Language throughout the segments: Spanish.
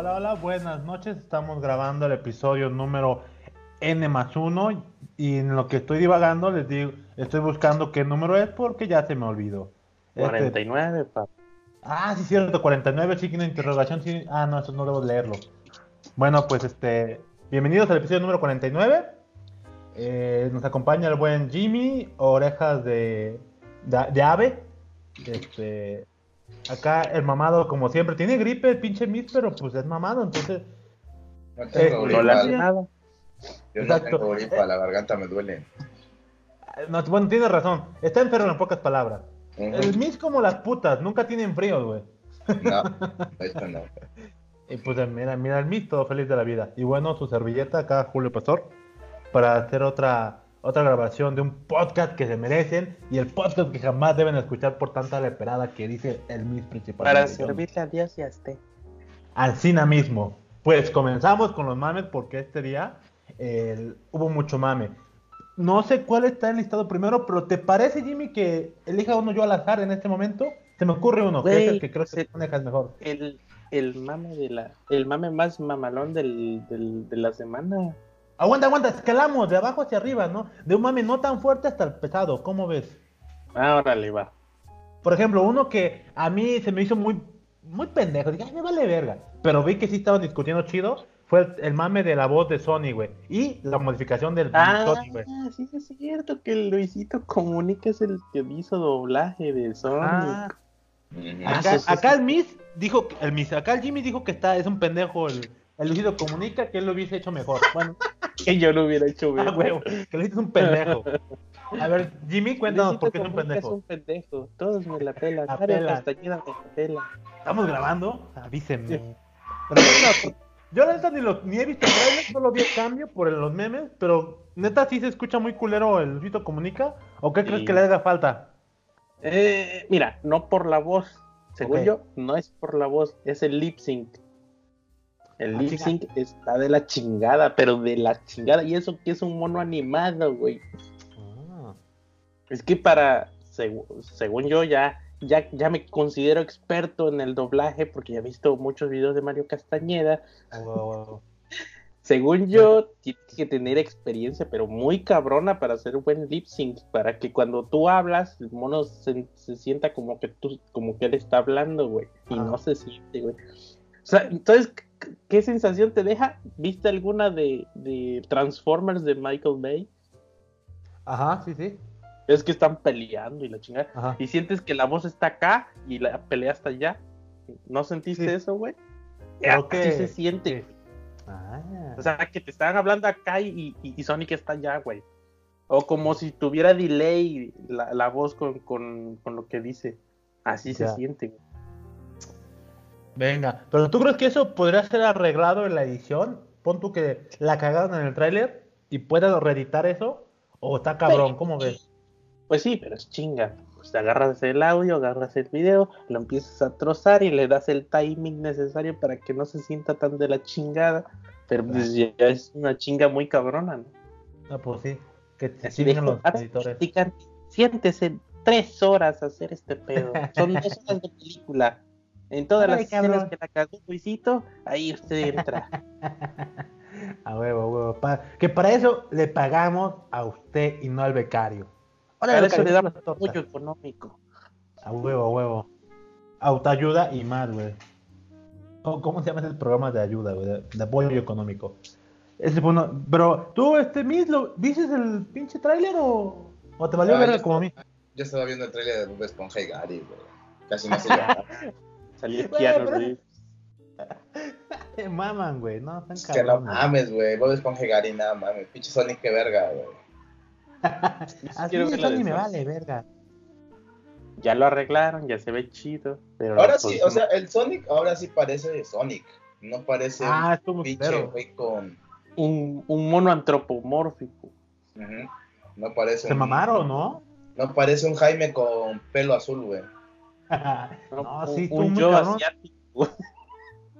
Hola, hola, buenas noches. Estamos grabando el episodio número N más 1 y en lo que estoy divagando les digo, estoy buscando qué número es porque ya se me olvidó. Este- 49, papá. Ah, sí, cierto, 49, signo de interrogación. Sí. Ah, no, eso no debo leerlo. Bueno, pues este, bienvenidos al episodio número 49. Eh, nos acompaña el buen Jimmy, orejas de, de, de ave. Este, acá el mamado, como siempre, tiene gripe el pinche Miss, pero pues es mamado, entonces. No Eh, tengo No le hace gripa, nada. yo no Exacto. tengo gripa, la garganta me duele. No, bueno, tiene razón. Está enfermo en pocas palabras. El Miss como las putas, nunca tienen frío, güey. No, hecho no. Y pues eh, mira, mira el Miss, todo feliz de la vida. Y bueno, su servilleta acá, Julio Pastor, para hacer otra, otra grabación de un podcast que se merecen y el podcast que jamás deben escuchar por tanta leperada que dice el Miss principal. Para servirle a Dios y a usted. Ancina mismo. Pues comenzamos con los mames porque este día eh, hubo mucho mame. No sé cuál está enlistado primero, pero ¿te parece, Jimmy, que elija uno yo al azar en este momento? Se me ocurre uno, que es el que creo que se- manejas mejor. El, el mame de la, el mame más mamalón del, del- de la semana. Aguanta, aguanta, escalamos de abajo hacia arriba, ¿no? De un mame no tan fuerte hasta el pesado, ¿cómo ves? Ahora le va. Por ejemplo, uno que a mí se me hizo muy, muy pendejo, dije, ay, me vale verga. Pero vi que sí estaban discutiendo chido, fue el, el mame de la voz de Sony, güey. Y la modificación del Ah, Sony, güey. sí es cierto que el Luisito Comunica es el que hizo doblaje de Sonic. Ah. Ah, acá, acá el Miss dijo, el Miss, acá el Jimmy dijo que está, es un pendejo el, el Luisito comunica que él lo hubiese hecho mejor. Bueno, que yo lo hubiera hecho ah, bien. huevo, que Luisito es un pendejo. A ver, Jimmy, cuéntanos por qué es un pendejo. Es un pendejo. Todos me la pelan. La me pela. ¿Estamos grabando? Avísenme. Pero, bueno, yo la neta ni, lo- ni he visto trailer, solo vi el cambio por los memes, pero neta sí se escucha muy culero el Luisito Comunica. ¿O qué crees Sí. que le haga falta? Eh, mira, no por la voz. Según yo, no es por la voz, es el lip sync. El Ah, lip sync está de la chingada, pero de la chingada. Y eso que es un mono animado, güey. Ah, Es que para, según yo, ya, ya, ya me considero experto en el doblaje porque ya he visto muchos videos de Mario Castañeda. huevo. Según yo, tienes que tener experiencia, pero muy cabrona para hacer buen lip sync, para que cuando tú hablas, el mono se, se sienta como que tú, como que él está hablando, güey, y Ah. no se siente, güey. Sea, entonces, ¿qué- ¿qué sensación te deja? ¿Viste alguna de, de Transformers de Michael Bay? Ajá, sí, sí. Es que están peleando y la chingada. Ajá. Y sientes que la voz está acá y la pelea está allá. ¿No sentiste Sí. eso, güey? Así que- se siente. Ah. O sea, que te están hablando acá y, y, y Sonic está allá, güey. O como si tuviera delay la, la voz con, con, con lo que dice. Así Ya. se siente, güey. Venga, pero ¿tú crees que eso podría ser arreglado en la edición? Pon tú que la cagaron en el tráiler y puedas reeditar eso. ¿O está cabrón? ¿Cómo ves? Pues sí, pero es chinga. Pues agarras el audio, agarras el video, lo empiezas a trozar y le das el timing necesario para que no se sienta tan de la chingada. Pero pues ya es una chinga muy cabrona, ¿no? Ah, pues sí. Que te chinguen los "A ver, editores. siéntese tres horas a hacer este pedo. Son dos horas de película. En todas Ay, las escenas cabrón. que la cagó Luisito, ahí usted entra. A huevo, a huevo. Pa- que para eso le pagamos a usted y no al becario. Ahora Para eso le damos apoyo económico. A huevo, a huevo. Autoayuda y más, güey. ¿Cómo, cómo se llama ese programa de ayuda, güey? De, de apoyo económico. Ese fue uno- Pero, ¿tú, este, Miss, lo, viste el pinche tráiler o, o te valió Ah, como a mí? Yo estaba viendo el trailer de Bob Esponja y Gary, güey. Casi no se Güey, Keanu Reeves. Maman, güey, no, están Es que no mames, güey. Bob Esponja y Gary, nada mames. Pinche Sonic, qué verga, güey. Así quiero Sony de me vale, verga. Ya lo arreglaron, ya se ve chido. Pero Ahora pues, sí, o sea, el Sonic ahora sí parece Sonic. No parece Ah, un pinche pero güey con. un, un mono antropomórfico. Ujú. No parece Se un- mamaron, ¿no? No parece un Jaime con pelo azul, güey. no, un, sí, estuvo un muy yo cabrón. asiático.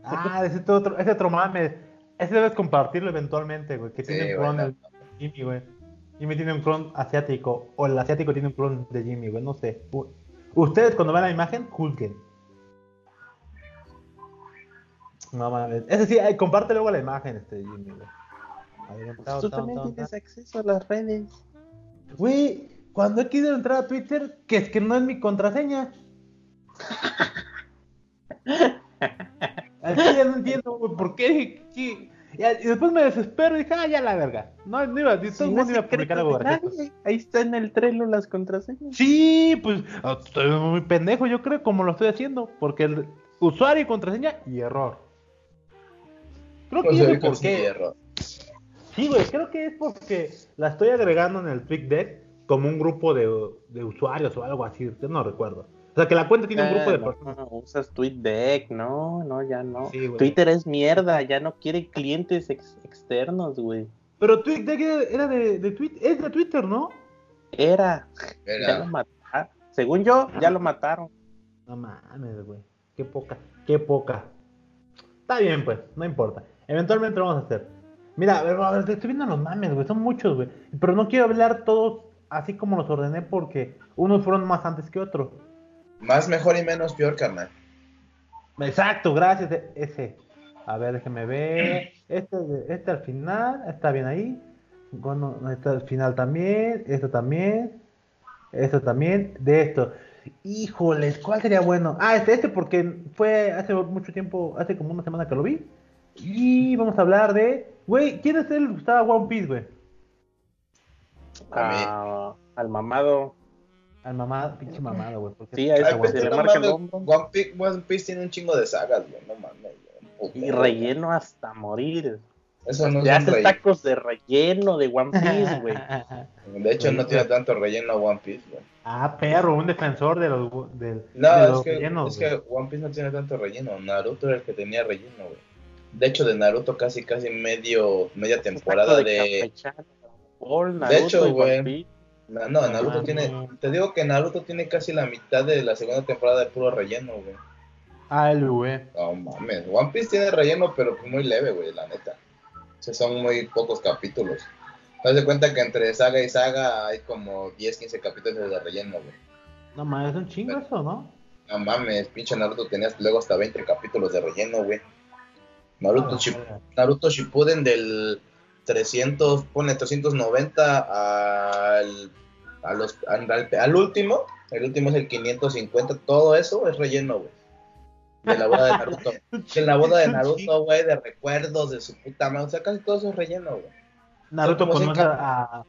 Ah, ese otro, ese otro mame. Ese debes compartirlo eventualmente, güey. Que Sí, tiene un clon el Jimmy, güey. Jimmy tiene un clon asiático. O el asiático tiene un clon de Jimmy, güey. No sé. Ustedes cuando vean la imagen, juzguen. No mames. Ese sí, comparte luego la imagen, este Jimmy, güey. Ver, Pues tú también tao, tienes tao. acceso a las redes. Güey, cuando he querido entrar a Twitter, que es que no es mi contraseña. Así ya no entiendo, güey, por qué. Y después me desespero y dije, ah, ya la verga. No, no iba, no modos es iba a publicar algo Ahí está en el Trello las contraseñas. Sí, pues ah, estoy muy pendejo, yo creo, como lo estoy haciendo, porque el usuario y contraseña y error. Creo que Pues ahorita por sí, qué. error. Sí, güey, creo que es porque la estoy agregando en el TweetDeck como un grupo de, de usuarios o algo así, yo no recuerdo. O sea, que la cuenta tiene un grupo de personas. no, usas TweetDeck, no, no, ya no. Sí. Twitter es mierda, ya no quiere clientes ex- externos, güey. Pero TweetDeck era- era de, de Twitter, es de Twitter, ¿no? Era, ya Era, lo mataron. Según yo, ya lo mataron. No mames, güey. Qué poca, qué poca. Está bien, pues, no importa. Eventualmente lo vamos a hacer. Mira, a ver, a ver, te estoy viendo los mames, güey. Son muchos, güey. Pero no quiero hablar todos así como los ordené porque unos fueron más antes que otros. Más mejor y menos peor, carnal. Exacto, gracias. Ese. A ver, déjeme ver. Este, este al final, está bien ahí. Bueno, este al final también. Esto también. Esto también. De esto. Híjoles, ¿cuál sería bueno? Ah, este, este porque fue hace mucho tiempo, hace como una semana que lo vi. Y vamos a hablar de. Güey, ¿quién es el que gustaba One Piece, güey? A mí. Ah, al mamado. Al mamado, pinche mamado, güey. porque- Sí, a ese pues, se le no marca el hombro. One Piece, One Piece tiene un chingo de sagas, güey. No mames, güey. Y relleno hasta morir. Eso no haces relleno. tacos de relleno de One Piece, güey. De hecho, no tiene tanto relleno One Piece, güey. ah, perro, un defensor de los, No, de es los que, rellenos, es que One Piece no tiene tanto relleno. Naruto era el que tenía relleno, güey. De hecho, de Naruto casi, casi medio, media temporada de... De hecho, güey. No, no, Naruto Ah, tiene... no. Te digo que Naruto tiene casi la mitad de la segunda temporada de puro relleno, güey. Ah, el güey. No mames, One Piece tiene relleno, pero pues muy leve, güey, la neta. O sea, son muy pocos capítulos. Te das cuenta que entre saga y saga hay como 10, 15 capítulos de relleno, güey. No mames, es un chingo eso, ¿no? No mames, pinche Naruto tenías luego hasta 20 capítulos de relleno, güey. Naruto, Ship- verga. Naruto Shippuden del 300, pone 390 al, a los, al, al- último. El último es el 550. Todo eso es relleno, güey. De la boda de Naruto. De la boda de Naruto, güey, de recuerdos de su puta madre. O sea, casi todo eso es relleno, güey. Naruto conoce a.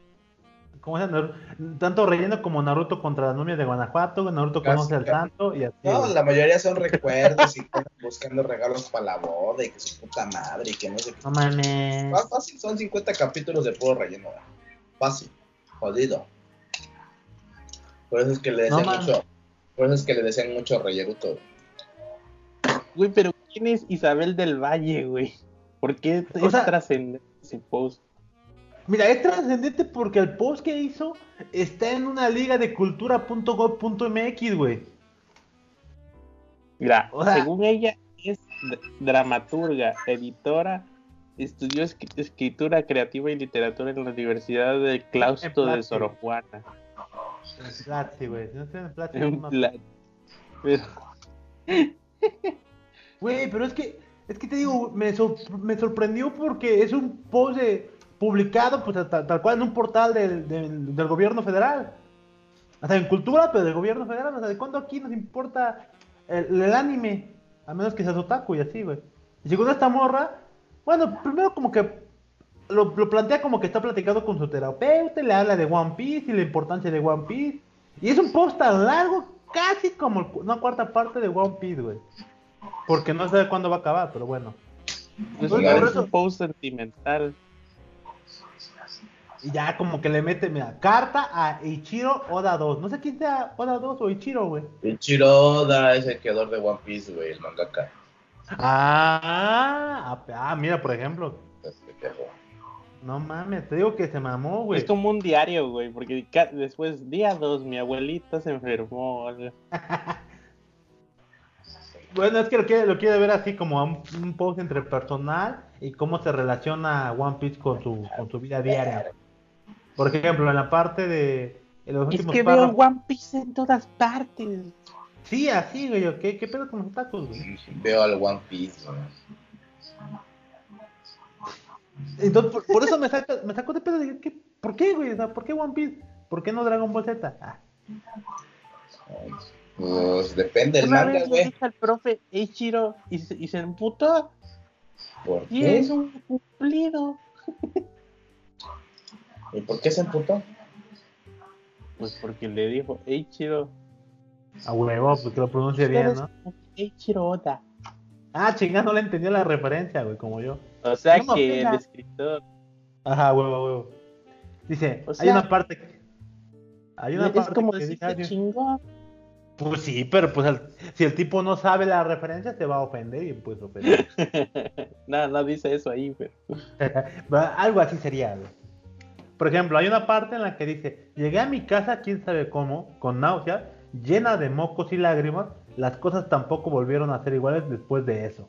¿Cómo? Naruto- Tanto relleno como Naruto contra las momias de Guanajuato, Naruto Casi, conoce al santo y así. No, la mayoría son recuerdos y están buscando regalos para la boda y que su puta madre y que no sé qué. No mames. Más fácil son 50 capítulos de puro relleno, güey. Fácil. Jodido. Por eso es que le No decían mames. mucho. Por eso es que le decían mucho relleruto. güey. Güey, pero ¿quién es Isabel del Valle, güey? ¿Por qué O es sea- trascendente ese post? Mira, es trascendente porque el post que hizo está en una liga de cultura.gov.mx, güey. Mira, O sea- según ella, es dramaturga, editora, estudió escri- escritura creativa y literatura en la Universidad del Claustro de. Sor Juana. En Platzi, güey. Si no estoy en Pero, Güey, pero es que, es que te digo, me sorprendió porque es un post de- publicado, pues tal, tal cual en un portal del, del- del gobierno federal. O sea, en cultura, pero del gobierno federal. O sea, ¿de cuándo aquí nos importa el, el anime? A menos que seas otaku y así, güey. Y según esta morra, bueno, primero como que lo, lo plantea como que está platicando con su terapeuta, le habla de One Piece y la importancia de One Piece. Y es un post tan largo, casi como una cuarta parte de One Piece, güey. Porque no sé cuándo va a acabar, pero bueno. es Pues, es un post sentimental. Y ya como que le mete, mira, carta a Ichiro Oda 2. No sé quién sea Oda 2 o Ichiro, güey. Ichiro Oda es el creador de One Piece, güey, el mangaka. Ah, ah, mira, por ejemplo. No mames, te digo que se mamó, güey. Es como un diario, güey, porque después, día dos, mi abuelita se enfermó. Bueno, es que lo quiere, lo quiere ver así como un, un post entre personal y cómo se relaciona One Piece con su, con su vida diaria. Por ejemplo, en la parte de en los Es que veo párrafos- One Piece en todas partes. Sí, así, güey. ¿Qué, qué pedo con los tacos, güey? Veo al One Piece, güey. Entonces, por, por eso me, saca, me sacó de pedo. Dije, ¿qué? ¿Por qué, güey? O sea, ¿por qué One Piece? ¿Por qué no Dragon Ball Z? Ah, Pues depende del manga, vez le güey. dije al profe Eiichiro y se, y se emputó. ¿Por Y qué? es un cumplido. ¿Y por qué se emputó? Pues porque le dijo Eiichiro. a huevo, pues que lo pronuncie bien, ¿no? como Eiichiro Oda. Ah, chingada, no le entendió la referencia, güey, como yo. O sea No que el escritor. Ajá, huevo, huevo. Dice, O hay sea, una parte. que- Hay una Es parte como que decir dice. Pues sí, pero pues el- si el tipo no sabe la referencia, se va a ofender y pues ofender. no, no dice eso ahí, pero. Algo así sería, güey. Por ejemplo, hay una parte en la que dice, llegué a mi casa, quién sabe cómo, con náuseas, llena de mocos y lágrimas, las cosas tampoco volvieron a ser iguales después de eso.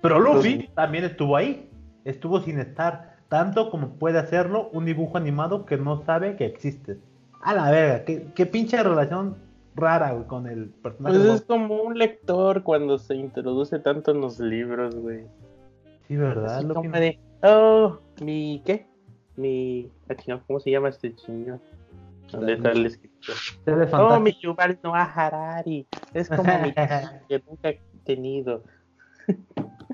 Pero Luffy también estuvo ahí, estuvo sin estar, tanto como puede hacerlo un dibujo animado que no sabe que existe. A la verga, qué, qué pinche relación rara, güey, con el personaje. Pues es como un lector cuando se introduce tanto en los libros, güey. Sí, ¿verdad? Así Luffy? como de, oh, mi, ¿qué? Mi, ¿cómo se llama este chingón? ¿Dónde está el escritor? Oh, mi. Yuval Noah Harari. Es como mi que nunca he tenido.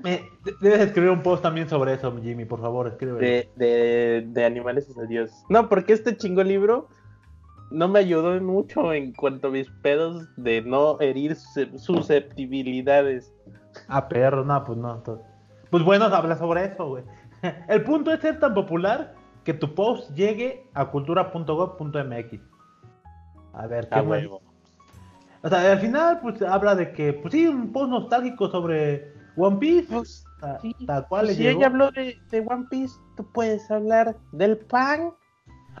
Me- de- debes escribir un post también sobre eso, Jimmy, por favor, escribe. De, de, de animales a Dios. No, porque este chingo libro no me ayudó mucho en cuanto a mis pedos de no herir sus- susceptibilidades. Ah, perro, no, pues no. Pues bueno, habla sobre eso, güey. El punto es ser tan popular que tu post llegue a cultura.gov.mx. A ver, ¿qué A más? huevo. O sea, al final, pues habla de que, pues sí, un post nostálgico sobre One Piece. Pues, ta- sí, tal cual le si llegó. ella habló de, de One Piece, tú puedes hablar del pan.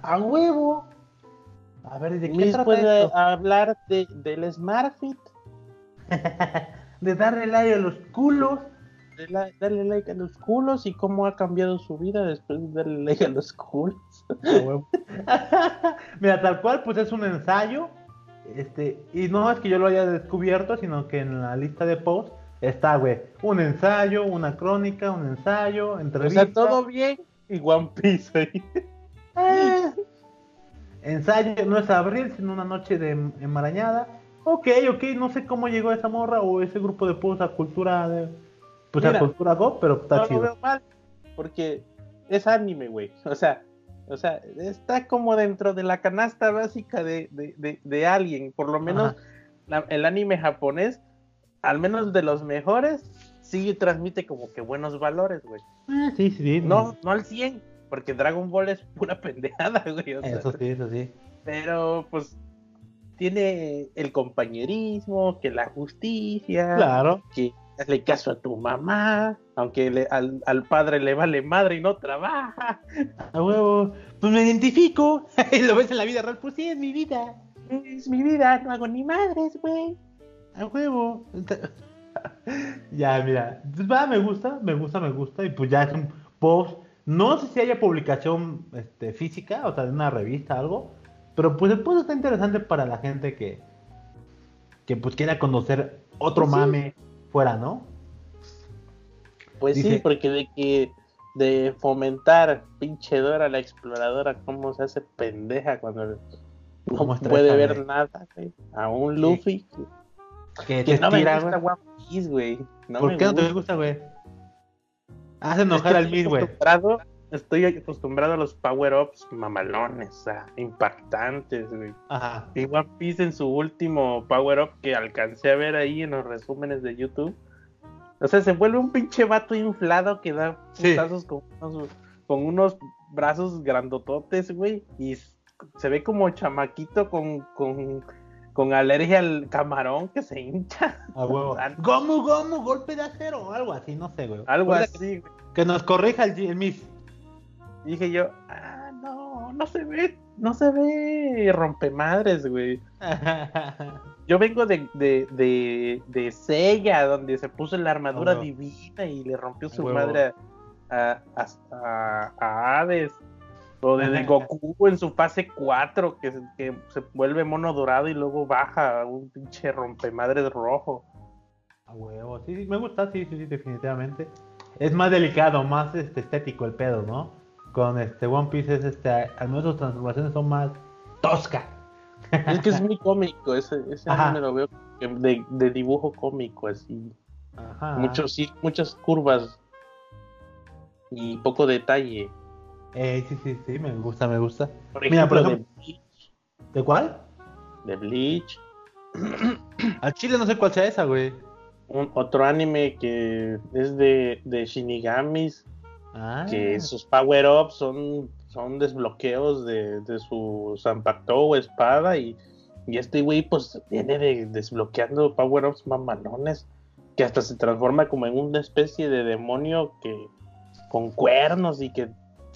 A huevo. A ver, ¿de qué puede esto? hablar de, del Smartfit. de darle like a los culos. De la- darle like a los culos y cómo ha cambiado su vida después de darle like a los culos. Mira, tal cual, pues es un ensayo. Este, y no es que yo lo haya descubierto, sino que en la lista de posts está, güey, un ensayo, una crónica, un ensayo, O entrevista. sea, todo bien y One Piece ahí. Eh, ensayo, no es abril, sino una noche de enmarañada. Ok, ok, no sé cómo llegó esa morra o ese grupo de posts a cultura de. Pues a Mira, cultura go, pero está No lo veo mal, porque es anime, güey. O sea, o sea, está como dentro de la canasta básica de, de, de, de alguien. Por lo menos la- el anime japonés, al menos de los mejores, sí transmite como que buenos valores, güey. Ah, sí, sí, sí. No, no al 100, porque Dragon Ball es pura pendejada, güey. o sea, Eso sí, eso sí. Pero pues tiene el compañerismo, que la justicia, Claro. que hazle caso a tu mamá, aunque le- al, al padre le vale madre y no trabaja. A huevo. Pues me identifico. Lo ves en la vida real. Pues sí, es mi vida. Es mi vida, no hago ni madres, güey. A huevo. ya, mira. Pues va, me gusta, me gusta, me gusta. Y pues ya es un post. No sé si haya publicación este, física, o sea, de una revista, algo. Pero pues el post está interesante para la gente que. Que pues quiera conocer otro Pues sí. Fuera, ¿no? Pues sí, porque de que de fomentar pinche Dora la exploradora, cómo se hace pendeja cuando no puede ver nada, güey. A un Luffy Que te no me estira, gusta güey. One Piece, güey. No ¿Por me qué no te gusta. gusta, güey? Es enojar que al Miss, güey. Estoy acostumbrado a los power-ups mamalones, o sea, impactantes, güey. Ajá. Y One Piece en su último power-up que alcancé a ver ahí en los resúmenes de YouTube. O sea, se vuelve un pinche vato inflado que da Sí. putazos con, unos, con unos brazos grandototes, güey. Y se ve como chamaquito con, con, con alergia al camarón que se hincha. A huevo. Ah, Gomu, gomu, golpe de acero, algo así, no sé, güey. Algo que- así, güey. Que nos corrija el, el Miss. Y dije yo, ah, no, no se ve, no se ve rompemadres, güey. Yo vengo de, de, de, de Seiya, donde se puso la armadura divina y le rompió su huevo. madre a, a, a- a Hades. O de. Goku en su fase 4, que, se- que se vuelve mono dorado y luego baja a un pinche rompemadres rojo. A huevo, sí, sí, me gusta, sí, sí, sí, definitivamente. es más delicado, más este, estético el pedo, ¿no? Con este One Piece es este, al menos sus transformaciones son más toscas. Es que es muy cómico, ese, ese anime lo veo de, de dibujo cómico, así. Ajá. Muchos, sí, muchas curvas y poco detalle. Eh, sí, sí, sí, me gusta, me gusta. Por Mira, por ejemplo, ejemplo- de Bleach, ¿De cuál? de Bleach, Al chile no sé cuál sea esa, güey. un- otro anime que es de, de Shinigamis, Ah. que sus power-ups son, son desbloqueos de, de su Zanpakuto o espada y, y este güey pues viene de, desbloqueando power-ups mamalones que hasta se transforma como en una especie de demonio que con cuernos y que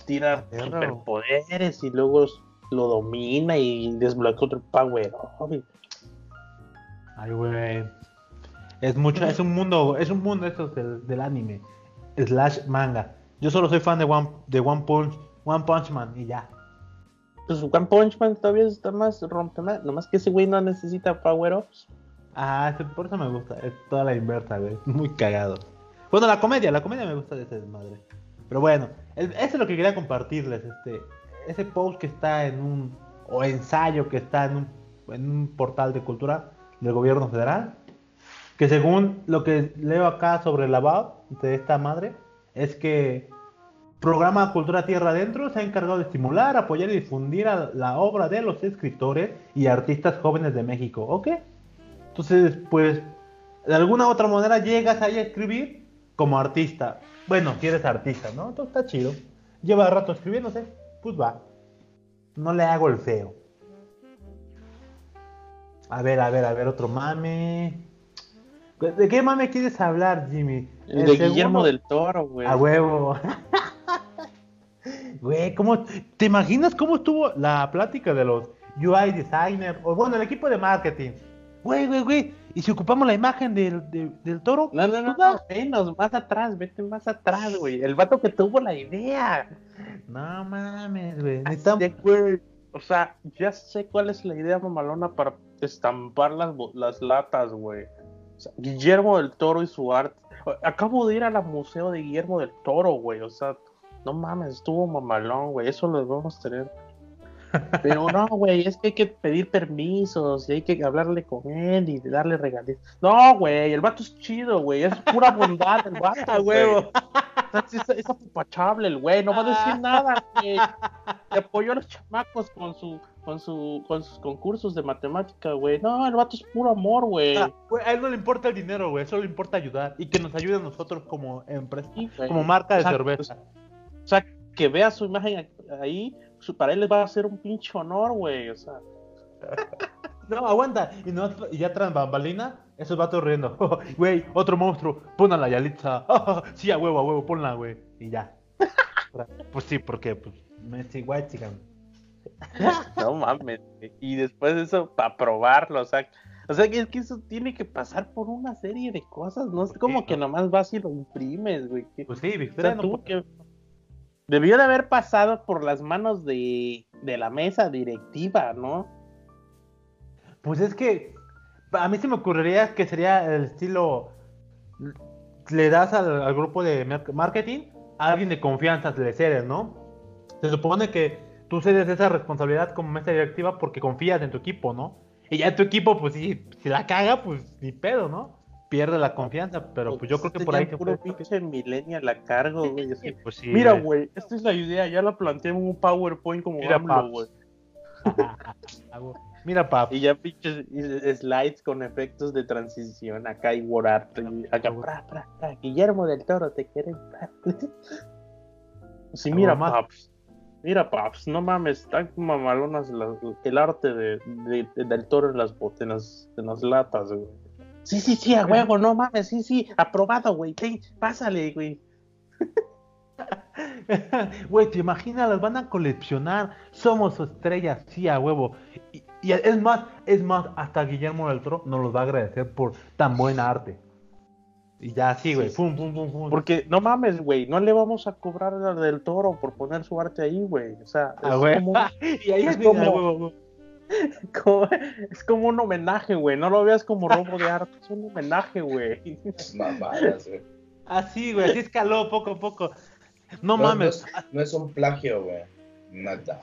tira superpoderes y luego lo domina y desbloquea otro power-up. y- Ay, güey. Es mucho, es un mundo, es un mundo eso del, del anime. Slash manga. Yo solo soy fan de One, de One Punch, One Punch Man y ya. Pues One Punch Man todavía está más rompema, nomás que ese güey no necesita power-ups. Ah, ese- por eso me gusta. Es toda la inversa, güey. Muy cagado. Bueno, la comedia, la comedia me gusta de ese desmadre. Pero bueno, el- eso es lo que quería compartirles. Este, ese post que está en un, o ensayo que está en un, en un portal de cultura del gobierno federal. Que según lo que leo acá sobre la BAB de esta madre, es que Programa Cultura Tierra Adentro se ha encargado de estimular, apoyar y difundir a la obra de los escritores y artistas jóvenes de México. ¿Ok? Entonces, pues, de alguna otra manera llegas ahí a escribir como artista. Bueno, si eres artista, ¿no? Entonces está chido. Lleva rato escribiéndose, pues va. No le hago el feo. A ver, a ver, a ver, otro mame. ¿De qué mame quieres hablar, Jimmy? El ¿El de segundo? Guillermo del Toro, güey. A huevo. Güey, ¿cómo, ¿te imaginas cómo estuvo la plática de los UI designers? O bueno, el equipo de marketing. Güey, güey, güey. ¿Y si ocupamos la imagen del, del, del toro? No, no, no, no, menos, más atrás, vete más atrás, güey. El vato que tuvo la idea. No mames, güey. O sea, ya sé cuál es la idea mamalona para estampar las, las latas, güey. O sea, Guillermo del Toro y su arte. Acabo de ir al museo de Guillermo del Toro, güey. O sea, no mames, estuvo mamalón, güey. Eso lo debemos tener. Pero no, güey, es que hay que pedir permisos y hay que hablarle con él y darle regalías. No, güey, el vato es chido, güey. Es pura bondad el vato. A güey. huevo. Sea, Es, es apapachable el güey, no va a decir nada, güey. Le apoyó a los chamacos con su, con su, con sus concursos de matemática, güey. No, el vato es puro amor, güey. Ah, güey, a él no le importa el dinero, güey. Solo le importa ayudar. Y que nos ayude a nosotros como empresa. Sí. Como marca de O sea, cerveza. O sea, que vea su imagen ahí, para él les va a ser un pinche honor, güey. O sea, No, aguanta. Y, no, y ya tras bambalina, esos vatos riendo. Güey, otro monstruo. Pon a la Yalitza. sí, a huevo, a huevo, ponla, güey. Y ya. pues sí, porque pues Messi White chican. no mames. Y después de eso, para probarlo, o sea. O sea, que es que eso tiene que pasar por una serie de cosas, no es como que ¿no? nomás vas y lo imprimes, güey. Pues sí, O sea, Victoria no que- Debió de haber pasado por las manos de, de la mesa directiva, ¿no? Pues es que a mí se me ocurriría que sería el estilo. Le das al, al grupo de mar- marketing a alguien de confianza, le cedes, ¿no? Se supone que tú cedes esa responsabilidad como mesa directiva porque confías en tu equipo, ¿no? Y ya tu equipo, pues si, si la caga, pues ni pedo, ¿no? Pierde la confianza, pero pues yo creo que por ahí puro fue. pinche millennial a cargo, güey. Pues sí, Mira, güey. esta es la idea, ya la planteé en un PowerPoint como Mira, AMLO, güey. Mira, pap. Y ya pinches slides con efectos de transición acá y y acá, pra, pra, pra, Guillermo del Toro, te quieren. Sí, mira, paps. Mira, paps, no mames, están mamalonas las- el arte de, de- de- del toro en las, en las, en las latas, güey. Sí, sí, sí, a huevo, no mames, sí, sí, aprobado, güey, pásale, güey. Güey, te imaginas, las van a coleccionar. Somos su estrella, sí, a huevo. Y, y es más, es más, hasta Guillermo del Toro nos los va a agradecer por tan buena arte. Y ya así, güey. Sí, Pum, pum, pum, pum. Porque, no mames, güey, no le vamos a cobrar al del toro por poner su arte ahí, güey. O sea, es, Ah, güey. como, y ahí es es como- como. es como un homenaje, güey. No lo veas como robo de arte, es un homenaje, güey. Mamadas, güey. Así, güey, así escaló poco a poco. No, No, mames. No es, no es un plagio, güey. Nada.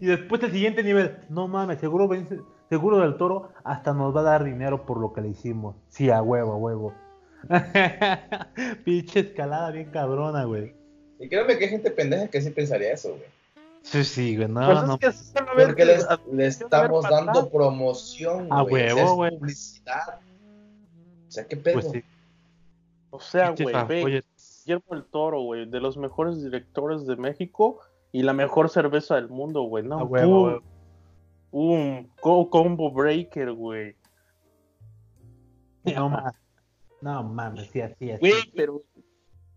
Y después el siguiente nivel, no mames, seguro vence- seguro del toro hasta nos va a dar dinero por lo que le hicimos. Sí, a huevo, a huevo. Pinche escalada bien cabrona, güey. Y créeme que hay gente pendeja que sí pensaría eso, güey. Sí, sí, güey, no, Pues es no. que solamente- Porque le, estamos dando promoción, A güey. Sea, huevo, es güey. publicidad. O sea, qué pedo. Pues sí. O sea, güey, Guillermo el Toro, güey, de los mejores directores de México y la mejor cerveza del mundo, güey, ¿no? huevo, co- combo breaker, güey. No mames. No mames, sí, así. Güey, pero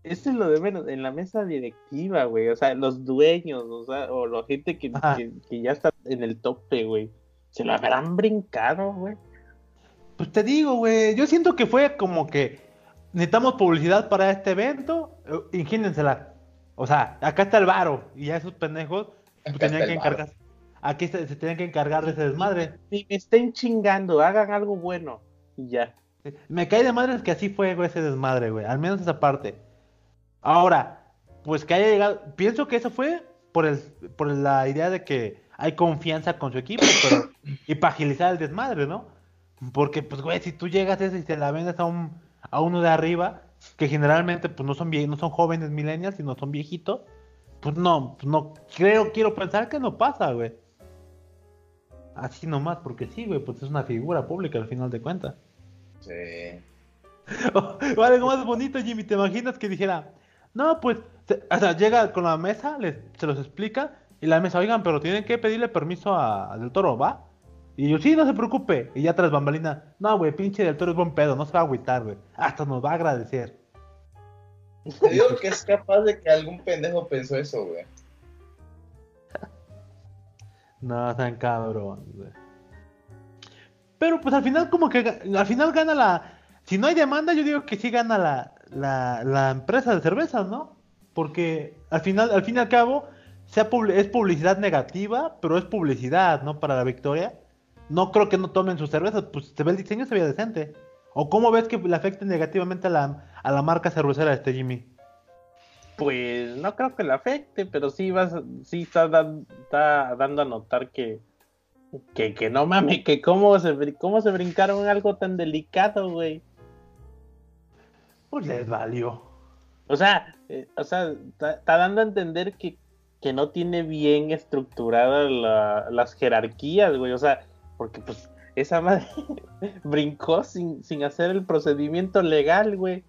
eso es lo de menos, en la mesa directiva, güey, o sea, los dueños, o sea, o la gente que, que, que ya está en el tope, güey, se lo habrán brincado, güey. Pues te digo, güey, yo siento que fue como que necesitamos publicidad para este evento, eh, ingéniensela. O sea, acá está el varo y ya esos pendejos pues, tenían que el varo. encargar. Aquí se, se tenían que encargar de ese desmadre. Ni me estén chingando, hagan algo bueno y ya. Me cae de madres que así fue, güey, ese desmadre, güey. Al menos esa parte. Ahora, pues que haya llegado. Pienso que eso fue por el, por la idea de que hay confianza con su equipo, pero. y para agilizar el desmadre, ¿no? Porque, pues, güey, si tú llegas a eso y te la vendes a un, a uno de arriba, que generalmente, pues, no son vie- no son jóvenes millennials, sino son viejitos, pues no, pues no, creo, quiero pensar que no pasa, güey. Así nomás, porque sí, güey, pues es una figura pública al final de cuentas. Sí. O algo más bonito, Jimmy, ¿te imaginas que dijera, no, pues, se- o sea, llega con la mesa, les, se los explica, y la mesa, oigan, pero tienen que pedirle permiso a, a Del Toro, ¿va? Y yo, sí, no se preocupe. Y ya tras bambalina, no, güey, pinche Del Toro es buen pedo, no se va a agüitar, güey. Hasta nos va a agradecer. Te digo que es capaz de que algún pendejo pensó eso, güey. No, tan cabrón, güey. Pero pues al final como que al final gana la... Si no hay demanda, yo digo que sí gana la, la, la empresa de cervezas, ¿no? Porque al final, al fin y al cabo, sea es publicidad negativa, pero es publicidad, ¿no? Para la victoria. No creo que no tomen sus cervezas, pues se ve el diseño, se ve decente. ¿O cómo ves que le afecte negativamente a la, a la marca cervecera este Jimmy? Pues no creo que le afecte, pero sí vas, sí está, dan- está dando a notar que, que, que no mames, que cómo se, cómo se brincaron algo tan delicado, güey. Pues les valió. O sea, eh, o sea, está, está dando a entender que, que no tiene bien estructuradas la- las jerarquías, güey. O sea, porque pues esa madre brincó sin, sin hacer el procedimiento legal, güey.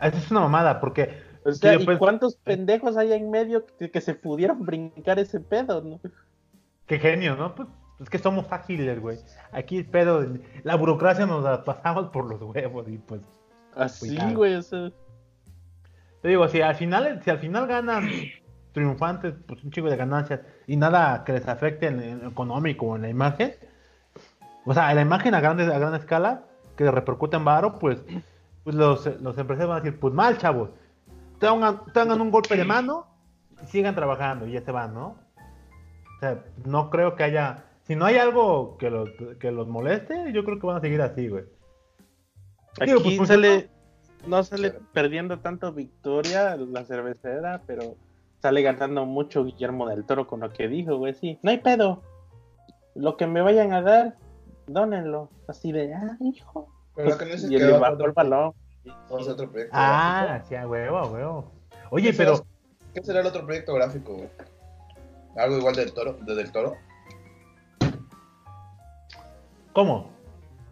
Eso es una mamada, porque O sea, ¿y pues- cuántos pendejos hay en medio que, que se pudieron brincar ese pedo, no? Qué genio, ¿no? Pues es que somos ágiles, güey. Aquí, pero la burocracia nos la pasamos por los huevos y pues. Así, Cuidado. güey, o sea. Te digo, si al final, si al final ganan triunfantes, pues un chico de ganancias y nada que les afecte en en económico o en la imagen. O sea, la imagen a grande, a gran escala, que repercute en varo, pues, pues los, los empresarios van a decir, pues mal, chavos. Tengan, tengan un golpe de mano y sigan trabajando y ya se van, ¿no? O sea, no creo que haya. Si no hay algo que los, que los moleste, yo creo que van a seguir así, güey. Aquí Digo, pues, sale, no sale perdiendo tanto victoria la cervecera, pero sale ganando mucho Guillermo del Toro con lo que dijo, güey, sí. No hay pedo. Lo que me vayan a dar, dónenlo. Así de, ah, hijo. Pero lo que no es y que le va otro, el balón. vamos a otro proyecto Ah, gráfico. sí, a huevo, a huevo. Oye, ¿Qué pero. será- ¿Qué será el otro proyecto gráfico, güey? Algo igual del toro, de del toro. ¿Cómo?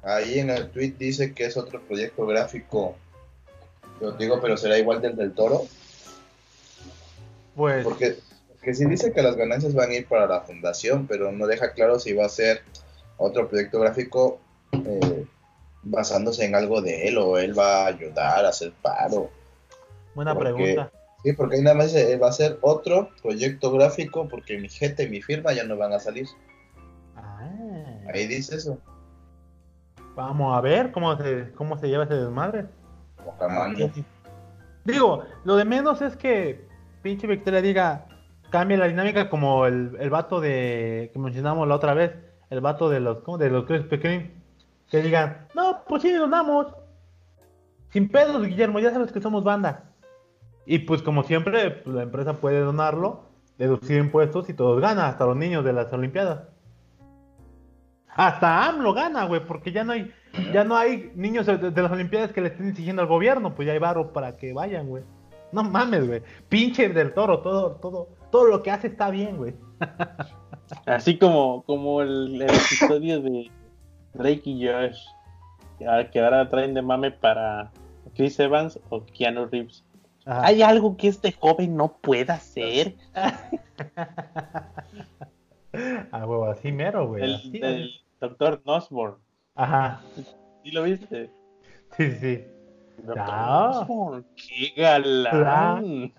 Ahí en el tweet dice que es otro proyecto gráfico. Yo digo, pero será igual del del toro. Pues. Porque, porque sí dice que las ganancias van a ir para la fundación, pero no deja claro si va a ser otro proyecto gráfico eh, basándose en algo de él o él va a ayudar a hacer paro. Buena porque- pregunta. Sí, porque nada más dice, eh, va a ser otro proyecto gráfico porque mi gente y mi firma ya no van a salir. Ah, Ahí dice eso. vamos a ver cómo se, cómo se lleva ese desmadre. Ojalá. Digo, lo de menos es que pinche Victoria diga, cambie la dinámica como el, el vato de que mencionamos la otra vez, el vato de los, ¿cómo? De los Krispy Kreme, que digan, no, pues sí, nos damos. sin pedos, Guillermo, ya sabes que somos banda. Y pues como siempre, pues, la empresa puede donarlo, deducir impuestos y todos ganan, hasta los niños de las Olimpiadas. Hasta AMLO gana, güey, porque ya no hay, ya no hay niños de, las Olimpiadas que le estén exigiendo al gobierno, pues ya hay barro para que vayan, güey. No mames, güey. Pinche del toro, todo, todo, todo lo que hace está bien, güey. Así como, como el, el episodio de Drake y Josh, que ahora- que ahora traen de mame para Chris Evans o Keanu Reeves. Ajá. ¿Hay algo que este joven no pueda hacer? Ah, huevo, así mero, güey. El, Doctor Nosborn. Ajá. ¿Sí lo viste? Sí, sí. Doctor. Nosborn, ¡Qué galán!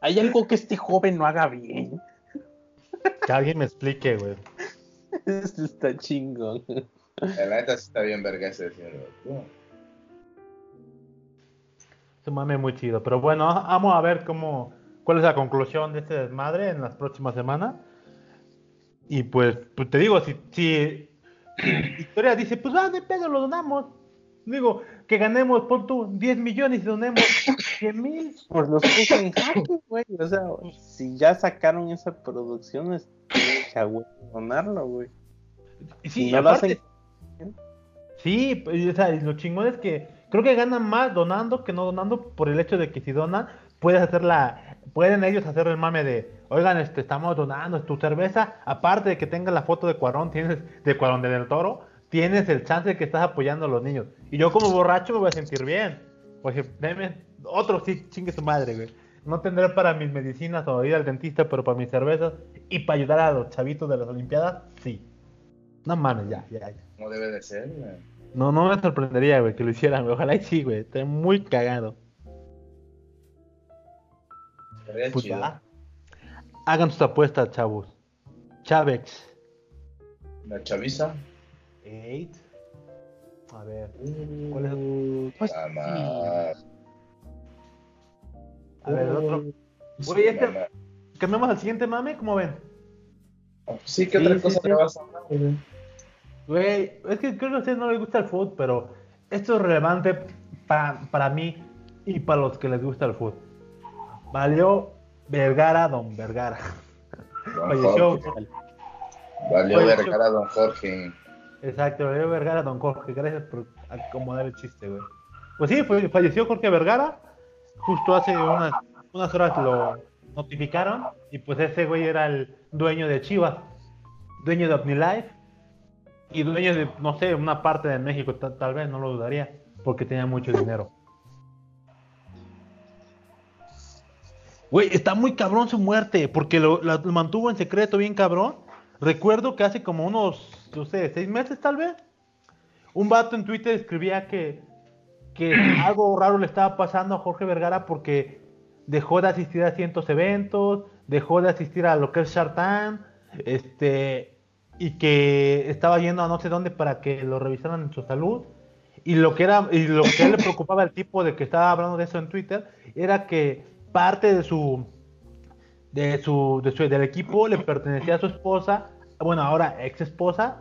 ¿Hay algo que este joven no haga bien? Que alguien me explique, güey. Esto está chingón. La neta sí está bien verga ese señor. güey. Es un mame muy chido. Pero bueno, vamos a ver cómo, cuál es la conclusión de este desmadre en las próximas semanas. Y pues, pues te digo, si, si, si Victoria dice, pues ah, de pedo, lo donamos. Digo, que ganemos, pon tú 10 millones y donemos 100 mil. Pues los puso en jaque, güey. O sea, si ya sacaron esa producción, es que donarlo, güey. Y Sí, no lo aparte- hacen- Sí, pues, o sea, lo chingón es que creo que ganan más donando que no donando por el hecho de que si donan, puedes hacer la, pueden ellos hacer el mame de, oigan, este, estamos donando tu cerveza, aparte de que tenga la foto de Cuarón, tienes, de Cuarón de del Toro, tienes el chance de que estás apoyando a los niños. Y yo como borracho me voy a sentir bien. Porque, deme, otro sí, chingue su madre, güey. No tendré para mis medicinas o ir al dentista, pero para mis cervezas y para ayudar a los chavitos de las Olimpiadas, sí. No mames, ya, ya, ya. No debe de ser, güey. No, no me sorprendería, güey, que lo hicieran, güey. Ojalá y sí, güey. Estoy muy cagado. Estaría Pues chido. va. Hagan sus apuestas, chavos. Chavex. La chaviza. A ver. ¿Cuál es? Pues, La ma- A ver, el otro. Sí, Oye, este-. Cambiamos al siguiente mame, ¿cómo ven? Sí, ¿qué Sí, otra sí, cosa sí. le vas a hablar, güey? Güey, es que creo que a ustedes no les gusta el fútbol, pero esto es relevante pa- para mí y para los que les gusta el fútbol. Valió Vergara, don Vergara. Don Falleció. Jorge. Valió Falleció. vergar a don Jorge. Exacto, valió Vergara, don Jorge. Gracias por acomodar el chiste, güey. Pues sí, falleció Jorge Vergara. Justo hace unas, unas horas lo notificaron. Y pues ese güey era el dueño de Chivas, dueño de OmniLife y dueño de, no sé, una parte de México, ta- tal vez, no lo dudaría, porque tenía mucho dinero. Güey, está muy cabrón su muerte, porque lo mantuvo en secreto bien cabrón. Recuerdo que hace como unos, no sé, seis meses tal vez, un vato en Twitter escribía que, que algo raro le estaba pasando a Jorge Vergara porque dejó de asistir a cientos eventos, dejó de asistir a lo que es Shark Tank, este, y que estaba yendo a no sé dónde para que lo revisaran en su salud. Y lo que era, y lo que le preocupaba al tipo de que estaba hablando de eso en Twitter, era que parte de su de su, de su del equipo le pertenecía a su esposa, bueno, ahora ex esposa,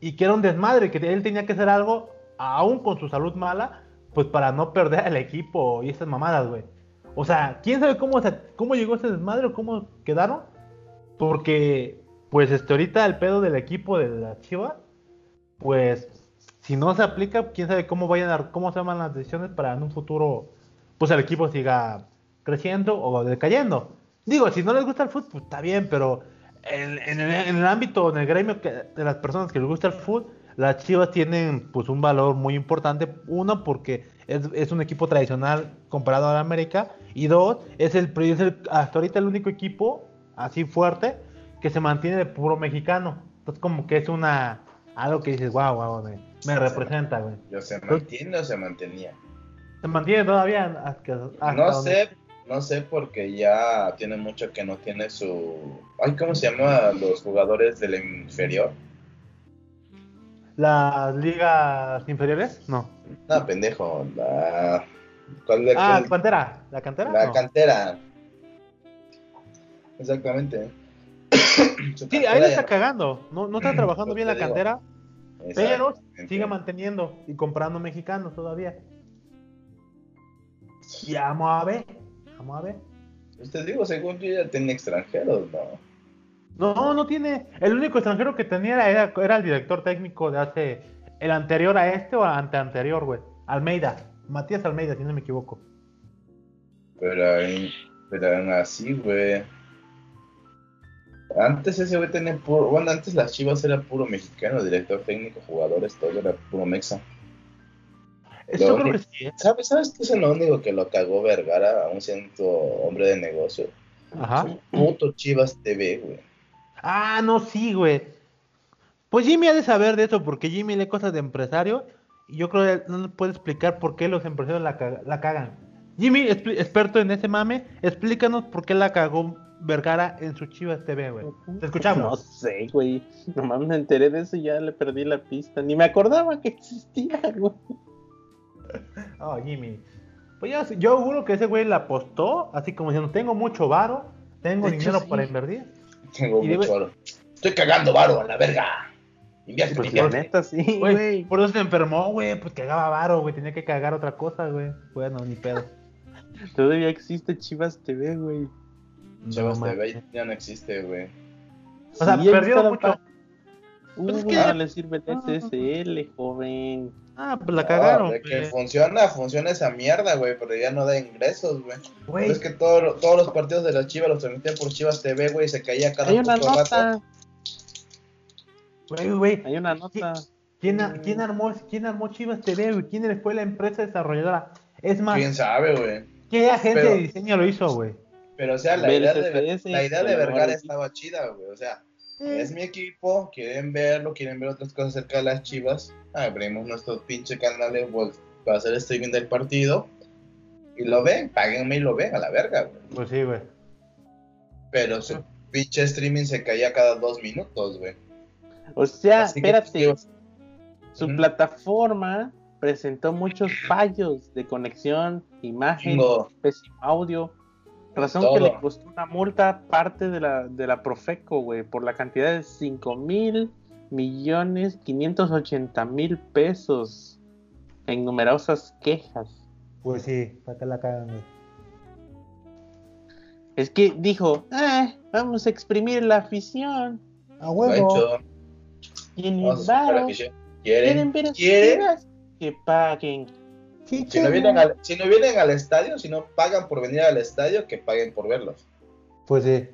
y que era un desmadre, que él tenía que hacer algo, aún con su salud mala, pues para no perder al equipo y esas mamadas, güey. O sea, quién sabe cómo, cómo llegó ese desmadre o cómo quedaron, porque, pues, este, ahorita el pedo del equipo de la Chivas, pues, si no se aplica, quién sabe cómo vayan a, cómo se llaman las decisiones para en un futuro, pues, el equipo siga creciendo o decayendo. Digo, si no les gusta el fútbol, pues está bien, pero en, en el, en el ámbito, en el gremio que- de las personas que les gusta el fútbol, las Chivas tienen pues un valor muy importante. Uno, porque es, es un equipo tradicional comparado a la América. Y dos, es el, es el- hasta ahorita el único equipo así fuerte que se mantiene de puro mexicano. Entonces como que es una algo que dices, wow, wow, me, me representa, güey. ¿Yo se mantiene o se mantenía? Se mantiene todavía hasta, hasta No sé, no sé porque ya tiene mucho que no tiene su... Ay, ¿cómo se llama los jugadores del inferior? ¿Las ligas inferiores? No. No, pendejo, la... ¿Cuál de Ah, cuál- cantera. ¿La cantera? La No. cantera. Exactamente. Sí, ahí le está cagando. No, no está trabajando Pues bien la digo. cantera. Pero sigue manteniendo y comprando mexicanos todavía. Y vamos a ver. Vamos a ver. Usted digo, según yo ya tiene extranjeros, ¿no? No, no tiene. El único extranjero que tenía era, era el director técnico de hace. El anterior a este o ante anterior, güey. Almeida. Matías Almeida, si no me equivoco. Pero, pero aún así, güey. Antes ese güey tenía puro. Bueno, antes las chivas era puro mexicano, director técnico, jugadores, todo era puro mexa. Creo que sí. ¿eh? ¿Sabes, ¿Sabes qué es lo único que lo cagó Vergara, aún siendo hombre de negocio? Ajá. Puto Chivas TV, güey. Ah, no, sí, güey. Pues Jimmy ha de saber de eso, porque Jimmy lee cosas de empresario. Y yo creo que no nos puede explicar por qué los empresarios la, caga- la cagan. Jimmy, experto en ese mame, explícanos por qué la cagó Vergara en su Chivas TV, güey. Te No escuchamos. sé, güey. Nomás me enteré de eso y ya le perdí la pista. Ni me acordaba que existía, güey. Oh, Jimmy. Pues yo, yo juro que ese güey la apostó, así como diciendo, tengo mucho varo, tengo hecho, dinero sí. para invertir. Tengo Y mucho debe- oro. Estoy cagando varo a la verga. Invierte, Pues la invierte. neta, sí, Güey, güey. por eso se enfermó, güey, pues cagaba varo, güey, tenía que cagar otra cosa, güey. Bueno, ni pedo. Todavía existe Chivas TV, güey. Chivas No, TV ya no existe, güey. O sea, Sí, la mucho. pa- Pues es Uh, que- no le sirve el. SSL, joven. Ah, pues la No, cagaron. de que güey. funciona, funciona esa mierda, güey, pero ya no da ingresos, güey. Es que todo- todos los partidos de las Chivas los transmitían por Chivas TV, güey, y se caía cada Hay una nota. güey, güey. Hay una nota. ¿Quién, a- quién armó, ¿Quién armó Chivas TV, güey? ¿Quién fue la empresa desarrolladora? Es más, ¿Quién sabe, güey? ¿qué agente Pero- de diseño lo hizo, güey? Pero, o sea, la idea de, la idea de Vergara estaba chida, güey. O sea, es mi equipo, quieren verlo, quieren ver otras cosas acerca de las Chivas. Abrimos nuestro pinche canal de Wolf para hacer streaming del partido. Y lo ven, páguenme y lo ven a la verga, güey. Pues sí, güey. Pero su pinche streaming se caía cada dos minutos, güey. O sea, Así que, espérate. digo, Su plataforma presentó muchos fallos de conexión, imagen, pésimo audio. Razón Todo. que le costó una multa parte de la, de la Profeco, güey, por la cantidad de 5 mil millones 580 mil pesos en numerosas quejas. Pues sí, para que la cagan, güey. Es que dijo, ah, vamos a exprimir la afición. A huevo. Tienen varo, quieren ¿Quieren? ver a sus ¿Quieren? que paguen. Si no, vienen al, si no vienen al estadio, si no pagan por venir al estadio, que paguen por verlos. Pues sí.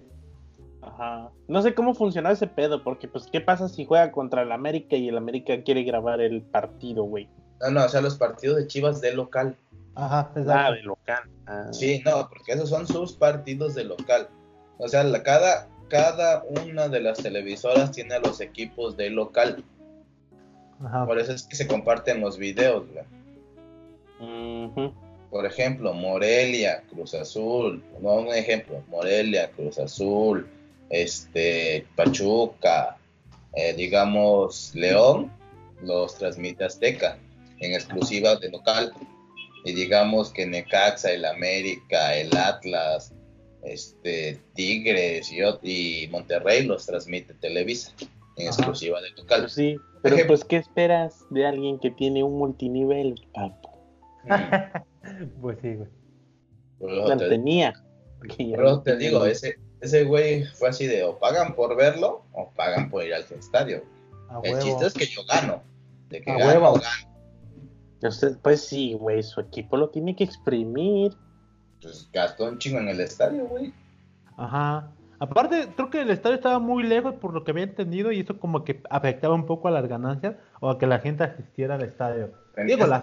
Ajá. No sé cómo funcionaba ese pedo, porque pues qué pasa si juega contra el América y el América quiere grabar el partido, güey. No, no, o sea, los partidos de Chivas de local. Ajá, Ah, exacto. de local. Ah. Sí, no, porque esos son sus partidos de local. O sea, la- cada, cada una de las televisoras tiene a los equipos de local. Ajá. Por eso es que se comparten los videos, güey. Por ejemplo, Morelia, Cruz Azul, no un ejemplo, Morelia, Cruz Azul, este, Pachuca, eh, digamos, León, los transmite Azteca en exclusiva de local. Y digamos que Necaxa, el América, el Atlas, este, Tigres y, y Monterrey los transmite Televisa en Ajá. exclusiva de Pero local. sí, pero pues ¿qué esperas de alguien que tiene un multinivel, papu? Pues sí, güey. Bueno, te- tenía. no te digo, ese, ese güey fue así de o pagan por verlo o pagan por ir al estadio. A El huevo. chiste es que yo gano. De que A gano, huevo. gano. Entonces, pues sí, güey, su equipo lo tiene que exprimir. Pues gastó un chingo en el estadio, güey. Ajá. Aparte, creo que el estadio estaba muy lejos por lo que había entendido y eso como que afectaba un poco a las ganancias o a que la gente asistiera al estadio. Digo, la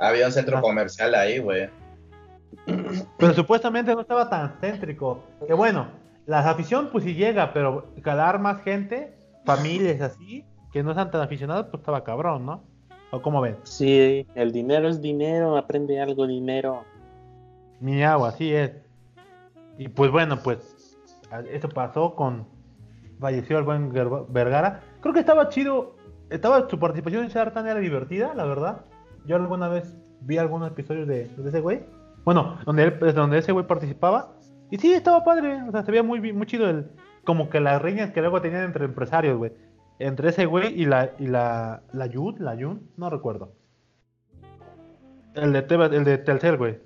Había un centro Ajá. comercial ahí, güey. pero supuestamente no estaba tan céntrico. Que bueno, la afición pues sí llega, pero calar más gente, familias así, que no están tan aficionados, pues estaba cabrón, ¿no? ¿O cómo ven? Sí, el dinero es dinero, aprende algo dinero. Mi agua, así es. Y pues bueno, pues a- eso pasó con. Falleció el buen Vergara. Creo que estaba chido. Estaba su participación en Shark Tank era divertida, la verdad. Yo alguna vez vi algunos episodios de, de ese güey. Bueno, donde él, pues, donde ese güey participaba. Y sí, estaba padre. O sea, se veía muy, muy chido el. Como que las riñas que luego tenían entre empresarios, güey. entre ese güey y la, y la, la Yud, la Yun, no recuerdo. El de, Teba- el de Telcel, güey.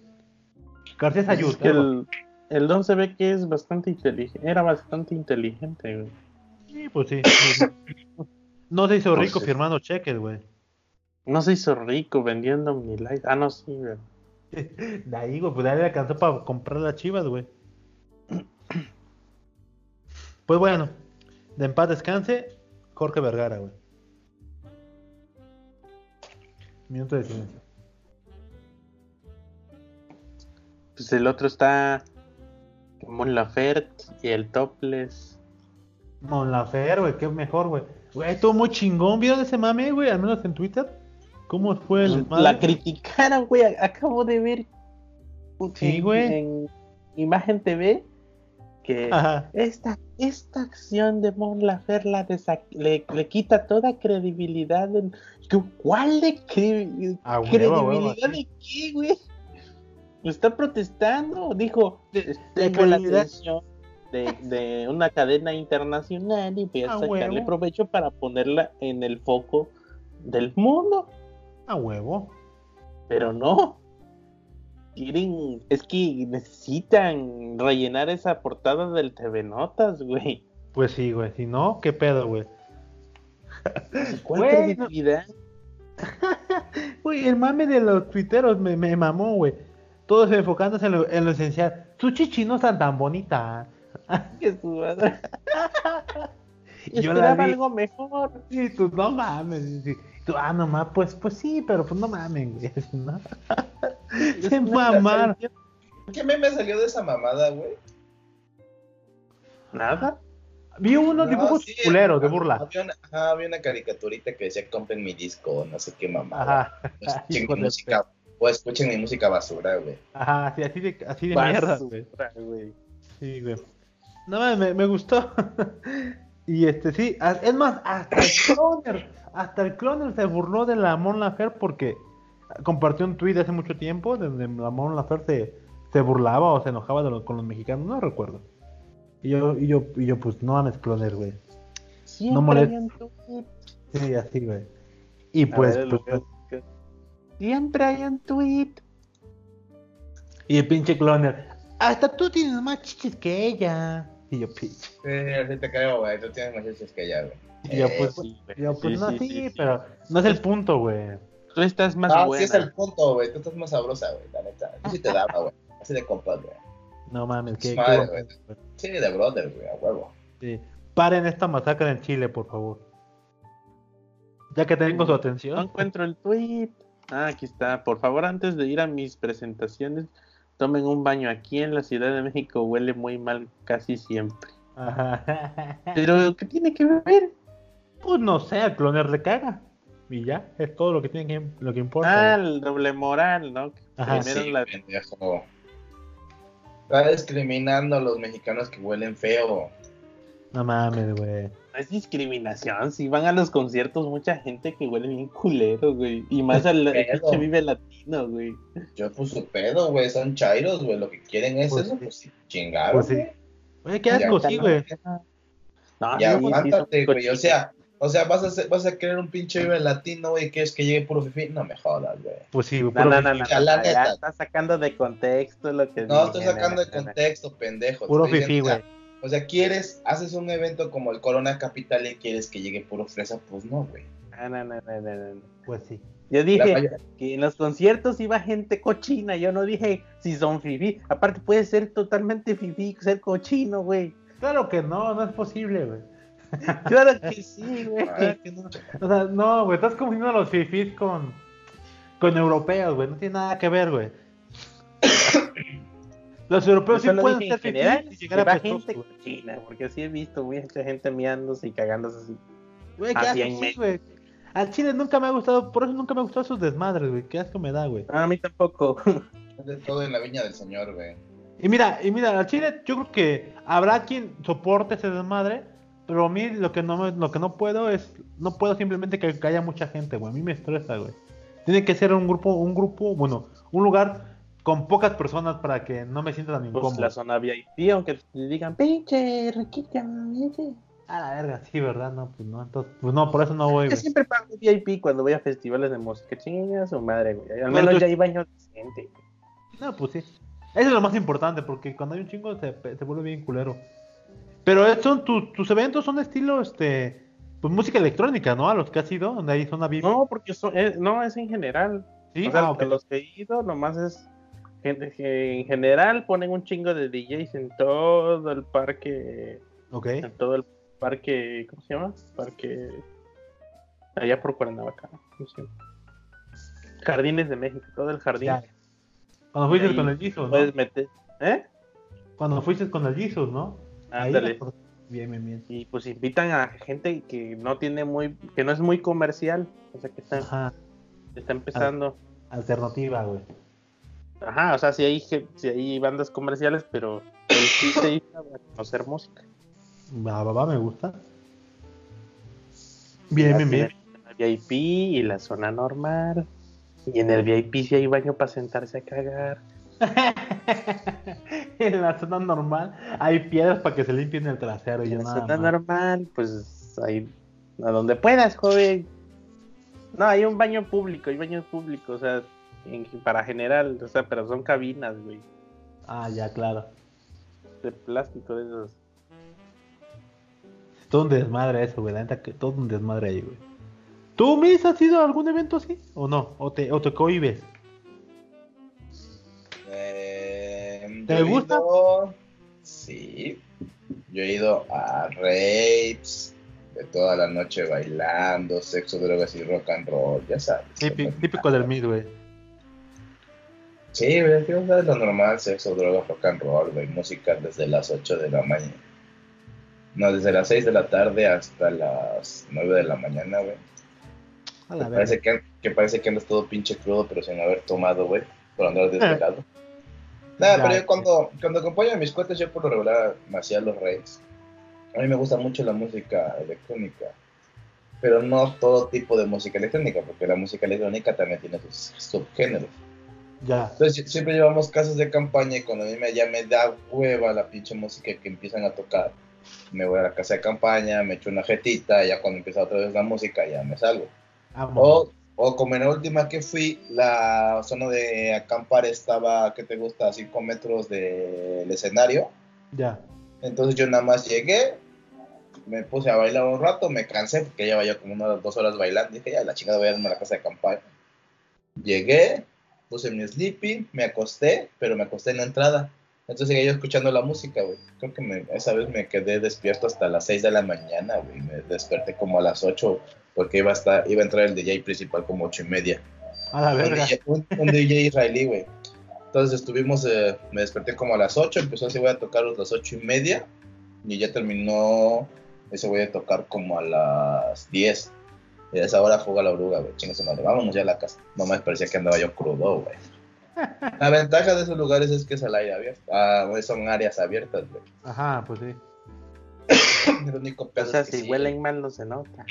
García Sayud. Es que el, el don se ve que es bastante inteligente. Era bastante inteligente, güey. Sí, pues sí. No se hizo Pues rico sí. firmando cheques, güey. No se hizo rico vendiendo Omnilight. Ah, no, sí, güey. De ahí, güey, pues ahí le alcanzó para comprar las chivas, güey. Pues bueno, de en paz descanse, Jorge Vergara, güey. Minuto de silencio. Pues el otro está Mon Laferte y el Topless. Mon Lafer, güey, qué mejor, güey. Güey, estuvo muy chingón. ¿Vieron ese mame, güey? Al menos en Twitter. ¿Cómo fue el La criticaron, güey. Acabo de ver. Sí, en- güey. En Imagen TV que Ajá. esta, esta acción de Mon Laferte la le, le quita toda credibilidad. en- ¿Qué- ¿Cuál de cre- A huevo, a huevo, credibilidad de qué, güey? Está protestando. Dijo: De- Tengo la atención de, de una cadena internacional y voy a A sacarle provecho para ponerla en el foco del mundo. A huevo. Pero no. Quieren, es que necesitan rellenar esa portada del TV Notas, güey. Pues sí, güey. Si no, ¿qué pedo, güey? ¿Cuál Güey, credibilidad? Güey, el mame de los tuiteros me, me mamó, güey. Todos enfocándose en lo, en lo esencial. Su chichi no están tan bonita. Que su madre. Yo la vi. algo mejor. Sí, tú no mames. sí, sí. Tú, ah, no mames, pues, pues sí, pero pues no mames, güey. ¿no? Se mamaron. ¿Qué meme salió de esa mamada, güey? Nada. Vi unos No, dibujos sí, culeros de había- burla. Había una, ajá, había una caricaturita que decía compren mi disco, no sé qué mamada. Ajá. O escuchen mi música, o escuchen mi música basura, güey. Ajá, sí, así de, así de mierda, güey. Basura, güey. Sí, güey. No mames, me, me gustó. y este, sí, a- es más, hasta el cloner, hasta el cloner se burló de la Mon Laferte porque compartió un tweet hace mucho tiempo donde la Mon Laferte se, se burlaba o se enojaba de lo- con los mexicanos, no recuerdo. Y yo, y yo, y yo, pues no mames, cloner, güey. Siempre molest- hay un tweet. Sí, así, güey. Y pues, ver, pues, que- Siempre hay un tweet. y el pinche cloner, hasta tú tienes más chichis que ella. Y yo, pinche. Sí, así te creo, güey. Tú tienes más chistes que ella, güey. Y yo, Eh, pues, sí, güey. yo, pues Sí, no, sí, sí, sí, sí. pero no es el punto, güey. Tú estás más Ah, buena. sí es el punto, güey. Tú estás más sabrosa, güey, la neta. Yo sí te daba, güey. Así de compas, güey. No mames, qué, Madre, güey. Sí, de brother, güey, a huevo. Sí. Paren esta masacre en Chile, por favor. Ya que tengo su No atención. encuentro el tweet. Ah, aquí está. Por favor, antes de ir a mis presentaciones, tomen un baño. Aquí en la Ciudad de México huele muy mal casi siempre. Ajá. Pero, ¿qué tiene que ver? Pues no sé, al cloner le caga. Y ya, es todo lo que tiene que, lo que Ah, importa. güey. el doble moral, ¿no? Ajá. Primero Sí, la- pendejo. Está discriminando a los mexicanos que huelen feo. No mames, güey. No es discriminación. Si van a los conciertos, mucha gente que huele bien culero, güey. Y más al pinche vive latino, güey. Yo pues su pedo, güey. Son chairos, güey. Lo que quieren es Pues eso, sí. pues Pues sí. güey. Oye, qué asco, sí, ¿no? güey. No, Ya sí, sí, aguántate, son güey. O sea, o sea, vas a, hacer- vas a querer un pinche vive latino, güey, que es que llegue puro fifi. No me jodas, güey. Pues sí, güey. No, puro no, no, no, Ya, la no, neta. ya está sacando de contexto lo que No, dije, estoy sacando de no, no, no. contexto, pendejo. Puro fifi, güey. O sea, quieres, haces un evento como el Corona Capital y quieres que llegue puro fresa, pues no, güey. No, no, no, no, no, no. Pues sí. Yo dije que en los conciertos iba gente cochina, yo no dije si son fifi. Aparte puede ser totalmente fifi, ser cochino, güey. Claro que no, no es posible, güey. Claro que sí, güey. Claro que no. O sea, no, güey, estás confundiendo a los fifis con, con europeos, güey. No tiene nada que ver, güey. Los europeos sí Yo solo pueden en general, y llegar a gente güey. cochina, porque sí he visto mucha gente meándose y cagándose así. Güey, qué asco, sí, güey. Al chile nunca me ha gustado, por eso nunca me ha gustado sus desmadres, güey. Qué asco me da, güey. A mí tampoco. Es de todo en la viña del señor, güey. Y mira, y mira, al chile yo creo que habrá quien soporte ese desmadre, pero a mí lo que no me- lo que no puedo es no puedo simplemente que, que haya mucha gente, güey. A mí me estresa, güey. Tiene que ser un grupo, un grupo, bueno, un lugar con pocas personas para que no me sienta tan Pues incómodo. la zona VIP, aunque te digan, pinche, riquilla, pinche. A la verga, sí, ¿verdad? No, pues no, entonces, pues no, por eso no voy, Yo siempre pago VIP cuando voy a festivales de música. Chinga su madre, güey. Al menos ya hay baño decente. No, pues sí. Eso es lo más importante, porque cuando hay un chingo se, se vuelve bien culero. Pero son tus, tus eventos son de estilo, este, pues música electrónica, ¿no? A los que has ido, donde hay zona VIP. No, porque son- eh, no, es en general. sí, O sea, ah, los que he ido, nomás es. Gente que en general ponen un chingo de DJs en todo el parque. Ok. En todo el parque. ¿Cómo se llama? Parque. Allá por Cuernavaca. ¿cómo se llama? Jardines de México, todo el jardín. Ya. Cuando fuiste con el Jesus, ¿no? Puedes meter. ¿Eh? Cuando fuiste con el Jesus, ¿no? Ándale. Bien, bien, bien. Y pues invitan a gente que no tiene muy. que no es muy comercial. O sea, que está, Ajá. está empezando. Alternativa, güey. Ajá, o sea, si hay, si hay bandas comerciales, pero el chiste ahí está para conocer música. Va, va, va, me gusta. Bien, bien, bien. El VIP y la zona normal. Y en el VIP si hay baño para sentarse a cagar. en la zona normal hay piedras para que se limpien el trasero y en la nada zona más. normal, pues ahí a donde puedas, joven. No, hay un baño público, hay baños públicos, o sea, en- para general, o sea, pero son cabinas, güey, Ah, ya, claro. de plástico de esos. Todo un desmadre eso, güey. La neta que todo un desmadre ahí, güey. ¿Tú, Miss, has ido a algún evento así? ¿O no? ¿O te, o te cohibes? Eh, ¿Te gusta? ido- Sí. Yo he ido a rapes de toda la noche bailando, sexo, drogas y rock and roll, ya sabes. Típico, típico del Miss, güey. Sí, güey, es lo normal, sexo, drogas, rock and roll, güey, música desde las 8 de la mañana. No, desde las 6 de la tarde hasta las 9 de la mañana, güey. A la Que parece que, que parece que andas todo pinche crudo, pero sin haber tomado, güey, por andar desvelado. Nada, Ya. pero yo cuando, cuando acompaño a mis cuates, yo por lo regular me hacía los reyes. A mí me gusta mucho la música electrónica, pero no todo tipo de música electrónica, porque la música electrónica también tiene sus subgéneros. Ya. Entonces siempre llevamos casas de campaña y cuando a mí me, ya me da hueva la pinche música que empiezan a tocar, me voy a la casa de campaña, me echo una jetita, y ya cuando empieza otra vez la música ya me salgo. O, o como en la última que fui, la zona de acampar estaba, ¿qué te gusta? A 5 metros del escenario. Ya. Entonces yo nada más llegué, me puse a bailar un rato, me cansé porque llevaba yo como unas dos horas bailando. Dije, ya, la chingada voy a irme a la casa de acampar. Llegué, puse mi sleepy, me acosté, pero me acosté en la entrada. Entonces seguía yo escuchando la música, güey. Creo que me- esa vez me quedé despierto hasta las 6 de la mañana, güey. Me desperté como a las 8 porque iba a, estar, iba a entrar el DJ principal como 8 y media. A la Un verga. DJ, un- un DJ israelí, güey. Entonces estuvimos, eh, me desperté como a las 8, empezó ese güey a tocar a las 8 y media y ya terminó ese güey a tocar como a las 10. Y a esa hora fuga la oruga, güey. Chinga su madre, vámonos ya a la casa. No me parecía que andaba yo crudo, güey. La ventaja de esos lugares es que es al aire abierto. Ah, güey, son áreas abiertas, güey. Ajá, pues sí. El único O pedo sea, es que si sí. huelen mal no se nota.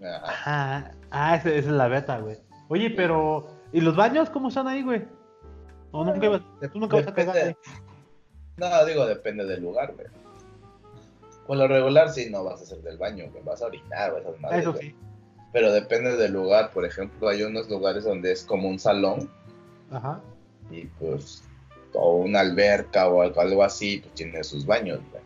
Ajá. Ajá. Ah, esa, es la beta, güey. Oye, pero. ¿Y los baños cómo están ahí, güey? ¿O nunca ibas, tú nunca vas a cagar? Depende. No, digo, depende del lugar, güey. Por lo regular, sí, no vas a hacer del baño, güey. Vas a orinar, o esas madres, Eso güey. Pero depende del lugar. Por ejemplo, hay unos lugares donde es como un salón Ajá. y pues o una alberca o algo, así, pues tiene sus baños, güey.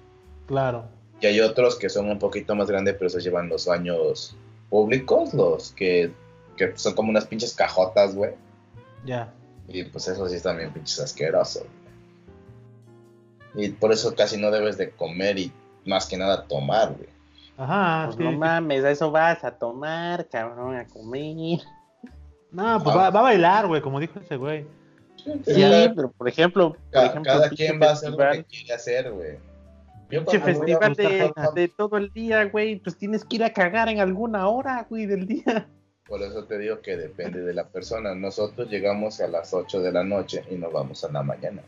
Claro. Y hay otros que son un poquito más grandes, pero se llevan los baños públicos, los que, que son como unas pinches cajotas, güey. Ya. Y pues eso sí están bien pinches asquerosos. Y por eso casi no debes de comer y más que nada tomar, güey. Ajá. Pues sí, no mames, a eso vas a tomar, cabrón, a comer. No, pues va, va a bailar, güey, como dijo ese güey. Sí, Cada, pero por ejemplo, por ca- ejemplo, cada quien va a hacer lo que festival- quiere hacer, güey. Yo festival de todo el día, güey, pues tienes que ir a cagar en alguna hora, güey, del día. Por eso te digo que depende de la persona. Nosotros llegamos a las 8 de la noche y nos vamos a la mañana.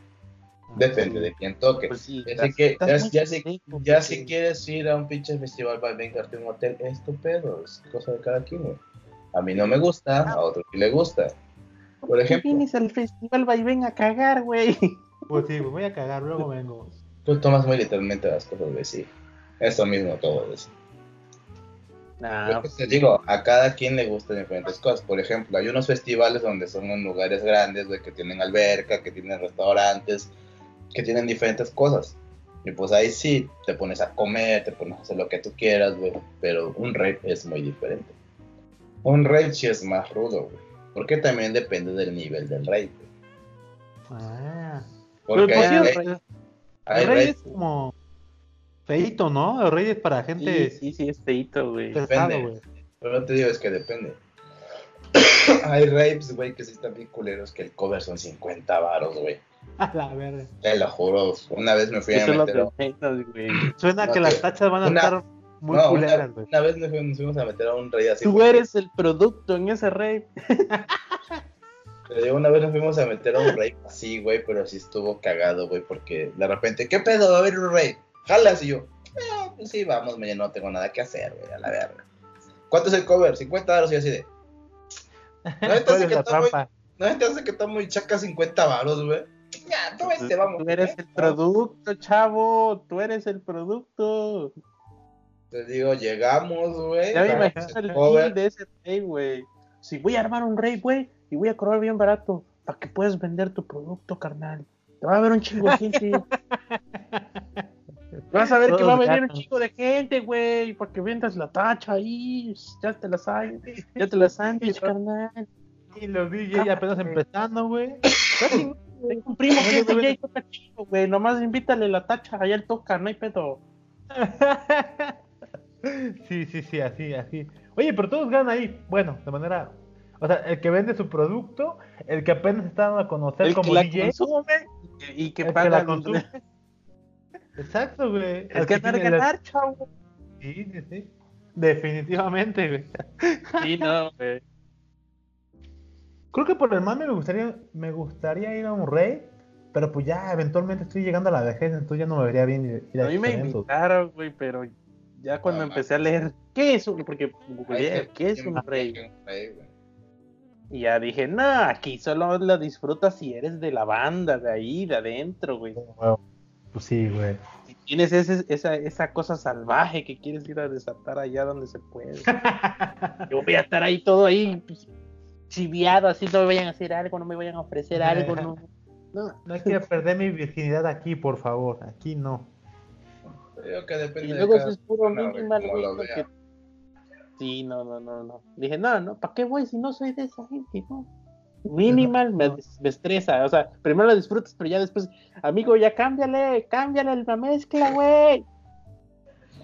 Depende de quién toque. Pues sí, Ya estás- si, que, ya, ya ya si quieres ir a un pinche festival para vengarte a un hotel, es tu pedo, es cosa de cada quien. güey. A mí no me gusta, a otro sí le gusta. Por ¿Por qué ejemplo, vienes al festival vaivén a cagar, güey? Pues sí, voy a cagar, luego vengo. tú tomas muy literalmente las cosas, güey, sí. Eso mismo todo eso. Ah, Yo te digo, a cada quien le gustan diferentes cosas. Por ejemplo, hay unos festivales donde son en lugares grandes, güey, que tienen alberca, que tienen restaurantes, que tienen diferentes cosas. Y pues ahí sí, te pones a comer, te pones a hacer lo que tú quieras, güey. Pero un rave es muy diferente. Un rave sí es más rudo, güey. Porque también depende del nivel del güey. Ah. Porque Pero, pues, hay, el, hay el rey rave- es como feito, ¿no? El rey es para gente sí, sí, sí, es feito, güey. Depende. güey. Pero no te digo, es que depende. hay raves, güey, que sí están bien culeros, que el cover son 50 varos, güey. A la verga. Te lo juro, una vez me fui a Eso meter a- que menos, güey. Suena No, que tío. las tachas van a Una- estar muy no, culeras, una, güey. una vez nos fuimos, nos fuimos a meter a un rey así. Tú porque- eres el producto en ese rey. Te digo, una vez nos fuimos a meter a un rey así, güey, pero sí estuvo cagado, güey, porque de repente, ¿qué pedo? Va a haber un rey. Jalas y yo, "Ah, pues sí, vamos, mañana no tengo nada que hacer, güey, a la verga. ¿Cuánto es el cover? 50 varos y así de. ¿No te hace que está muy chaca 50 varos, güey? Ya, tú vete, vamos. Tú eres el producto, chavo. Tú eres el producto. Te digo, llegamos, güey. Ya me imagino el deal de ese rey, güey. Si voy a armar un rey, güey, y voy a cobrar bien barato, para que puedas vender tu producto, carnal. Te va a ver un chingo de gente. Vas a ver que va a venir un chingo de gente, güey, para que vendas la tacha ahí. Ya te la sabes, ya te la sabes, carnal. Y los DJ apenas empezando, güey. Tengo un primo que es DJ toca chido, güey. Nomás invítale la tacha, allá él toca, no hay pedo. Sí, sí, sí, así, así. Oye, pero todos ganan ahí. Bueno, de manera. O sea, el que vende su producto, el que apenas está dando a conocer El que como la DJ, consume y que el que paga la el- consume. Exacto, güey. Es El que ganar, la- ganar, chavo. Sí, sí, sí. Definitivamente, güey. Sí, no, güey. Creo que por el mame me gustaría, me gustaría ir a un rey, pero pues ya eventualmente estoy llegando a la vejez, entonces ya no me vería bien ir, a A mí me invitaron, güey, pero ya cuando No, empecé a leer, ¿qué es un? Porque googleé, ¿qué es un rey? Y ya dije, no, aquí solo lo disfrutas si eres de la banda, de ahí, de adentro, güey. Pues sí, güey. Si tienes ese- esa, esa cosa salvaje que quieres ir a desatar allá donde se puede. Yo voy a estar ahí todo ahí, pues, chiviado, así no me vayan a hacer algo, no me vayan a ofrecer algo, no. No, No quiero perder mi virginidad aquí, por favor. Aquí no. Digo que depende Y de luego cada eso es puro minimal, vea. Sí, no, no, no, no. Dije, no, no, ¿para qué voy si no soy de esa gente? No. Minimal me, me estresa, o sea, primero lo disfrutas, pero ya después, amigo, ya cámbiale, cámbiale la mezcla, güey.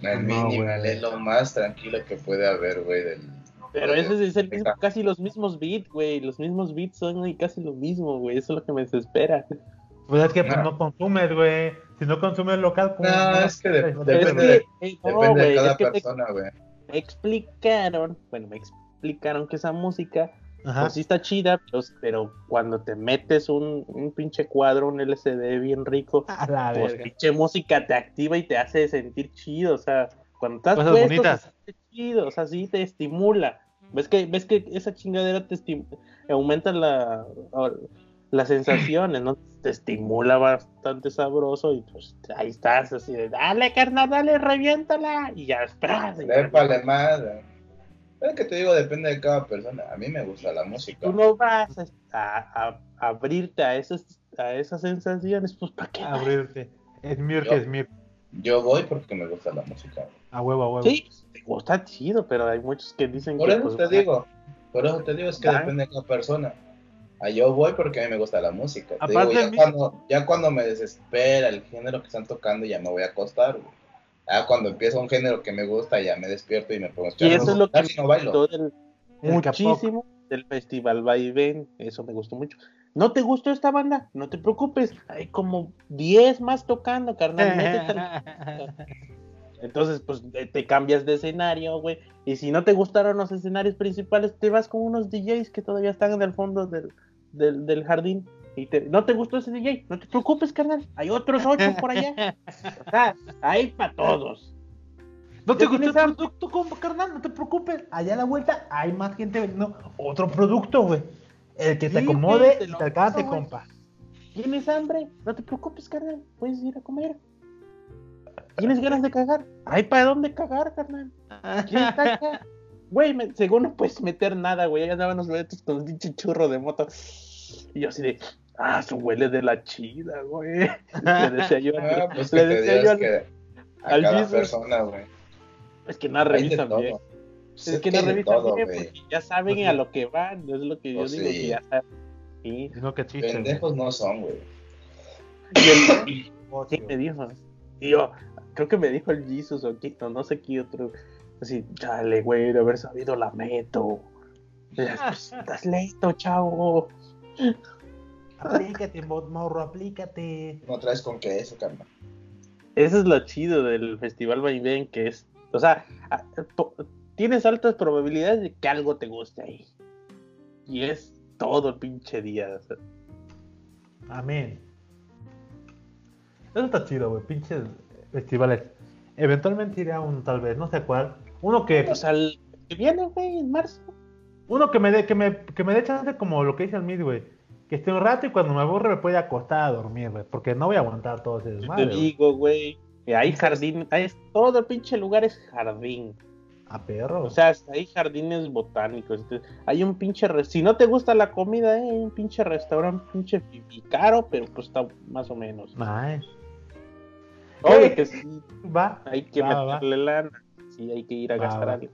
El No, minimal es lo más tranquilo que puede haber, güey. Del... Pero ese es el mismo, casi los mismos beats, güey, los mismos beats son casi lo mismo, güey, eso es lo que me desespera. Pues es que pues, No. no consumes, güey. Si no consumes local, ¿cómo No, es que de- No depende es te- que, de- eh, no, Depende de cada es que te persona, güey. me explicaron, bueno, me explicaron que esa música Ajá. Pues sí está chida, pero, pero cuando te metes un, un pinche cuadro, un LCD bien rico, A la pues verga. pinche música te activa y te hace sentir chido, o sea, cuando estás Cosas puesto, bonitas. se siente chido, o sea, sí te estimula. ¿Ves que, ves que esa chingadera te aumenta la, las sensaciones, ¿no? Te estimula bastante sabroso y pues ahí estás así de, dale carnal, dale, reviéntala y ya esperas. y Dépale más, güey. Es que te digo, depende de cada persona. A mí me gusta la música. tú no vas a, a- a abrirte a esas, a esas sensaciones, pues ¿para qué? Abrirte. Es que es mir. Yo voy porque me gusta la música. A huevo, a huevo. Sí, pues, te gusta chido, pero hay muchos que dicen Por que eso pues, te digo. Por eso te digo, es que Ah. depende de cada persona. A yo voy porque a mí me gusta la música. Te Aparte, digo, ya, cuando, ya cuando me desespera el género que están tocando, ya me voy a acostar, güey. Ya cuando empieza un género que me gusta, ya me despierto y me pongo a Y eso es lo que no bailo. gustó del- El muchísimo del festival Vaivén, eso me gustó mucho. ¿No te gustó esta banda? No te preocupes, hay como 10 más tocando, carnal. Entonces, pues te- te cambias de escenario, güey. Y si no te gustaron los escenarios principales, te vas con unos DJs que todavía están en el fondo del, del, del jardín. Y te- no te gustó ese DJ, no te preocupes, carnal. Hay otros ocho por allá. O sea, hay para todos. ¿No te ¿Ya gustó el producto, carnal? No te preocupes. Allá a la vuelta hay más gente vendiendo otro producto, güey. El que te Sí, acomode te y te alcance, compa. ¿Tienes hambre? No te preocupes, carnal. Puedes ir a comer. ¿Tienes ganas de cagar? ¿Hay para dónde cagar, carnal? ¿Quién está acá? Güey, me- según no puedes meter nada, güey. Ahí andaban los boletos con un pinche churro de moto. Y yo así de, ah, eso huele de la chida, güey. Le decía yo, al- Ah, pues que le decía yo al- a cada persona, güey. es que de revisan todo. bien. Pues Es que no revisan todo, bien porque ya saben a lo que van. Es lo que yo Pues digo, sí. que ya saben. Sí. Que chiste. güey. Pendejos no son, güey. Y el-. Sí, me dijo. Y yo, creo que me dijo el Jesus o Quito, no sé qué otro. Así, chale, güey, de haber sabido la meto. Pues, Estás lento, chavo. Aplícate, mo- morro, aplícate. No traes con qué eso, carnal. Eso es lo chido del Festival Vaivén, que es, o sea, tienes altas probabilidades de que algo te guste ahí. Y es todo el pinche día. o sea. Amén. Eso está chido, güey. Pinches festivales. Eventualmente iré a un, tal vez, no sé cuál. Uno que, O sea, el que viene, güey, en marzo. uno que me dé, que me, que me dé chance como lo que dice el Mid, güey. Que esté un rato y cuando me aburre me pueda acostar a dormir, güey. Porque no voy a aguantar todo ese Te desmadre. güey. digo, güey. que Hay jardín, hay, todo el pinche lugar es jardín. A perro. O sea, hasta hay jardines botánicos. entonces, hay un pinche. re- Si no te gusta la comida, eh, hay un pinche restaurante, pinche fifi caro, pero pues está más o menos. Nice. Obvio que sí, Va. hay que Va, va, va. meterle lana. Sí, hay que ir a Va, gastar va. algo.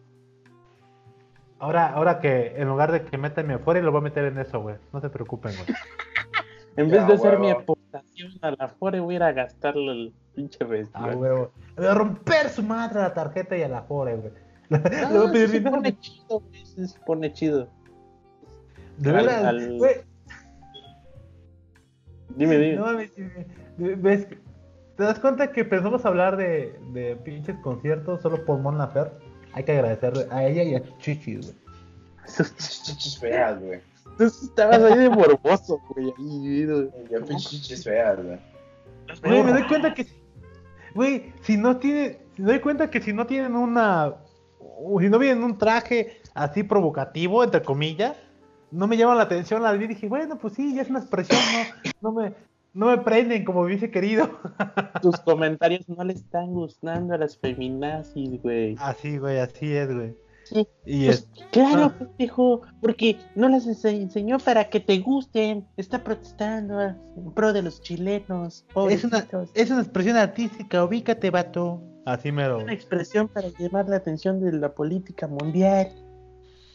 Ahora, ahora que en lugar de que metanme afuera, lo voy a meter en eso, güey. No se preocupen, güey. En Ya, vez de hacer mi huevo. aportación a la Fore, voy a ir a gastarle el pinche Ah, festival. huevo. Le voy a romper su madre a la tarjeta y a la fore, güey. Ah, a pedir se dinero. pone chido, güey, se pone chido. De al- veras, al- güey. Dime, dime. No mames. ¿ves? ¿Te das cuenta que pensamos hablar de, de pinches conciertos solo por Mon Lafer? Hay que agradecerle a ella y a Chichis, güey. Chichis feas, güey. Tú estabas ahí de morboso, güey. Ahí, güey. Yo pinches chichis feas, güey. Güey, me doy cuenta que. Güey, si no tiene. Me doy cuenta que si no tienen una. Si no vienen un traje así provocativo, entre comillas, no me llaman la atención. La vi y dije, bueno, pues sí, ya es una expresión, no, no me. No me prenden como hubiese querido. Tus comentarios no le están gustando a las feminazis, güey. Así, güey, así es, güey. Sí, Y Pues, es. claro, ah. pendejo, porque no las ense- enseñó para que te gusten. Está protestando en pro de los chilenos. Es una, es una expresión artística, ubícate, vato. Así mero. una expresión para llamar la atención de la política mundial.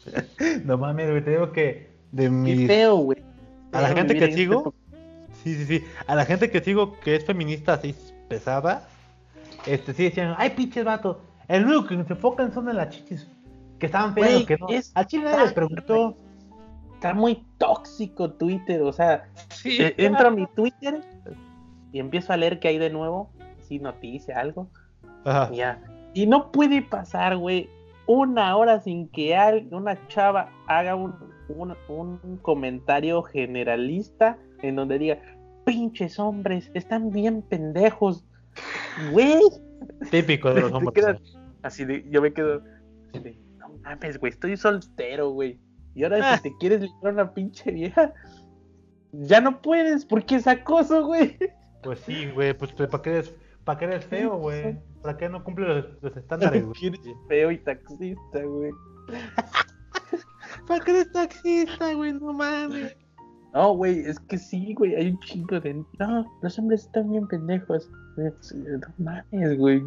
No mames, güey, te digo que de Qué mis. feo, güey. A la gente que este sigo, época. Sí, sí, sí. A la gente que sigo que es feminista así pesada, este sí decían, ay pinches vatos, el único que se enfocan son en las chichis, que estaban feas que no. es Al chile nadie les preguntó. Está muy tóxico Twitter, o sea, Sí, eh, entro a mi Twitter y empiezo a leer qué hay de nuevo, si noticia, algo, Ajá. y ya. Y no puede pasar, güey, una hora sin que una chava haga un, un, un comentario generalista en donde diga, pinches hombres, están bien pendejos. Güey, Típico de los hombres. quedas así de, yo me quedo así de, no mames, güey, estoy soltero, güey. Y ahora Ah. si te quieres ligar a una pinche vieja, ya no puedes, porque es acoso, güey. Pues sí, güey, pues ¿para qué eres, para qué eres feo, güey? ¿Para qué no cumple los, los estándares, güey? Feo y taxista, güey. ¿Para qué eres taxista, güey? No mames. No, güey, es que sí, güey, hay un chingo de... No, los hombres están bien pendejos. No mames, güey.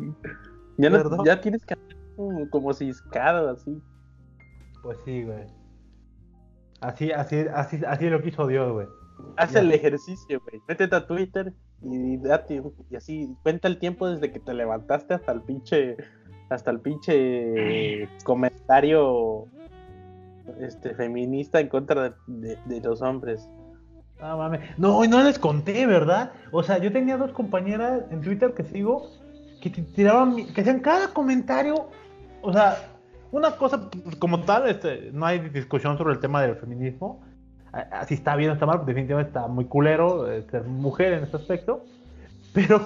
Ya, no- ya tienes que hacer como, como ciscado, así. Pues sí, güey. Así, así, así, así lo quiso Dios, güey. Haz Ya. el ejercicio, güey. Métete a Twitter y date y así cuenta el tiempo desde que te levantaste hasta el pinche hasta el pinche comentario este feminista en contra de, de- de los hombres. No mames. No, y no les conté, ¿verdad? O sea, yo tenía dos compañeras en Twitter que sigo que tiraban, mi- que hacían cada comentario. O sea, una cosa como tal, este, no hay discusión sobre el tema del feminismo. Si está bien o está mal, definitivamente está muy culero eh, ser mujer en este aspecto. Pero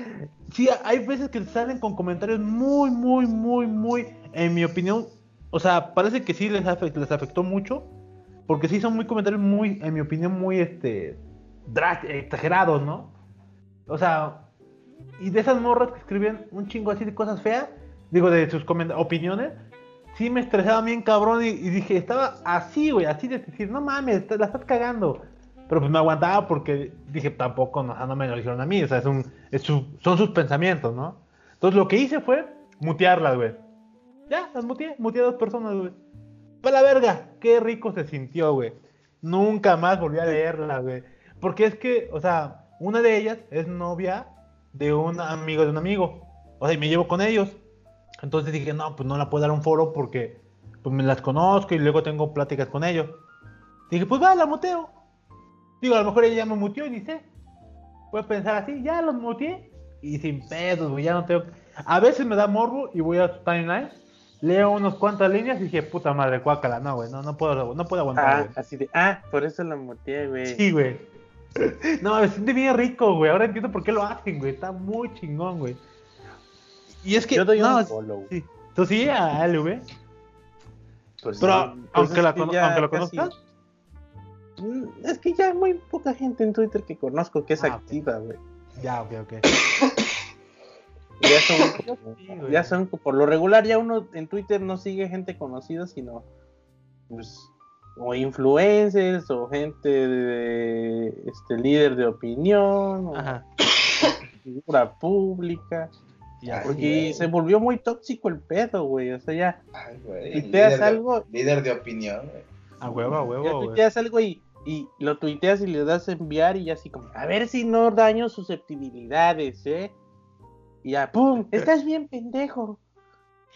sí, hay veces que salen con comentarios muy, muy, muy, muy, en mi opinión, o sea, parece que sí les, les afectó mucho, porque sí son muy comentarios muy, en mi opinión, muy, este, exagerados, ¿no? O sea, Y de esas morras que escribían un chingo así de cosas feas, digo, de sus opiniones, sí me estresaba bien cabrón y, dije, estaba así, güey, así de decir, no mames, la estás cagando. Pero pues me aguantaba porque dije, tampoco, no, no me lo dijeron a mí, o sea, es un, es su- son sus pensamientos, ¿no? Entonces lo que hice fue mutearlas, güey. Ya, las muteé, muteé a dos personas, güey. Para la verga, qué rico se sintió, güey. Nunca más volví a leerla, güey. Porque es que, o sea, una de ellas es novia de un amigo de un amigo. O sea, y me llevo con ellos. Entonces dije, no, pues no la puedo dar un foro porque pues me las conozco y luego tengo pláticas con ellos. Dije, pues va, la muteo. Digo, a lo mejor ella ya me muteó y sé. Voy a pensar así, ya los muteé. Y sin pedos, güey, ya no tengo... A veces me da morbo y voy a su timeline, leo unas cuantas líneas y dije, puta madre, cuácala. No, güey, no, no puedo, no puedo aguantar, Ah, güey. así de, ah, por eso la muteé, güey. Sí, güey. No, me siente bien rico, güey. Ahora entiendo por qué lo hacen, güey. Está muy chingón, güey. Y es que. Yo doy no, un follow. sí. Tú sí a LV. Pues Pero pues aunque, la aunque lo conozcas. Mm, Es que ya hay muy poca gente en Twitter que conozco que es Ah, activa, güey. Ya, ok, ok. Ya son, Sí, güey. ya son, por lo regular, ya uno en Twitter no sigue gente conocida, sino pues, o influencers o gente de este líder de opinión o figura pública. Ya, Porque se volvió muy tóxico el pedo, güey. O sea, ya Ay, güey, tuiteas líder de- algo, Líder de opinión, güey. A huevo, a ya huevo, güey. tuiteas algo y, y lo tuiteas y le das a enviar y ya así como, a ver si no daño susceptibilidades, ¿eh? Y ya, ¡pum! Estás bien pendejo.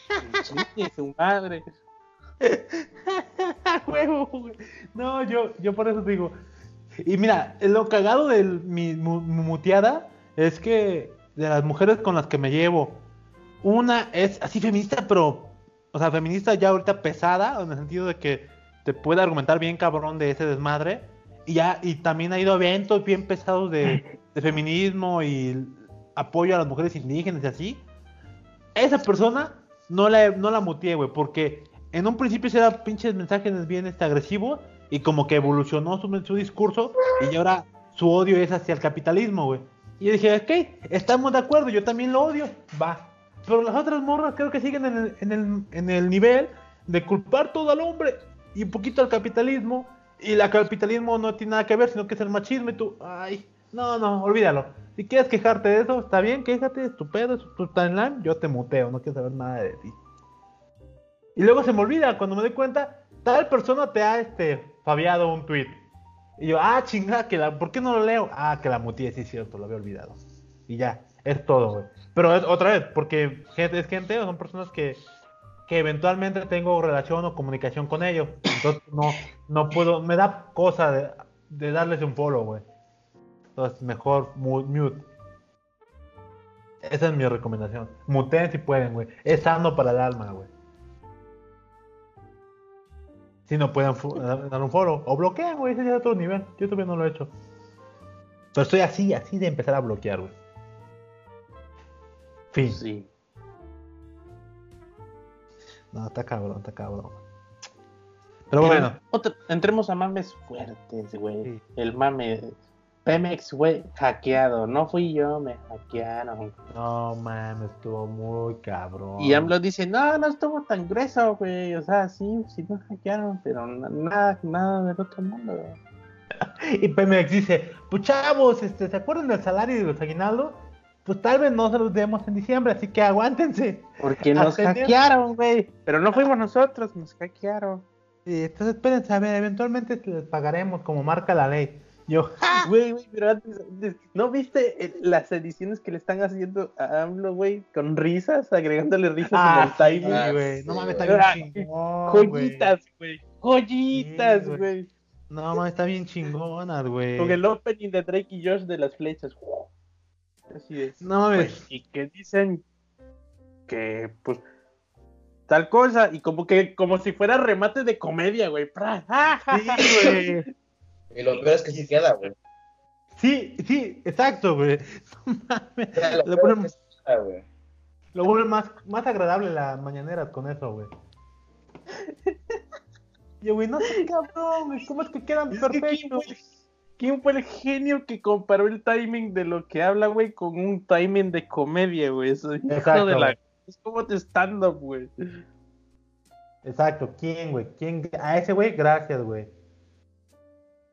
Chingue su madre. A huevo, güey. No, yo, yo por eso digo. Y mira, lo cagado de mi mu- mu- muteada es que de las mujeres con las que me llevo, una es así feminista, pero, o sea, feminista ya ahorita pesada, en el sentido de que te puede argumentar bien cabrón de ese desmadre. Y ya, y también ha ido a eventos bien pesados de, de feminismo y apoyo a las mujeres indígenas y así. Esa persona no la, no la muteé, güey, porque en un principio era pinches mensajes bien este, agresivos y como que evolucionó su, su discurso y ahora su odio es hacia el capitalismo, güey. Y yo dije, ok, estamos de acuerdo, yo también lo odio, va. Pero las otras morras creo que siguen en el, en el, en el nivel de culpar todo al hombre y un poquito al capitalismo. Y el capitalismo no tiene nada que ver, sino que es el machismo y tú, ay, no, no, olvídalo. Si quieres quejarte de eso, está bien, quéjate, es tu pedo, es tu timeline, yo te muteo, no quiero saber nada de ti. Y luego se me olvida, cuando me doy cuenta, tal persona te ha este, fabiado un tweet. Y yo, ah, chingada, que la, ¿por qué no lo leo? Ah, que la muteé, sí cierto, lo había olvidado. Y ya, es todo, güey. Pero es, otra vez, porque es gente son personas que, que eventualmente tengo relación o comunicación con ellos. Entonces no, no puedo, me da cosa de, de darles un follow, güey. Entonces mejor mu- mute. Esa es mi recomendación. Muteen si pueden, güey. Es sano para el alma, güey. Si no pueden fu- dar un follow. O bloquean, güey. Ese ya es otro nivel. Yo todavía no lo he hecho. Pero estoy así, así de empezar a bloquear, güey. Fin. Sí. No, está cabrón, está cabrón. Pero bueno. Entremos a mames fuertes, güey. Sí. El mame. Pemex, güey, hackeado. No fui yo, me hackearon. No mames, estuvo muy cabrón. Y AMLO dice, no, no estuvo tan grueso, güey. O sea, sí, sí nos hackearon, pero na- nada, nada del otro mundo, güey. Y Pemex dice, pues chavos, este, ¿se acuerdan del salario y de los aguinaldos? Pues tal vez no se los demos en diciembre, así que aguántense. Porque nos hackearon, güey. Pero no fuimos nosotros, nos hackearon. Y entonces espérense, a ver, eventualmente les pagaremos como marca la ley. Yo, Güey, güey, pero antes, antes, ¿no viste eh, las ediciones que le están haciendo a AMLO, güey? Con risas, agregándole risas ah, en el timing. Ah, güey, sí, no mames, está Ah, bien chingón, güey. Joyitas, güey. Joyitas, güey. No mames, está bien chingonas, güey. Con el opening de Drake y Josh de las flechas. Así es. No mames. Pues, y que dicen que, pues, tal cosa. Y como que, como si fuera remate de comedia, güey. ¡Ah! Sí, güey. Y lo peor es que sí queda, güey. Sí, sí, exacto, güey. No mames. O sea, lo Lo peor ponen- es que sí queda, güey. Lo vuelve más, más agradable las mañaneras con eso, güey. Yo, güey, no sé, cabrón, güey, ¿cómo es que quedan Es perfectos? ¿Quién fue el genio que comparó el timing de lo que habla, güey, con un timing de comedia, güey? Eso, hijo Exacto, de la... Es como de stand-up, güey. Exacto, ¿quién, güey? ¿Quién? A ese güey, gracias, güey.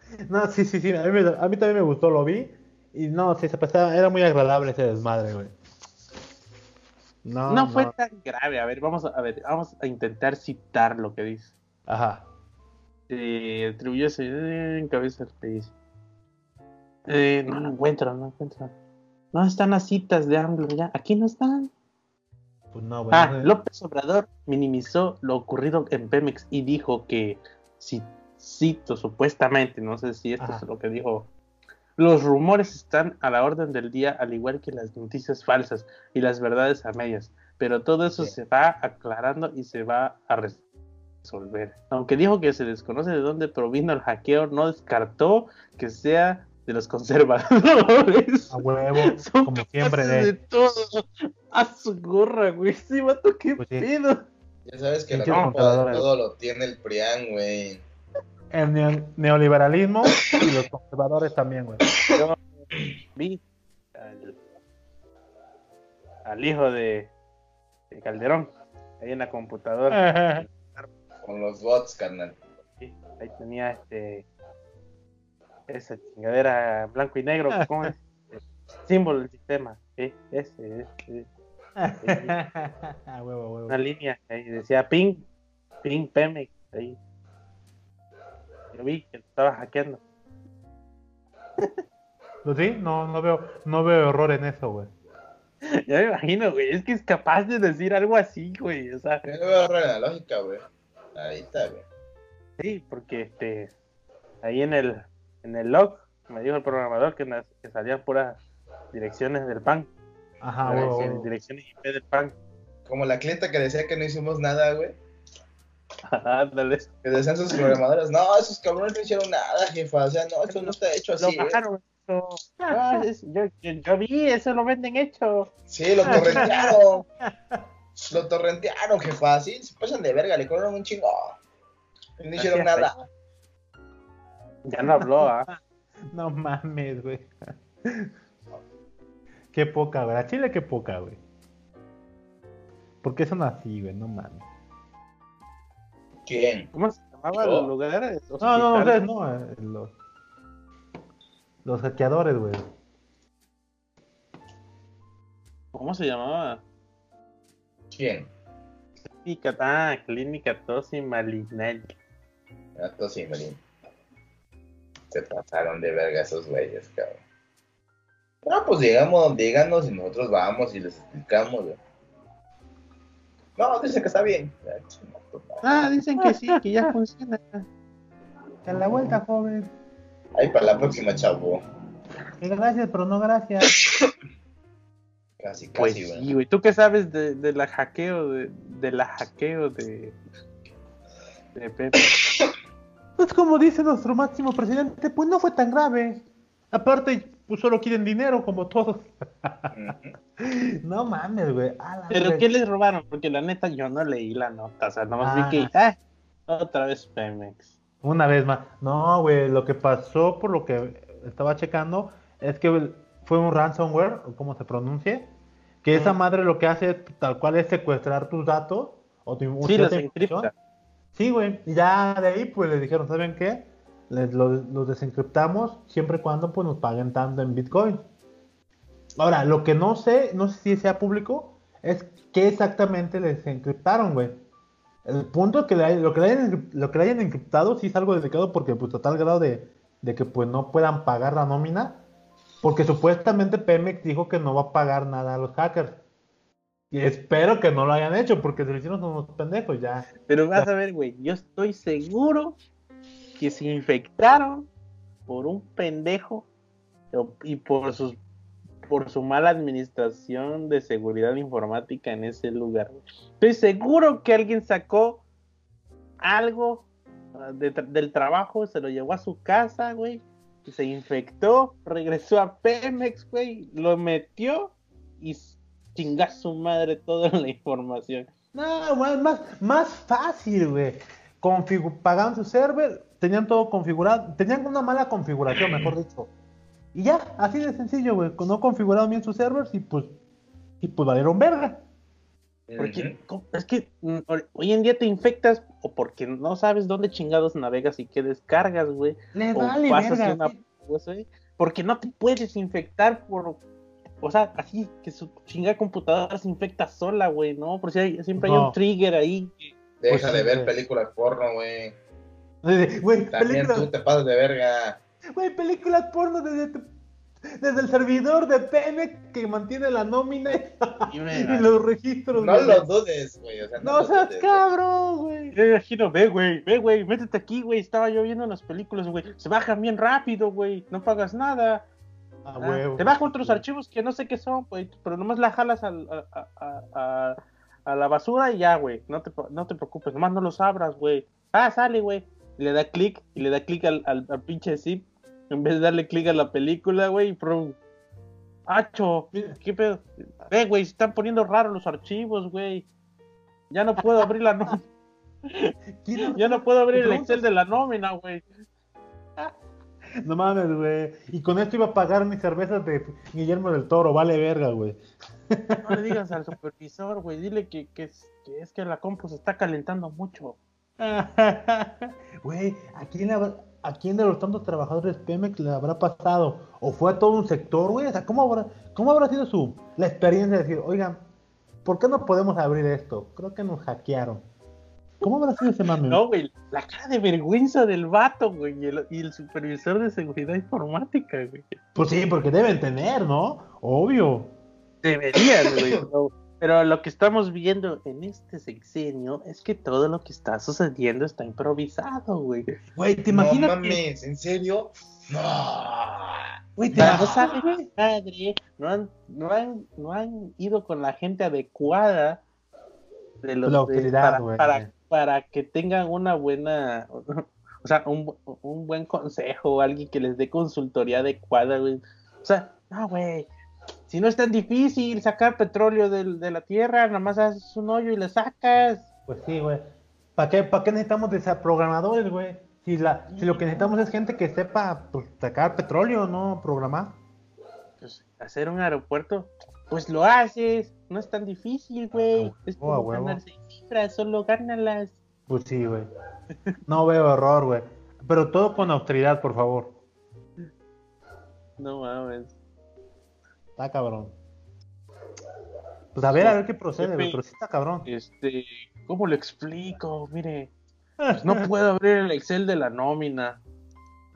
No, sí, sí, sí, a mí, me- a mí también me gustó, lo vi. Y no, sí, se pasaba, era muy agradable ese desmadre, güey. No, No, fue tan grave. A ver, vamos a, a ver, vamos a intentar citar lo que dice. Ajá. Eh, atribuyó eh, en cabeza país. Eh, no lo encuentro, no lo encuentro. No están las citas de AMLO ya. Aquí no están. Pues no, güey. Ah. López Obrador minimizó lo ocurrido en Pemex y dijo que, si cito supuestamente, no sé si esto Ajá. es lo que dijo, los rumores están a la orden del día, al igual que las noticias falsas y las verdades a medias, pero todo eso Sí. se va aclarando y se va a resolver. Aunque dijo que se desconoce de dónde provino el hackeo, no descartó que sea de los conservadores. A huevo, Son como siempre, capaces de... de todo. A su gorra, güey. Sí, vato, qué Pues sí. pedo. Ya sabes que la culpa de todo lo tiene el PRIAN, güey. El neo- neoliberalismo y los conservadores también, güey. Yo vi al, al hijo de, de Calderón ahí en la computadora. Con los bots, carnal. Sí, ahí tenía este esa chingadera blanco y negro. ¿Cómo es? El símbolo del sistema. Sí, ese, ese. A huevo, a huevo. una línea ahí decía ping, ping Pemex ahí. Yo vi que lo estaba hackeando. ¿Pues sí? No, no veo, no veo error en eso, güey. Ya me imagino, güey, es que es capaz de decir algo así, güey, o sea, Yo no veo error en la lógica, güey. Ahí está, güey. sí, porque este, ahí en el, en el log me dijo el programador que, nas- que salían puras direcciones del PAN, Ajá, huevo. direcciones IP del PAN. Como la clienta que decía que no hicimos nada, güey. Ándale. Que decían sus programadores, no, esos cabrones no hicieron nada, jefa. O sea, no, eso no está hecho Lo así. ¿eh? bajaron, eso. Ah, es- yo, yo, yo vi, eso lo venden hecho. Sí, lo torrentearon. lo torrentearon, jefa. Sí, se pasan de verga, le cobraron un chingo. No hicieron nada. Ya no habló, ¿ah? No mames, güey. Qué poca, güey. A Chile qué poca, güey. ¿Por qué son así, güey? No mames. ¿Quién? ¿Cómo se llamaba Yo. el lugar? No, no, ustedes no. eh, Los, los hackeadores, güey. ¿Cómo se llamaba? ¿Quién? Clínica, ah, Clínica Tosi Malinal. Gato Simmerin. Se pasaron de verga esos güeyes, cabrón. No, pues llegamos, díganos y nosotros vamos y les explicamos, güey. No, dice que está bien. Ah, dicen que sí, que ya funciona. A la vuelta, joven. Ahí para la próxima, chavo. Que Gracias, pero no gracias. Casi, Pues casi, güey. sí, güey. ¿Tú qué sabes de, de la hackeo de, de la hackeo de de Pepe? Pues como dice nuestro máximo presidente, pues no fue tan grave. Aparte, pues solo quieren dinero, como todos. No mames, güey. ¿Pero verga. qué les robaron? Porque la neta yo no leí la nota, o sea, nomás Ah. vi que ah, otra vez Pemex. Una vez más. No, güey, lo que pasó por lo que estaba checando es que fue un ransomware, o como se pronuncie, que esa madre lo que hace tal cual es secuestrar tus datos o tu Sí, los encripta. Sí, güey. Y ya de ahí, pues les dijeron, ¿saben qué? Les lo- los desencriptamos siempre y cuando pues nos paguen tanto en Bitcoin. Ahora, lo que no sé, no sé si sea público, es qué exactamente les encriptaron, güey. El punto es que le lo, que le hayan, encrip- lo que le hayan encriptado sí es algo delicado porque pues a tal grado de, de que pues no puedan pagar la nómina. Porque supuestamente Pemex dijo que no va a pagar nada a los hackers. Y espero que no lo hayan hecho porque se lo hicieron unos pendejos ya. Pero vas a ver, güey, yo estoy seguro que se infectaron por un pendejo y por sus por su mala administración de seguridad informática en ese lugar. Estoy seguro que alguien sacó algo ah, del trabajo, se lo llevó a su casa, güey, se infectó, regresó a Pemex, güey, lo metió y s- chingá su madre toda la información. No, güey, más, más fácil, güey. Pagaron su server, tenían todo configurado, tenían una mala configuración, mejor dicho. Y ya, así de sencillo, güey, no configuraron bien sus servers y pues, y pues valieron verga. Porque es que mm, hoy en día te infectas o porque no sabes dónde chingados navegas y qué descargas, güey. Le o vale pasas verga, una sí. cosa, güey, porque no te puedes infectar por o sea, así que su chingada computadora se infecta sola, güey, ¿no? Por si hay, siempre hay un trigger ahí. Deja Pues, de ver películas porno, güey. Güey, También tú películas, te pasas de verga. güey, películas porno desde, tu- desde el servidor de Pemex que mantiene la nómina y, Y me- y los registros. No güey. lo dudes, güey. O sea, no, seas dudes, cabrón, güey. Yo imagino, ve, güey, ve, güey, métete aquí, güey. Estaba yo viendo las películas, güey. Se bajan bien rápido, güey. No pagas nada. Ah, huevo. te bajan otros archivos que no sé qué son, güey. Pero nomás la jalas al- a, a- a- a- a la basura y ya, güey. No te, no te preocupes, nomás no los abras, güey. Ah, sale, güey. Le da clic y le da clic al, al, al pinche zip. En vez de darle clic a la película, güey. prum. ¡Acho! ¿Qué pedo? Ve, güey, se están poniendo raros los archivos, güey. Ya no puedo abrir la nómina. ¿Quién- Ya no puedo abrir el? Excel de la nómina, güey. No mames, güey. Y con esto iba a pagar mis cervezas de Guillermo del Toro, vale verga, güey. No le digas al supervisor, güey. Dile que, que, es, que es que la compu se está calentando mucho. Güey, ¿a quién, habrá- ¿a quién de los tantos trabajadores Pemex le habrá pasado? ¿O fue a todo un sector, güey? O sea, ¿cómo habrá, cómo habrá sido su, la experiencia de decir, oigan, ¿por qué no podemos abrir esto? Creo que nos hackearon. ¿Cómo habrá sido ese mame? No, güey. La cara de vergüenza del vato, güey. Y el, y el supervisor de seguridad informática, güey. Pues sí, porque deben tener, ¿no? Obvio. Deberían, güey. Pero, lo que estamos viendo en este sexenio es que todo lo que está sucediendo está improvisado, güey. Güey, ¿te No imaginas? que- mames, ¿en serio? No. Güey, te no madre, no han, no han, no han ido con la gente adecuada de los La de- autoridad, para, güey. para, para que tengan una buena, o sea, un, un buen consejo, alguien que les dé consultoría adecuada, güey. O sea, no, güey. Si no es tan difícil sacar petróleo del- de la tierra, nada más haces un hoyo y le sacas. Pues sí, güey. ¿Para qué, ¿Para qué necesitamos desaprogramadores, güey? Si, la, si lo que necesitamos es gente que sepa pues, sacar petróleo, no programar. Pues, hacer un aeropuerto, pues lo haces. No es tan difícil, güey. Ah, Es huevo, a como huevo. ganar seis cifras, solo gánalas. Pues sí, güey. No veo error, güey. Pero todo con austeridad, por favor. No mames. Está cabrón. Pues a ver, a ver qué procede. Pero sí está cabrón. Este, ¿cómo lo explico? Mire, pues no puedo abrir el Excel de la nómina.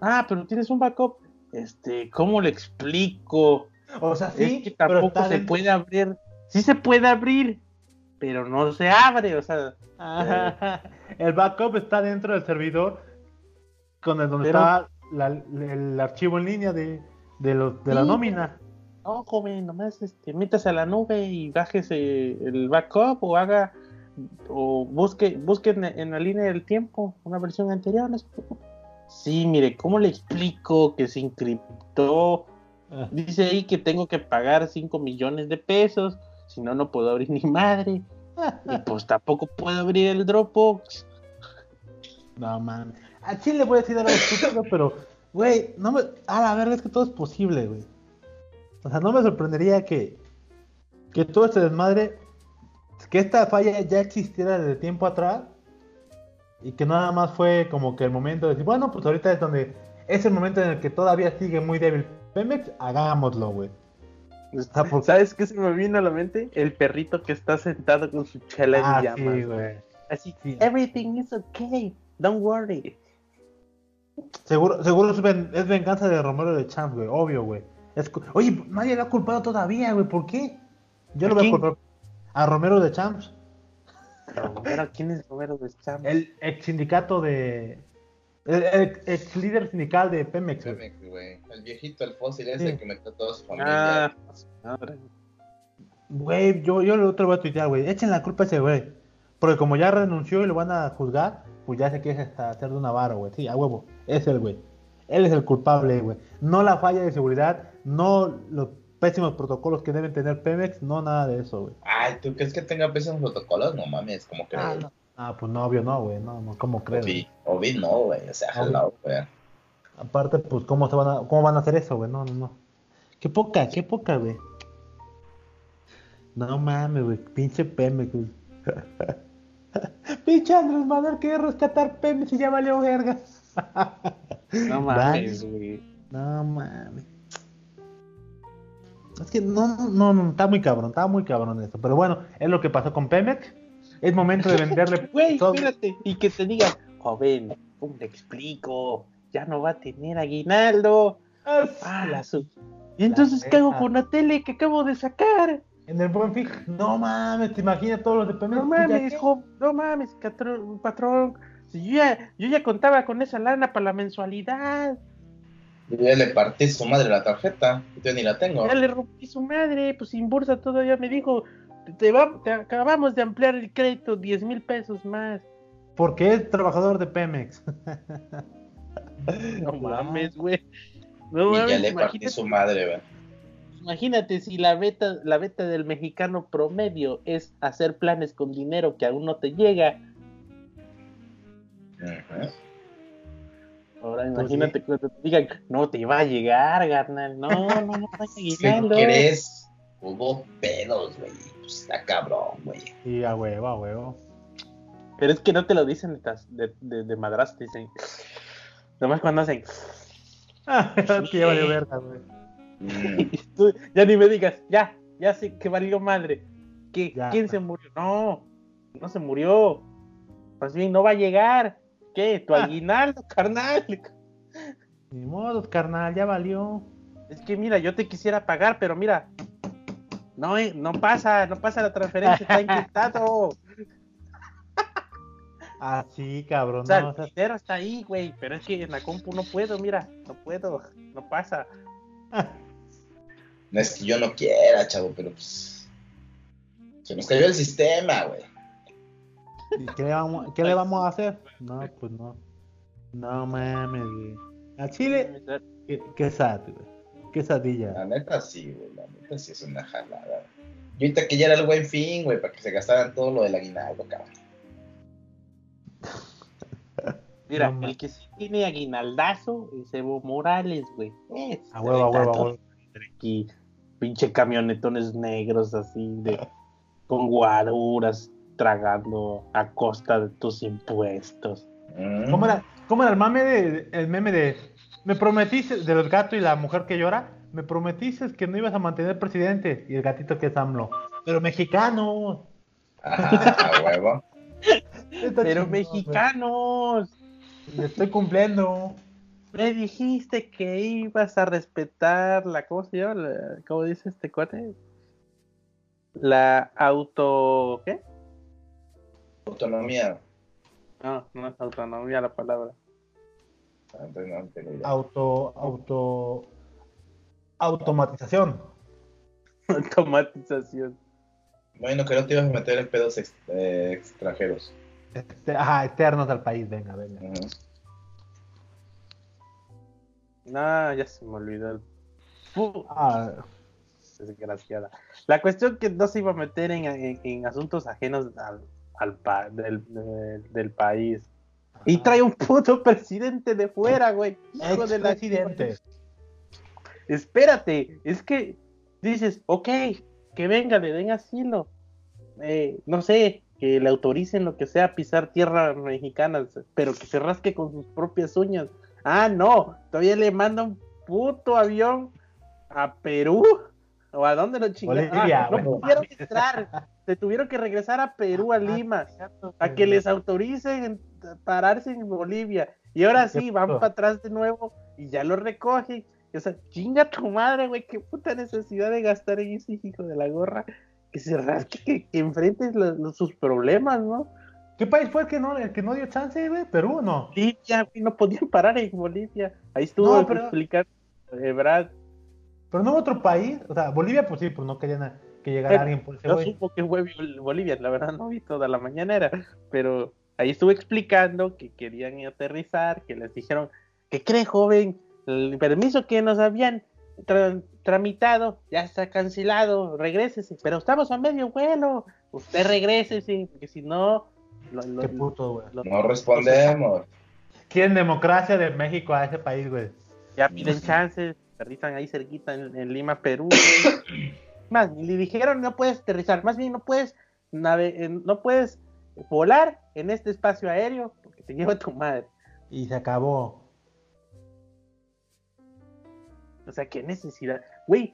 Ah, pero tienes un backup. Este, ¿cómo le explico? O sea, sí, es que tampoco se dentro- puede abrir. Sí se puede abrir, pero no se abre, o sea, Ajá. El backup está dentro del servidor con el donde Pero- está la- el archivo en línea de, de, los, de la nómina. No, joven, nomás este, métase a la nube y bájese el backup o haga o busque, busque en, en la línea del tiempo una versión anterior. no se. Sí, mire, ¿cómo le explico que se encriptó? Ah, Dice ahí que tengo que pagar 5 millones de pesos, si no, no puedo abrir ni madre. Y pues tampoco puedo abrir el Dropbox. No, man. A sí le voy a decir algo estúpido, pero, güey, no me. A la verga, es que todo es posible, güey. O sea, no me sorprendería que. Que todo este desmadre. Que esta falla ya existiera desde tiempo atrás. Y que nada más fue como que el momento de decir, bueno, pues ahorita es donde. Es el momento en el que todavía sigue muy débil Pemex, hagámoslo, güey. ¿Sabes qué se me vino a la mente? El perrito que está sentado con su chela en Ah, llamas. sí, güey. Así, Sí. everything is okay, don't worry. Seguro, seguro es, ven- es venganza de Romero de Champs, güey, obvio, güey. Es Oye, nadie lo ha culpado todavía, güey, ¿por qué? Yo ¿A lo voy a quién? culpar a Romero de Champs, Romero, ¿quién es Romero de Champs? el ex sindicato de. El, el ex líder sindical de Pemex. Pemex, güey. El viejito, el fósil ese Sí. que metió a toda su familia. Ah. Güey, yo, yo lo otro voy a tuitear, güey. Echen la culpa a ese güey. Porque como ya renunció y lo van a juzgar, pues ya se quiere hasta hacer de una vara, güey. Sí, a huevo. Es el güey. Él es el culpable, güey. No la falla de seguridad, no los pésimos protocolos que deben tener Pemex, no nada de eso, güey. Ay, ¿tú crees que tenga pésimos protocolos? No mames, como que Ah, no, Ah, pues no, obvio no, güey, no, no, ¿cómo crees? Ovid no, güey, o sea, jalado, güey. Aparte, pues, ¿cómo, se van a, ¿cómo van a hacer eso, güey? No, no, no. Qué poca, qué poca, güey. No mames, güey, pinche Pemex, güey. pinche Andrés Manuel quiere rescatar Pemex y ya valió verga. No mames, güey. No mames. Es que no, no, no, está muy cabrón, está muy cabrón esto. Pero bueno, es lo que pasó con Pemex. Es momento de venderle. Güey, espérate. Y que te digan, joven, ¿cómo te explico? Ya no va a tener aguinaldo. Ah, la su- ¿Y entonces qué hago con la tele que acabo de sacar? En el buen fin, no mames, te imaginas todos los de Pemex. No ¿Ya mames, qué? jo- no mames, patrón. Si yo, ya, yo ya contaba con esa lana para la mensualidad. Yo ya le partí su madre la tarjeta, yo ni la tengo. Ya le rompí su madre, pues sin bolsa todavía me dijo, te, va- te acabamos de ampliar el crédito 10 mil pesos más. Porque es trabajador de Pemex. No mames, güey. No Y ya mames, le partí su madre, güey. imagínate si la beta, la beta del mexicano promedio es hacer planes con dinero que aún no te llega. Ujú. Ahora Pues imagínate cuando te digan, no te va a llegar, carnal. No, no, no, no hay ¿Qué aguinaldo. crees? Hubo pedos, güey. Pues está cabrón, güey. Y a huevo, a huevo. Pero es que no te lo dicen de, de, de, madrazo, te dicen. Nomás cuando hacen. Ah, que verga, güey. Mm, Tú ya ni me digas, ya, ya sé que valió madre. ¿Qué, Ya. ¿Quién se murió? No, no se murió. Más bien, no va a llegar. ¿Qué? Tu Ah. aguinaldo, carnal. Ni modo, carnal, ya valió. Es que mira, yo te quisiera pagar, pero mira. No, eh, no pasa, no pasa la transferencia, está encriptado. Ah, sí, cabrón. O sea, no, o el sea, dinero está ahí, güey, pero es que en la compu no puedo, mira, no puedo, no pasa. No es que yo no quiera, chavo, pero pues. Se nos cayó el sistema, güey. ¿Y ¿qué, le vamos, ¿Qué le vamos a hacer? No, pues no. No mames, güey. A Chile, qué, qué sad, güey. Qué sadilla. La neta sí, güey. La neta sí es una jalada. Y ahorita que ya era el buen fin, güey, para que se gastaran todo lo del aguinaldo, cabrón. Mira, No, el que sí tiene aguinaldazo es Evo Morales, güey. Ese A huevo, a huevo, a está huevo. Aquí, pinche camionetones negros así, de, con guaruras, tragando a costa de tus impuestos. Mm. ¿Cómo era, cómo era el mame de, el meme de me prometiste del gato y la mujer que llora? Me prometiste que no ibas a mantener presidente y el gatito que es AMLO. Pero mexicano. Ajá, a huevo. Está Pero mexicanos. Le estoy cumpliendo. me dijiste que ibas a respetar la, ¿cómo se llama? La- ¿Cómo dice este cuate? La auto, ¿qué? Autonomía. No, no es autonomía la palabra. Ah, no. Auto, auto, automatización. Automatización. Bueno, que no te ibas a meter en pedos ex- eh, extranjeros. Este, ajá, externos al país, venga, venga. No, ya se me olvidó el... Ah, desgraciada. La cuestión que no se iba a meter en, en- en asuntos ajenos al, al pa- del, del- del país. Y trae un puto presidente de fuera, güey. Hijo de la. Espérate, es que dices, ok, que venga, le den asilo. Eh, no sé, que le autoricen lo que sea pisar tierra mexicana, pero que se rasque con sus propias uñas. Ah, no, todavía le manda un puto avión a Perú. ¿O a dónde lo chingaron? Bolivia, Ah, no pudieron entrar. Se tuvieron que regresar a Perú, a Lima, a que les autoricen en- pararse en Bolivia. Y ahora sí, van para atrás de nuevo y ya lo recogen. O sea, chinga tu madre, güey, qué puta necesidad de gastar en ese hijo de la gorra. Que se rasque, que, que enfrentes los- los- sus problemas, ¿no? ¿Qué país fue el que no, el que no dio chance, güey? ¿Perú o no? Bolivia, güey, no podían parar en Bolivia. Ahí estuvo No, pero- explicando eh, Brad. Pero no hubo otro país. O sea, Bolivia, pues sí, pues no querían que llegara Pero alguien por ese Yo supo que fue Bol- Bolivia, la verdad no vi toda la mañanera, pero ahí estuvo explicando que querían aterrizar, que les dijeron, ¿qué cree joven? El permiso que nos habían tra- tramitado ya está cancelado, regrésese, pero estamos a medio vuelo, usted regrésese, porque si no, Lo- lo- Qué puto, güey. lo- No respondemos. Quieren democracia de México a ese país, güey. Ya piden chances, aterrizan ahí cerquita en, en Lima, Perú. Más, ni le dijeron no puedes aterrizar, más bien no puedes nave- eh, no puedes volar en este espacio aéreo porque te lleva tu madre. Y se acabó. O sea, qué necesidad. Güey,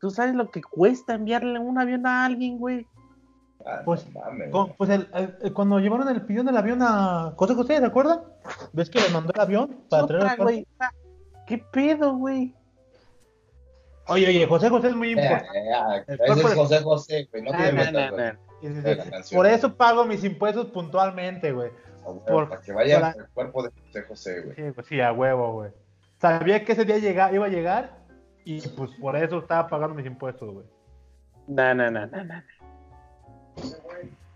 ¿tú sabes lo que cuesta enviarle un avión a alguien, güey? Ah, Pues, no Pues el- el- el- cuando llevaron el pillón del avión a José José, ¿se acuerdan? ¿Ves que le mandó el avión para traer Otra, güey. ¿Qué pedo, güey? Oye, oye, José José es muy Eh, importante. eh, ah, ese es José José, güey. No Ah, te no, metas, güey. Por eso pago mis impuestos puntualmente, güey. A huevo, por- para que vaya para- el cuerpo de José José, güey. Sí, pues sí, a huevo, güey. Sabía que ese día llega, iba a llegar y pues por eso estaba pagando mis impuestos, güey. No, no, no, no, no.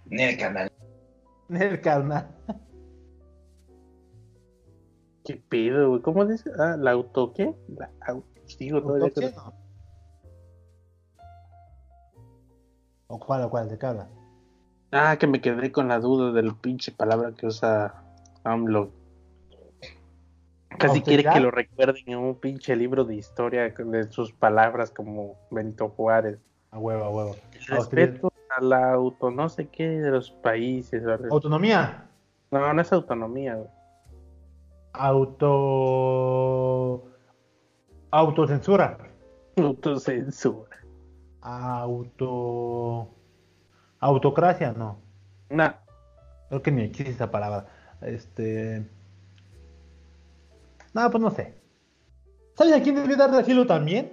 Ni el canal. El carnal. ¿Qué pedo, güey? ¿Cómo dice? Ah, ¿la auto qué? La au- Digo. ¿O cuál, o cuál? ¿De qué habla? Ah, que me quedé con la duda de la pinche palabra que usa AMLO. Casi quiere que lo recuerden en un pinche libro de historia de sus palabras como Benito Juárez. A huevo, a huevo. El respeto a la auto, no sé qué, de los países. la- Autonomía. No, no es autonomía, güey. Auto. Autocensura. Autocensura. Auto. Autocracia, no. No, Creo que ni existe esa palabra. Este. No, pues no sé. ¿Sabes a quién debió darle asilo también?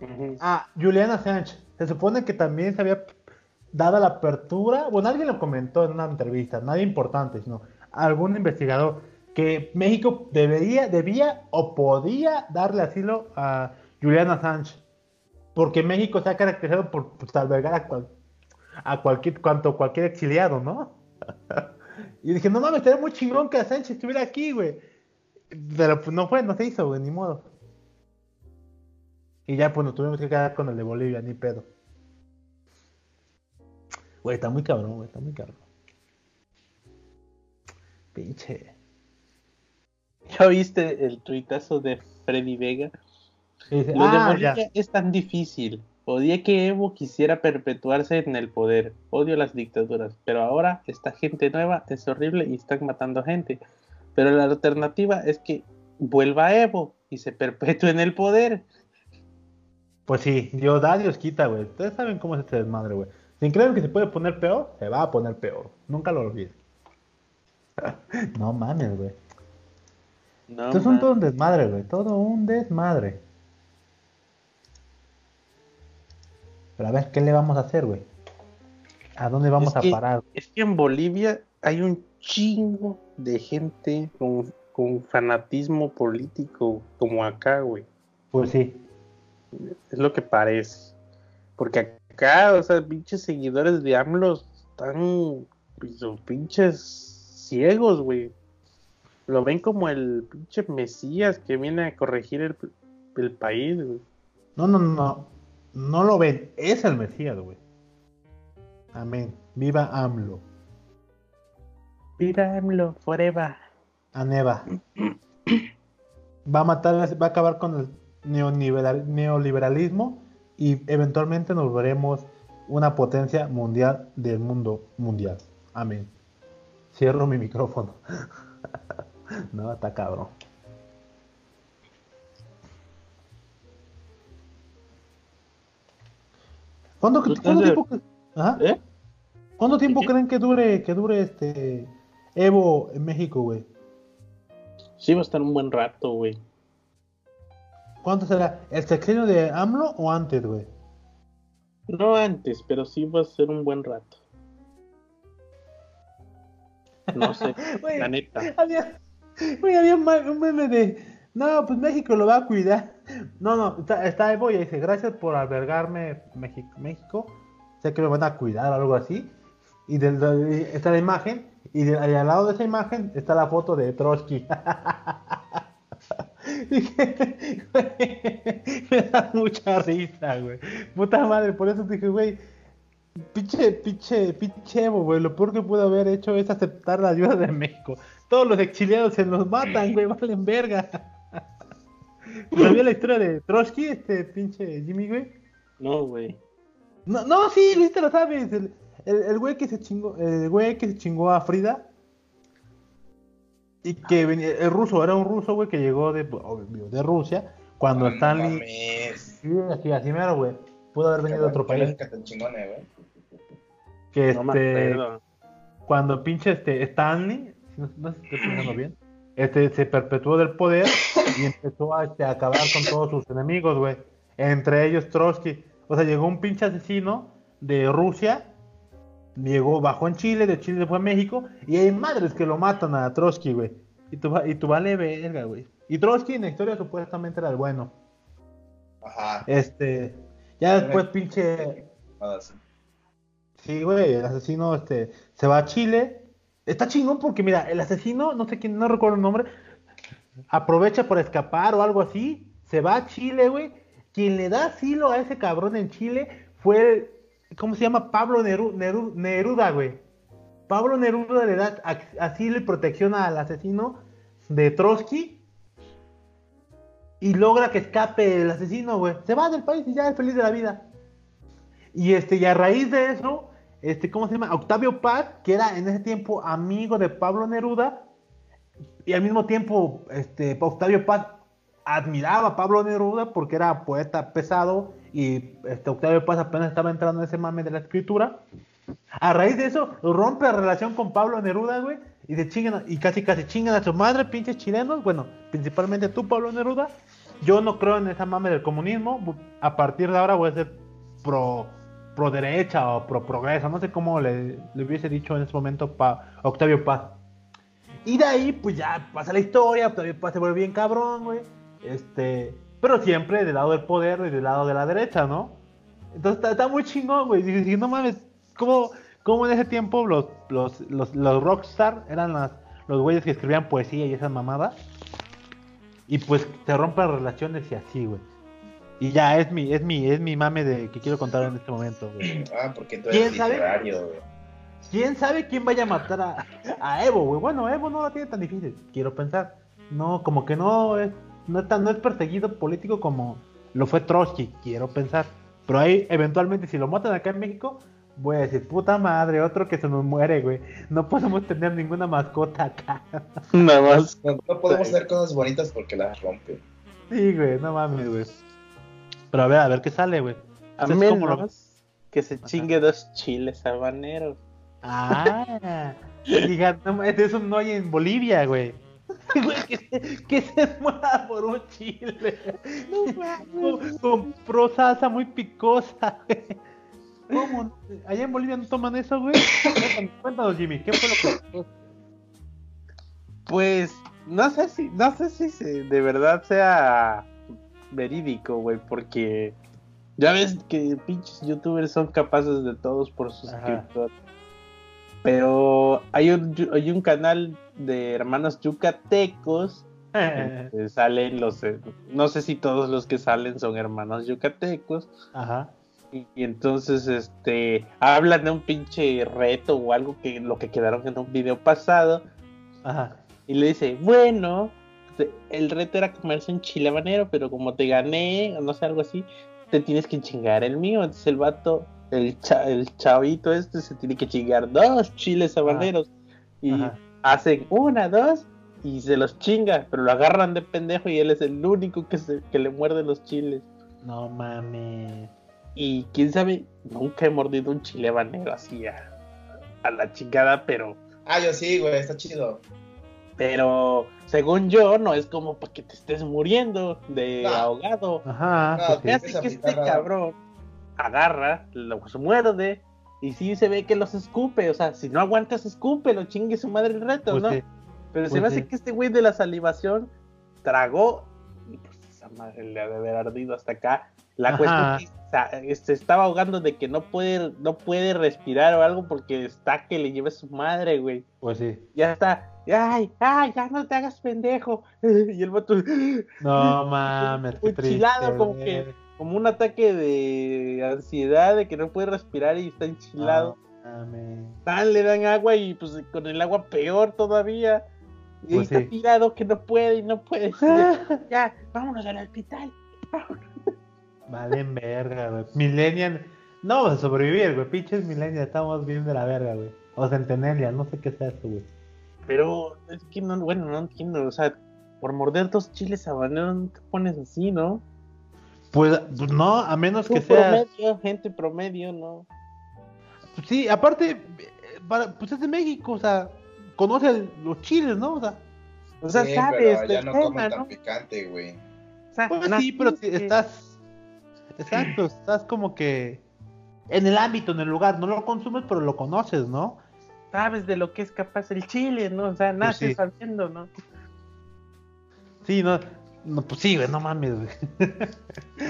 ujú. Ah, Julian Assange. Se supone que también se había dado la apertura. Bueno, alguien lo comentó en una entrevista, nadie importante, sino algún investigador, que México debería, debía o podía darle asilo a Julian Assange. Porque México se ha caracterizado por pues, albergar a, cual- a cualquier, cuanto cualquier exiliado, ¿no? y dije, no mames, estaría muy chingón que Assange estuviera aquí, güey. Pero pues no fue, no se hizo, güey, ni modo. Y ya pues nos tuvimos que quedar con el de Bolivia, ni pedo. Güey, está muy cabrón, güey, está muy cabrón. Pinche. ¿Ya viste el tuitazo de Freddy Vega? Dice, Lo de ah, Bolivia ya. es tan difícil. Odié que Evo quisiera perpetuarse en el poder. Odio las dictaduras. Pero ahora esta gente nueva es horrible y están matando gente. Pero la alternativa es que vuelva Evo y se perpetúe en el poder. Pues sí, Dios da, Dios quita, güey. Ustedes saben cómo es este desmadre, güey. Si creen que se puede poner peor, se va a poner peor. Nunca lo olvides. no mames, güey. No, Esto es un todo un desmadre, güey. Todo un desmadre. Pero a ver, ¿qué le vamos a hacer, güey? ¿A dónde vamos Es a que- parar? Es que en Bolivia hay un chingo de gente con, con fanatismo político como acá, güey. Pues sí. Es lo que parece. Porque acá, o sea, pinches seguidores de AMLO están pues, pinches ciegos, güey. Lo ven como el pinche Mesías que viene a corregir el, el país, güey. No, no, no, no. No lo ven. Es el Mesías, güey. Amén. Viva AMLO. Viva AMLO, forever. Aneva. Va a matar, va a acabar con el neoliberal- neoliberalismo y eventualmente nos veremos una potencia mundial del mundo mundial. Amén. Cierro mi micrófono. no, está cabrón. ¿Cuánto, ¿Tú cuánto tiempo, Ajá. ¿Eh? ¿Cuánto tiempo creen que dure que dure este Evo en México, güey? Sí, va a estar un buen rato, güey. ¿Cuánto será? ¿El sexenio de AMLO o antes, güey? No antes, pero sí va a ser un buen rato. No sé, Güey, la neta. había, güey, había un meme de, no, pues México lo va a cuidar. No, no, está, Evo y dice, gracias por albergarme México, México. Sé que me van a cuidar algo así. Y del- está la imagen, y, al lado de esa imagen está la foto de Trotsky. Dije, me da mucha risa, güey. Puta madre, por eso dije, güey, pinche, pinche, pinche Evo, güey. Lo peor que pudo haber hecho es aceptar la ayuda de México. Todos los exiliados se los matan, güey, valen verga. ¿Sabía la historia de Trotsky, este pinche Jimmy, güey? No, güey. No, no, sí, Luis, te lo sabes. El, el, el güey que se chingó, el güey que se chingó a Frida. Y que venía, el ruso, era un ruso, güey, que llegó de, obvio, de Rusia. Cuando Stanley. Sí, así, así mero, güey. Pudo haber venido de otro país. tan chingona, güey. Que este. cuando pinche este Stanley, no, no sé si estoy pensando bien, este se perpetuó del poder y empezó a, este, a acabar con todos sus enemigos, güey. Entre ellos Trotsky. O sea, llegó un pinche asesino de Rusia, llegó, bajó en Chile, de Chile fue a México, y hay madres que lo matan a Trotsky, güey. Y tú, y tú vale verga, güey. Y Trotsky en la historia supuestamente era el bueno. Ajá. Este, ya después pinche así. Sí, güey, el asesino este, se va a Chile. Está chingón porque, mira, el asesino, no sé quién, no recuerdo el nombre, aprovecha por escapar o algo así, se va a Chile, güey. Quien le da asilo a ese cabrón en Chile fue el, ¿cómo se llama? Pablo Neru- Neru- Neruda, güey. Pablo Neruda le da asilo y protección al asesino de Trotsky y logra que escape el asesino, güey. Se va del país y ya es feliz de la vida. Y este, y a raíz de eso, este, ¿cómo se llama? Octavio Paz, que era en ese tiempo amigo de Pablo Neruda, y al mismo tiempo, este, Octavio Paz admiraba a Pablo Neruda porque era poeta pesado y este, Octavio Paz apenas estaba entrando en ese mame de la escritura. A raíz de eso, rompe la relación con Pablo Neruda, güey, y se chingan, y casi casi chingan a su madre, pinches chilenos, bueno, principalmente tú, Pablo Neruda. Yo no creo en esa mame del comunismo, a partir de ahora voy a ser pro, pro derecha o pro progreso, no sé cómo le, hubiese dicho en ese momento pa, Octavio Paz. Y de ahí, pues ya pasa la historia, Octavio Paz se vuelve bien cabrón, güey. Este, pero siempre del lado del poder y del lado de la derecha, ¿no? Entonces está, muy chingón, güey. Dije, no mames, ¿cómo, cómo en ese tiempo los, los, los, los rockstar eran las, los güeyes que escribían poesía y esas mamadas? Y pues se rompen relaciones y así, güey. Y ya es mi, es mi, es mi mame de que quiero contar en este momento, güey. Ah, porque tú ¿Quién eres sabe? literario, güey. ¿Quién sabe quién vaya a matar a, a Evo, güey? Bueno, Evo no la tiene tan difícil, quiero pensar. No, como que no es, no es tan, no es perseguido político como lo fue Trotsky, quiero pensar. Pero ahí, eventualmente, si lo matan acá en México, voy a decir, puta madre, otro que se nos muere, güey. No podemos tener ninguna mascota acá. Nada más. No, no podemos hacer cosas bonitas porque las rompe. Sí, güey, no mames, güey. Pero a ver, a ver qué sale, güey. A ¿cómo lo menos que se chingue dos chiles habaneros. Ah, diga, no, eso no hay en Bolivia, güey. Que, se- que se muera por un chile. Com- Compró salsa muy picosa, güey. ¿Cómo? ¿Allá en Bolivia no toman eso, güey? Cuéntanos, Jimmy, ¿qué fue lo que pasó? Pues no sé si, no sé si se- de verdad sea verídico, güey, porque ya ves que pinches youtubers son capaces de todos por suscriptor. Pero hay un, hay un canal de hermanos yucatecos Eh, que salen los, eh, no sé si todos los que salen son hermanos yucatecos. Ajá. Y, y entonces, este, hablan de un pinche reto o algo que lo que quedaron en un video pasado. Ajá. Y le dice, bueno, te- el reto era comerse un chile habanero, pero como te gané, o no sé, algo así, te tienes que chingar el mío. Entonces el vato, el, cha- el chavito este, se tiene que chingar dos chiles habaneros. Y Ajá. hacen una, dos, y se los chinga, pero lo agarran de pendejo y él es el único que, se, que le muerde los chiles. No mames. Y quién sabe, nunca he mordido un chile habanero así a, a la chingada, pero, Ah, yo sí, güey, está chido. pero según yo, no es como para que te estés muriendo de No. ahogado. Ajá. No, pues sí. Me hace que este cabrón agarra, los muerde, y sí se ve que los escupe. O sea, si no aguantas, escupe, lo chingue su madre el reto, Pues ¿no? sí. Pero se pues me hace que este güey de la salivación tragó, y pues esa madre le ha de haber ardido hasta acá. La Ajá. cuestión es que se estaba ahogando de que no puede, no puede respirar o algo porque está que le lleve su madre, güey. Pues sí. Ya está, ay, ay, ya no te hagas pendejo. Y el vato, No mames, qué Enchilado, como que- como un ataque de ansiedad, de que no puede respirar y está enchilado. Ah, mames. Le dan agua y pues con el agua peor todavía. Y ahí Pues está sí. tirado que no puede y no puede. ya, vámonos al hospital. Valen verga, güey. Millennial. No sobrevivir, güey. Pinches Millennial, estamos bien de la verga, güey. O Centennial, no sé qué sea eso, güey. Pero es que no, bueno, no entiendo. O sea, por morder dos chiles habaneros no te pones así, ¿no? Pues, pues no, a menos Tú que sea. promedio, gente promedio, ¿no? Pues sí, aparte, eh, para- pues es de México, o sea, conoce el- los chiles, ¿no? O sea, O sea, Sí, sabes pero ya no tema, comen tan ¿no? picante, güey. O sea, pues sí, pero naciste- estás. Exacto, estás como que. En el ámbito, en el lugar, no lo consumes, pero lo conoces, ¿no? Sabes de lo que es capaz el chile, ¿no? O sea, naces Pues sí. sabiendo, ¿no? Sí, no. no pues sí, güey, no mames, güey.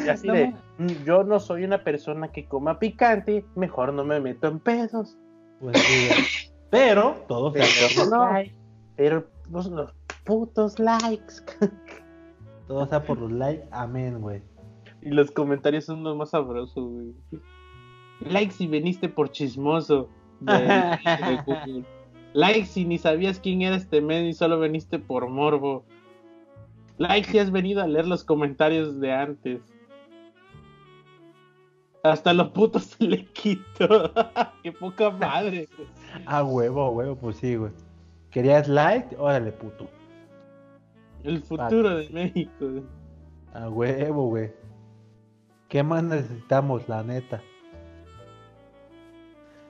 Y así No, de. "Mm, yo no soy una persona que coma picante, mejor no me meto en pedos. Pues sí. Pero, todo sea Pero por no, pero los, los putos likes. Todo sea por los likes, amén, güey. Y los comentarios son los más sabrosos, güey. Like si veniste por chismoso. De- like si ni sabías quién era este men y solo veniste por morbo. Like si has venido a leer los comentarios de antes. Hasta los putos se le quitó. Qué poca madre. Ah, huevo, a huevo, pues sí, güey. ¿Querías like? Órale, puto. El futuro de México. güey. A huevo, güey. ¿Qué más necesitamos, la neta?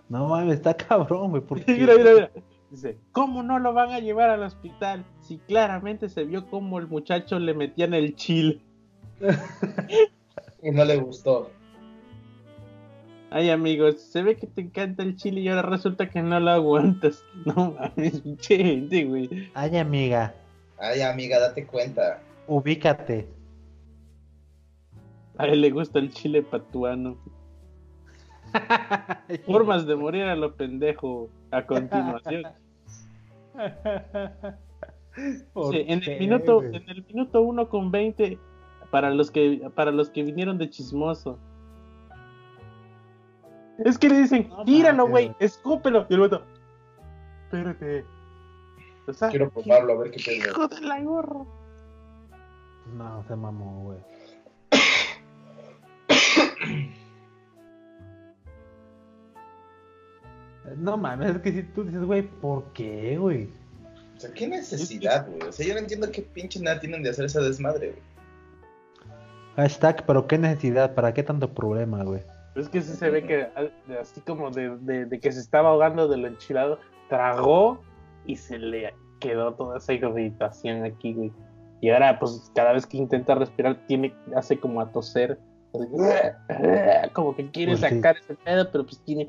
No mames, está cabrón, güey. porque- mira, mira, mira. Dice, ¿cómo no lo van a llevar al hospital? Si claramente se vio como el muchacho le metían el chile. Y no le gustó. Ay, amigos, se ve que te encanta el chile y ahora resulta que no lo aguantas. No mames, gente, güey. Ay, amiga, Ay, amiga, date cuenta. ubícate. A él le gusta el chile patuano. Formas de morir a lo pendejo. A continuación. ¿Por Sí, en el minuto, en el minuto 1 con 20 para los que para los que vinieron de chismoso. Es que le dicen, tíralo, güey, güey. escúpelo. Y el vato, espérate. O sea, Quiero probarlo, a ver qué pedo. hijo de la gorra. No, se mamó, güey. No mames, es que si tú dices, güey, ¿por qué, güey? O sea, ¿qué necesidad, güey? O sea, yo no entiendo qué pinche nada tienen de hacer esa desmadre, güey. Hashtag, pero qué necesidad, ¿para qué tanto problema, güey? Es que sí se ve que así como de, de- de que se estaba ahogando de lo enchilado, tragó y se le quedó toda esa irritación aquí, güey. Y ahora, pues, cada vez que intenta respirar, tiene, hace como a toser. Como que quiere Pues sí. sacar ese pedo, pero pues tiene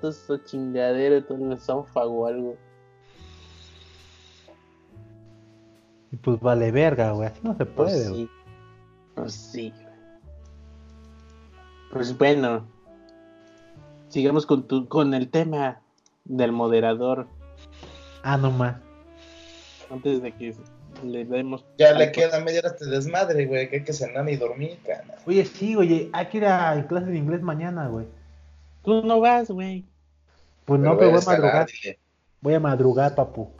todo esa chingadera, todo el esófago o algo. Y pues vale verga, güey, así no se Pues puede, güey. sí. Pues sí. Pues bueno. Sigamos con tu, con el tema del moderador. Ah, no más. Antes de que le demos. Ya le queda media hora este desmadre, güey, que hay que cenar y dormir, cana. Oye, sí, oye, hay que ir a clase de inglés mañana, güey. Tú no vas, güey. Pues no, Pero voy voy a escalar, madrugar. dile. Voy a madrugar, papu.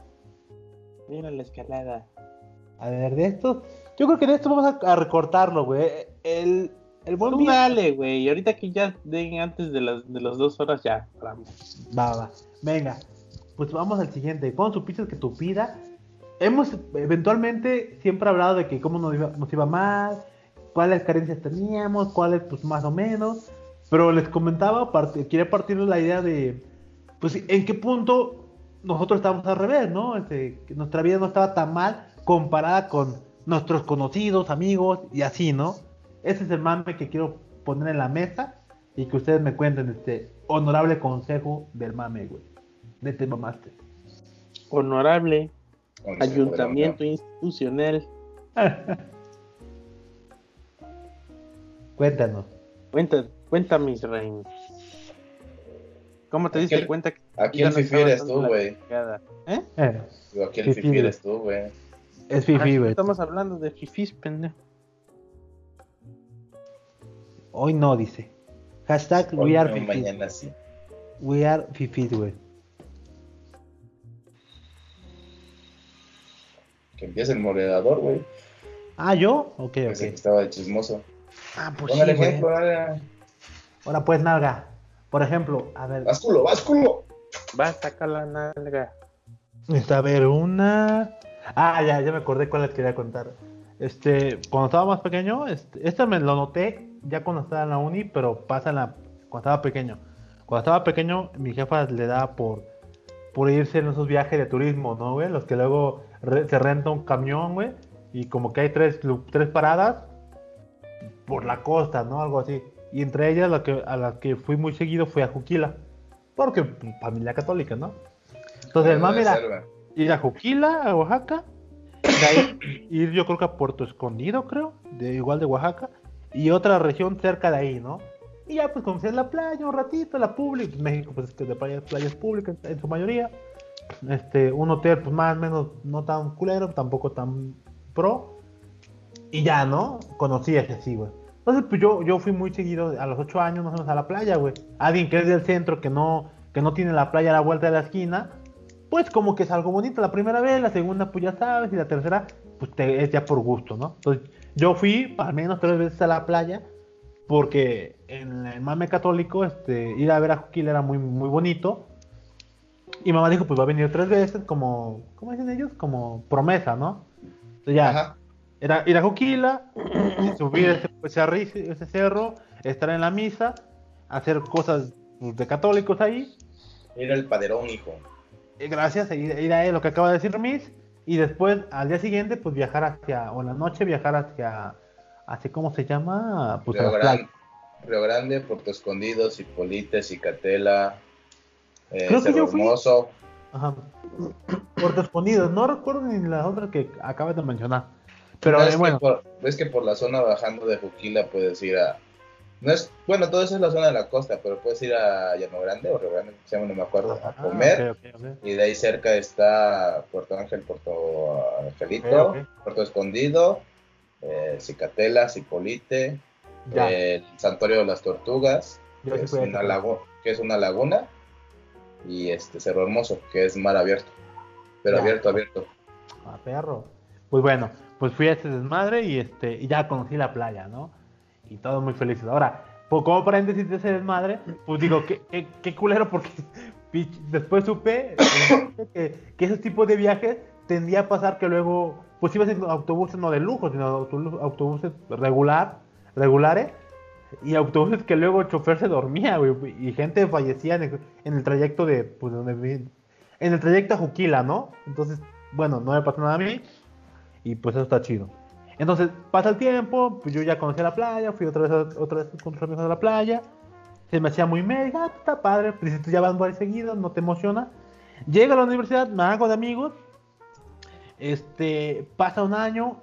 Mira la escalada. A ver, de esto, yo creo que de esto vamos a, a recortarlo, güey. El, el buen Tú dale, güey. Ahorita que ya den antes de las, de las dos horas, ya. paramos. Va, va. Venga, pues vamos al siguiente. ¿Cómo supiste que tu vida? Hemos eventualmente siempre hablado de que cómo nos iba, nos iba mal, cuáles carencias teníamos, cuáles pues más o menos. Pero les comentaba, part- quería partir de la idea de, pues en qué punto nosotros estábamos al revés, ¿no? Este, que nuestra vida no estaba tan mal comparada con nuestros conocidos, amigos y así, ¿no? Ese es el mame que quiero poner en la mesa y que ustedes me cuenten este honorable consejo del mame, güey. De te mamaste. Honorable. Consejo Ayuntamiento institucional. Cuéntanos. Cuenta, cuenta mis reinos. ¿Cómo te diste cuenta que el no fifi eres tú, güey. ¿Eh? Eh, Aquí el Fifi, eres tú, güey. es Ah, fifi, güey. Estamos hablando de fifís, pendejo. Hoy no, dice. Hashtag Hoy we are no, fifis. mañana sí. We are fifis, güey. Que empiece el moderador, güey. Ah, ¿yo? Ok, Ese que ok. estaba de chismoso. Ah, pues sí, ejemplo, dale. Ahora pues, nalga. Por ejemplo, a ver. Básculo, básculo. Va a sacar la nalga. Está a ver, una. Ah, ya, ya me acordé cuál les quería contar. Este, cuando estaba más pequeño, este, esto me lo noté ya cuando estaba en la uni, pero pasa en la, cuando estaba pequeño. Cuando estaba pequeño, mi jefa le daba por, por irse en esos viajes de turismo, ¿no, güey? Los que luego re- se renta un camión, güey, y como que hay tres, tres paradas por la costa, ¿no? Algo así. Y entre ellas, la que, a la que fui muy seguido fue a Juquila, porque pues, familia católica, ¿no? Entonces, el debe era ir a Juquila, a Oaxaca, de ahí ir yo creo que a Puerto Escondido, creo, de igual de Oaxaca, y otra región cerca de ahí, ¿no? Y ya pues conocer la playa un ratito, la pública, México pues es que de playas, playas públicas en su mayoría, este, un hotel pues más o menos no tan culero, tampoco tan pro, y ya, ¿no? Conocí ese así, güey. Entonces pues yo, yo fui muy seguido a los 8 años más o menos a la playa, güey. Alguien que es del centro, que no, que no tiene la playa a la vuelta de la esquina, pues como que es algo bonito la primera vez, la segunda pues ya sabes, y la tercera pues es ya por gusto, ¿no? Entonces yo fui al menos tres veces a la playa porque en el mame católico este, ir a ver a Juquila era muy, muy bonito. Y mamá dijo, pues va a venir tres veces como, ¿cómo dicen ellos? Como promesa, ¿no? Entonces ya. Era ir a Juquila, subir ese, ese cerro, estar en la misa, hacer cosas pues, de católicos ahí, Era el paderón, hijo. eh, gracias, ir, ir a lo que acaba de decir Miss, y después al día siguiente, pues viajar hacia, o en la noche viajar hacia, hacia ¿cómo se llama? Pues Río, las Gran- playas. Río Grande, Puerto Escondido, Cipolite, Cicatela, eh, Creo que Cerro yo fui- Hermoso. Ajá. Puerto Escondido, no recuerdo ni las otras que acabas de mencionar. Pero No, eh, es, bueno, que por, es que por la zona bajando de Juquila puedes ir a... No es, bueno, todo eso es la zona de la costa, pero puedes ir a Llano Grande o Río Grande, se llama, no me acuerdo, a comer. Y de ahí cerca está Puerto Ángel, Puerto Angelito. Puerto Escondido, eh, Cicatela, Cipolite, el Santuario de las Tortugas, que es, una ese. lago- que es una laguna, y este Cerro Hermoso, que es mar abierto. Pero Ya. abierto, abierto. Ah, perro. Pues bueno, pues fui a ese desmadre y este y ya conocí la playa, ¿no? Y todos muy felices. Ahora, pues, como paréntesis de ese desmadre, pues digo, qué, qué, qué culero porque después supe eh, que, que esos tipos de viajes tendía a pasar que luego, pues ibas en autobuses no de lujo, sino autobu- autobuses regular, regulares, y autobuses que luego el chofer se dormía, güey, y gente fallecía en el, en el trayecto de, pues, donde en el trayecto a Juquila, ¿no? Entonces, bueno, no me pasó nada a mí, y pues eso está chido. Entonces, pasa el tiempo, pues yo ya conocí la playa, fui otra vez, a- otra vez con otros amigos a la playa, se me hacía muy mega, ah, está padre, pues si tú ya vas varios seguidos, no te emociona. Llego a la universidad, me hago de amigos, este, pasa un año,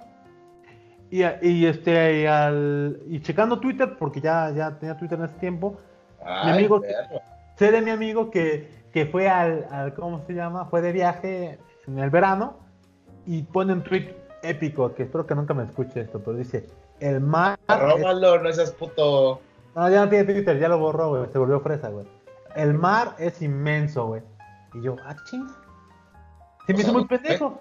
y, y, este, y, al, y checando Twitter, porque ya, ya tenía Twitter en ese tiempo, Ay, amigo- perro. sé de mi amigo que, que fue al, al- ¿cómo se llama? Fue de viaje en el verano y pone un tweet épico, que espero que nunca me escuche esto, pero dice, el mar... es- Róbalo, no seas puto. No, ya no tiene Twitter, ya lo borró, güey, se volvió fresa, güey. El mar es inmenso, güey. Y yo, ah, chinga. Se me O hizo sea, muy ¿eh? pendejo.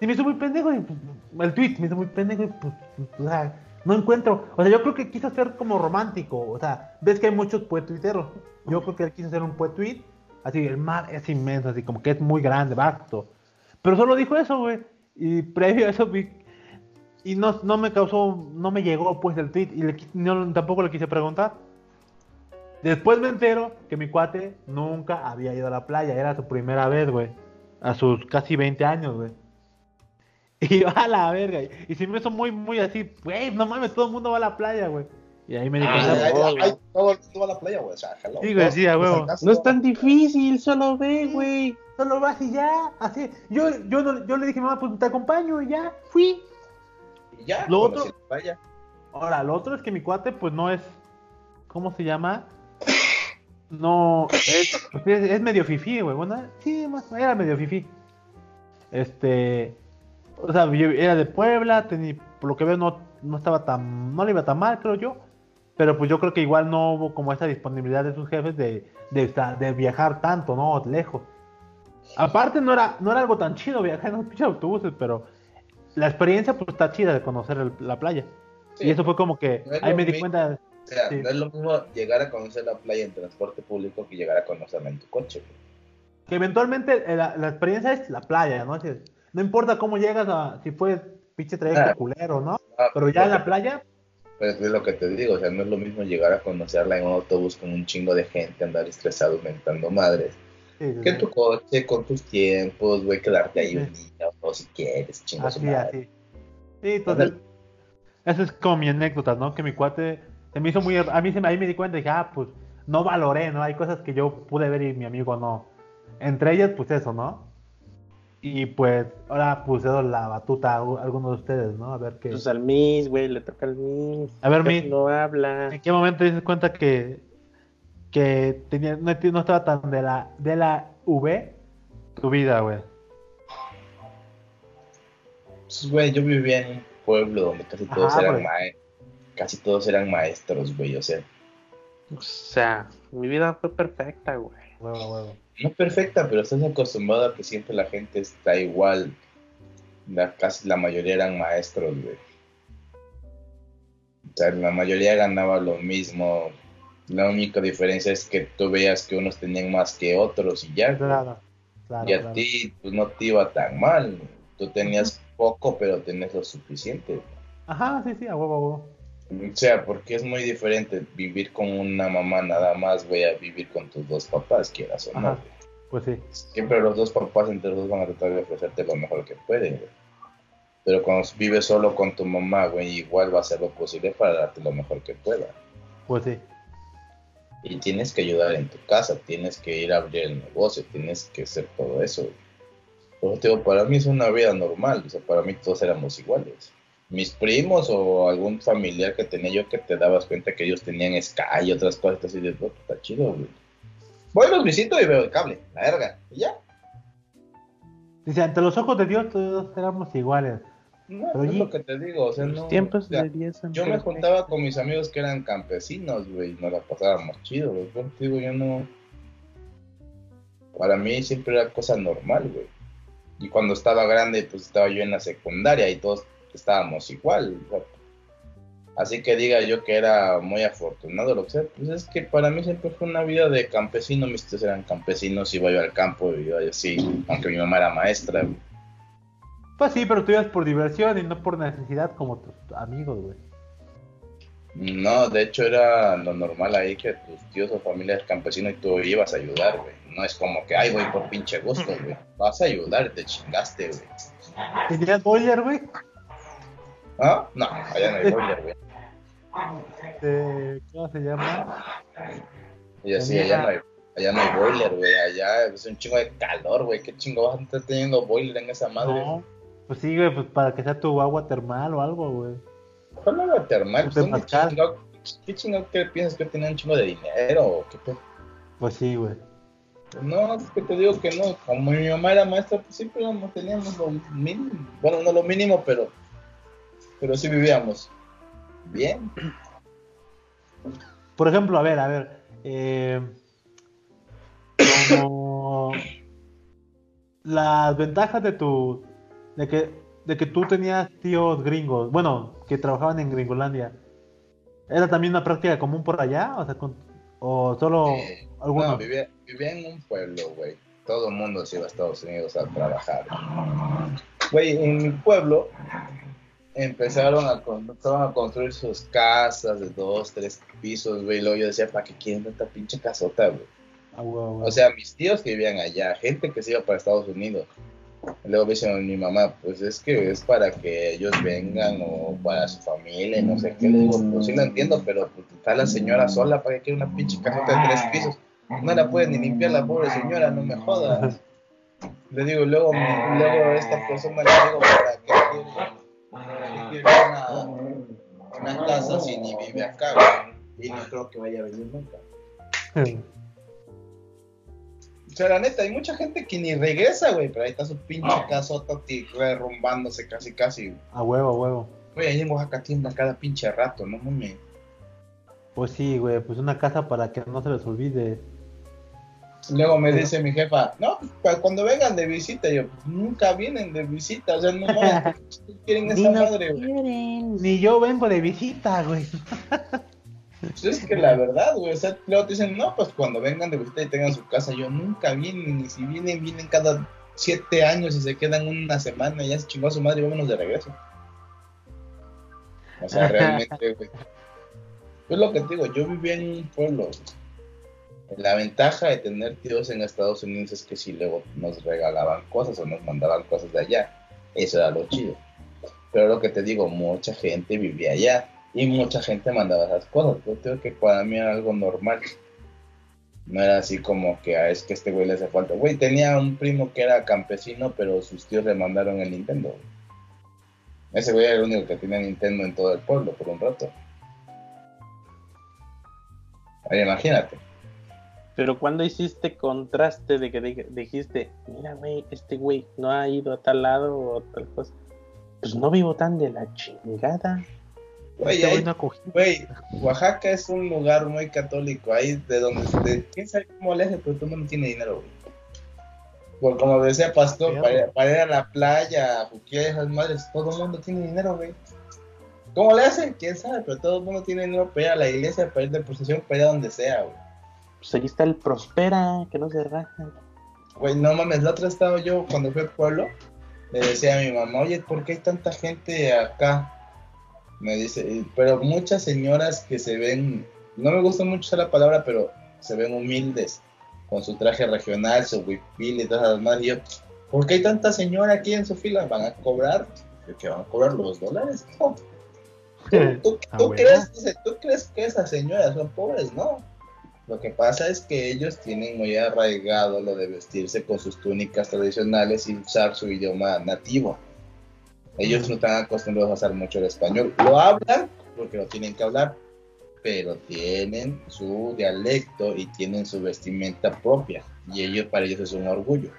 Se me hizo muy pendejo y pues, el tweet me hizo muy pendejo y pues, pues, o sea, no encuentro. O sea, yo creo que quiso ser como romántico. O sea, ves que hay muchos poetuiteros. Yo creo que él quiso ser un poetuit. Así, el mar es inmenso, así como que es muy grande, vasto. Pero solo dijo eso, güey. Y previo a eso vi. Y no, no me causó, no me llegó pues el tweet. Y le no- tampoco le quise preguntar. Después me entero que mi cuate nunca había ido a la playa. Era su primera vez, güey. A sus casi 20 años, güey. Y yo, a la verga. Y se me hizo muy, muy así, güey, no mames, todo el mundo va a la playa, güey. Y ahí me di Ay, cuenta, ay, pues, ay, ay, todo el mundo va a la playa, güey. O sea, hello. Sí, güey, sí, a huevo. No es tan difícil, solo ve, güey. Solo vas y ya, así. Yo, yo, no- yo le dije, mamá, pues te acompaño y ya, fui. Y ya, Lo otro- playa. Ahora, lo otro es que mi cuate, pues no es, ¿cómo se llama? No, es, pues, es, es medio fifí, güey. Bueno, sí, más, era medio fifí. Este, o sea, yo era de Puebla, tenía, por lo que veo no, no estaba tan, no le iba tan mal, creo yo. pero pues yo creo que igual no hubo como esa disponibilidad de sus jefes de, de, de viajar tanto, ¿no? Lejos. Aparte no era, no era algo tan chido viajar en los pinches autobuses, pero la experiencia pues está chida de conocer el- la playa. Sí. Y eso fue como que No ahí me di cuenta. O sea, Sí. no es lo mismo llegar a conocer la playa en transporte público que llegar a conocerla en tu coche. que eventualmente eh, la, la experiencia es la playa, ¿no? Si- no importa cómo llegas a, si fue pinche trayecto Ah. culero, ¿no? Ah, Pero ya en la porque- playa, Pues es lo que te digo, o sea, no es lo mismo llegar a conocerla en un autobús con un chingo de gente, andar estresado, mentando madres, que tu coche, con tus tiempos, güey, quedarte ahí Sí. un día o si quieres, chingo su así, madre. así. Sí, entonces, esa es como mi anécdota, ¿no? Que mi cuate se me hizo muy, a mí se me, ahí me di cuenta y dije, ah, pues no valoré, ¿no? Hay cosas que yo pude ver y mi amigo no. Entre ellas, pues eso, ¿no? Y pues ahora puse la batuta a alguno de ustedes, ¿no? A ver qué. Pues al Miss, güey, le toca al Miss. A ver, Miss. No habla. ¿En qué momento te diste cuenta que, que tenía, no, no estaba tan de la, de la V tu vida, güey? Pues, güey, yo vivía en un pueblo donde casi todos Ajá, eran güey. mae- casi todos eran maestros, güey, o sea, O sea, mi vida fue perfecta, güey. Huevo, huevo. no perfecta, pero estás acostumbrado a que siempre la gente está igual. La, casi la mayoría eran maestros, güey. O sea, la mayoría ganaba lo mismo. La única diferencia es que tú veas que unos tenían más que otros y ya. Claro, claro. y a claro. ti pues no te iba tan mal. Tú tenías poco, pero tenías lo suficiente. Ajá, sí, sí, a huevo, a huevo. O sea, porque es muy diferente vivir con una mamá nada más, güey, a vivir con tus dos papás, quieras o no. Ajá. Pues sí. Siempre los dos papás entre los dos van a tratar de ofrecerte lo mejor que pueden, güey. Pero cuando vives solo con tu mamá, güey, igual va a hacer lo posible para darte lo mejor que pueda. Pues sí. Y tienes que ayudar en tu casa, tienes que ir a abrir el negocio, tienes que hacer todo eso. te digo, para mí es una vida normal, o sea, para mí todos éramos iguales. Mis primos o algún familiar que tenía yo que te dabas cuenta que ellos tenían Sky y otras cosas así de, "Oh, está chido, güey. Voy, los visito y veo el cable, la verga, y ya. Dice, ante los ojos de Dios todos éramos iguales. No, Pero es y- lo que te digo, o sea, Los no. tiempos o sea, de 10 son yo me juntaba con mis amigos que eran campesinos, güey, y nos la pasábamos chido, güey. Digo, yo no. Para mí siempre era cosa normal, güey. Y cuando estaba grande, pues estaba yo en la secundaria y todos estábamos igual. Así que diga yo que era muy afortunado, lo que sea, pues es que para mí siempre fue una vida de campesino. Mis tíos eran campesinos, iba yo al campo, iba yo así, aunque mi mamá era maestra, güey. Pues sí, pero tú ibas por diversión y no por necesidad como tus amigos, güey. No, de hecho era lo normal ahí que tus tíos o familia es campesino y tú ibas a ayudar, güey. No es como que, ay, voy por pinche gusto, güey. Vas a ayudar, te chingaste, güey. ¿Tenías boiler, güey? ¿Ah? No, allá no hay boiler, güey. Eh, ¿Cómo se llama? Y así, allá no hay, allá no hay boiler, güey. Allá es un chingo de calor, güey. ¿Qué chingo vas a estar teniendo boiler en esa madre? No. Pues sí, güey, pues para que sea tu agua termal o algo, güey. ¿Cuál agua termal? Pues, De ¿dónde Pascal. chingado- ¿Qué chingado que piensas que tiene un chingo de dinero? o ¿Qué pedo? Pues sí, güey. No, es que te digo que no. Como mi mamá era maestra, pues siempre íbamos- teníamos lo mínimo. Bueno, no lo mínimo, pero, pero sí vivíamos bien. Por ejemplo, a ver, a ver. Eh, como las ventajas de tu. De que, de que tú tenías tíos gringos, bueno, que trabajaban en Gringolandia. ¿Era también una práctica común por allá? O sea, con- o solo Eh, algunos. No, vivía, vivía en un pueblo, güey. Todo el mundo se iba a Estados Unidos a trabajar. Güey, en mi pueblo empezaron a, empezaron a construir sus casas de dos, tres pisos, güey. y Luego yo decía, ¿para qué quieren tanta pinche casota, güey? Ah. O sea, mis tíos que vivían allá, gente que se iba para Estados Unidos. Luego me dice mi mamá, pues es que es para que ellos vengan o para su familia, no sé qué. Le digo, pues sí lo entiendo, pero pues, está la señora sola, ¿para qué quiere una pinche casota de tres pisos? No la puede ni limpiar la pobre señora, no me jodas. Le digo, luego, luego esta persona le digo, ¿para qué quiere, una, una casa si ni vive acá? Y no creo que vaya a venir nunca. O sea, la neta, hay mucha gente que ni regresa, güey, pero ahí está su pinche casota ti- derrumbándose casi, casi. A huevo, a huevo. Güey, ahí en Oaxaca tiembla cada pinche rato, no mames. Pues sí, güey, pues una casa para que no se les olvide. Luego me dice mi jefa, no, pues cuando vengan de visita, yo, pues, nunca vienen de visita, o sea, no mames, ¿por qué quieren esa madre, güey. quieren. Ni yo vengo de visita, güey. Pues es que la verdad, güey, o sea, luego te dicen, no, pues cuando vengan de visita y tengan su casa, yo nunca vienen, y si vienen, vienen cada siete años y se quedan una semana y ya se chingó a su madre y vámonos de regreso. O sea, realmente, güey. Es lo que te digo, yo vivía en un pueblo. La ventaja de tener tíos en Estados Unidos es que si luego nos regalaban cosas o nos mandaban cosas de allá, eso era lo chido. Pero lo que te digo, mucha gente vivía allá y mucha gente mandaba esas cosas. Yo creo que para mí era algo normal. No era así como que ah, es que este güey le hace falta. Güey, tenía un primo que era campesino, pero sus tíos le mandaron el Nintendo. Ese güey era el único que tenía Nintendo en todo el pueblo por un rato. Ahora imagínate. Pero cuando hiciste contraste de que di- dijiste, mira, güey, este güey no ha ido a tal lado o tal cosa. Pues no vivo tan de la chingada. Güey, Oaxaca es un lugar muy católico, ahí de donde, de, quién sabe cómo le hace, pero todo el mundo tiene dinero, güey. Por como decía Pastor, para, ir- para ir a la playa, a esas madres, todo el mundo tiene dinero, güey. ¿Cómo le hacen? ¿Quién sabe? Pero todo el mundo tiene dinero para ir a la iglesia, para ir de procesión, para ir a donde sea, güey. Pues ahí está el Prospera, que no se rajan. Güey, no mames, la otra estaba yo cuando fui al pueblo, le decía a mi mamá, oye, ¿por qué hay tanta gente acá? Me dice, "Y- pero muchas señoras que se ven, no me gusta mucho usar la palabra, pero se ven humildes, con su traje regional, su huipil y todas las más. Y yo, ¿por qué hay tanta señora aquí en su fila? ¿Van a cobrar? ¿Que van a cobrar los dólares? No. ¿Tú, tú- Ah, tú huevo. crees, ¿Tú crees que esas señoras son pobres? No. Lo que pasa es que ellos tienen muy arraigado lo de vestirse con sus túnicas tradicionales y usar su idioma nativo. Ellos no están acostumbrados a usar mucho el español. Lo hablan porque lo tienen que hablar, pero tienen su dialecto y tienen su vestimenta propia. Y ellos, para ellos es un orgullo.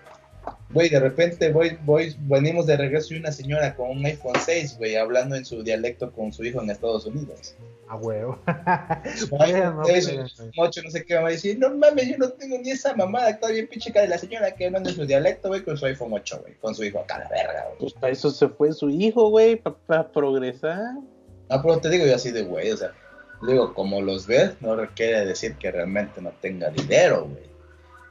Güey, de repente voy, voy, venimos de regreso y una señora con un iPhone 6, güey, hablando en su dialecto con su hijo en Estados Unidos. A huevo. Su Bueno, iPhone 6, su 8, no sé qué, me va a decir, no mames, yo no tengo ni esa mamada, está bien pinche cara de la señora que hablando en su dialecto, güey, con su iPhone 8, güey, con su hijo acá, la verga, güey. Pues para eso se fue su hijo, güey, para progresar. No, pero te digo yo así de güey, o sea, digo, como los ves, no requiere decir que realmente no tenga dinero, güey.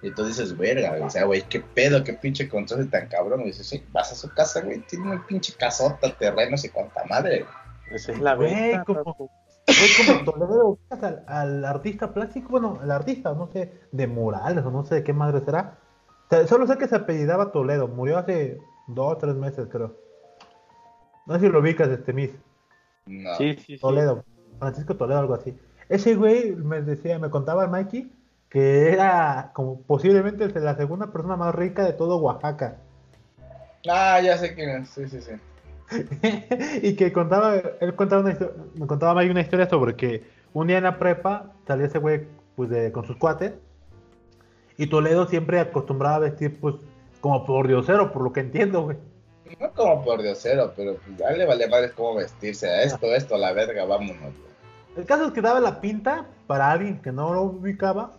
Y tú dices, verga, güey, o sea, güey, qué pedo, qué pinche contraste tan cabrón. Y dices, sí, vas a su casa, güey, tiene una pinche casota, terrenos y cuanta madre. Esa es la Güey, venta, como- como Toledo, ubicas al, al artista plástico, bueno, el artista, no sé, de murales o no sé de qué madre será. O sea, solo sé que se apellidaba Toledo, murió hace dos o tres meses, creo. No sé si lo ubicas, este Miss. No. Sí, sí, sí. Toledo, Francisco Toledo, algo así. Ese güey me decía, me contaba el Mikey que era como posiblemente la segunda persona más rica de todo Oaxaca. Ah, ya sé quién es, sí, sí, sí. y que contaba, él contaba una historia, me contaba una historia sobre que un día en la prepa salía ese güey pues de, con sus cuates y Toledo siempre acostumbraba a vestir pues como por diosero, por lo que entiendo, güey. No como por diosero, pero pues ya le vale madre cómo vestirse a esto, esto, a la verga, vámonos, güey. El caso es que daba la pinta para alguien que no lo ubicaba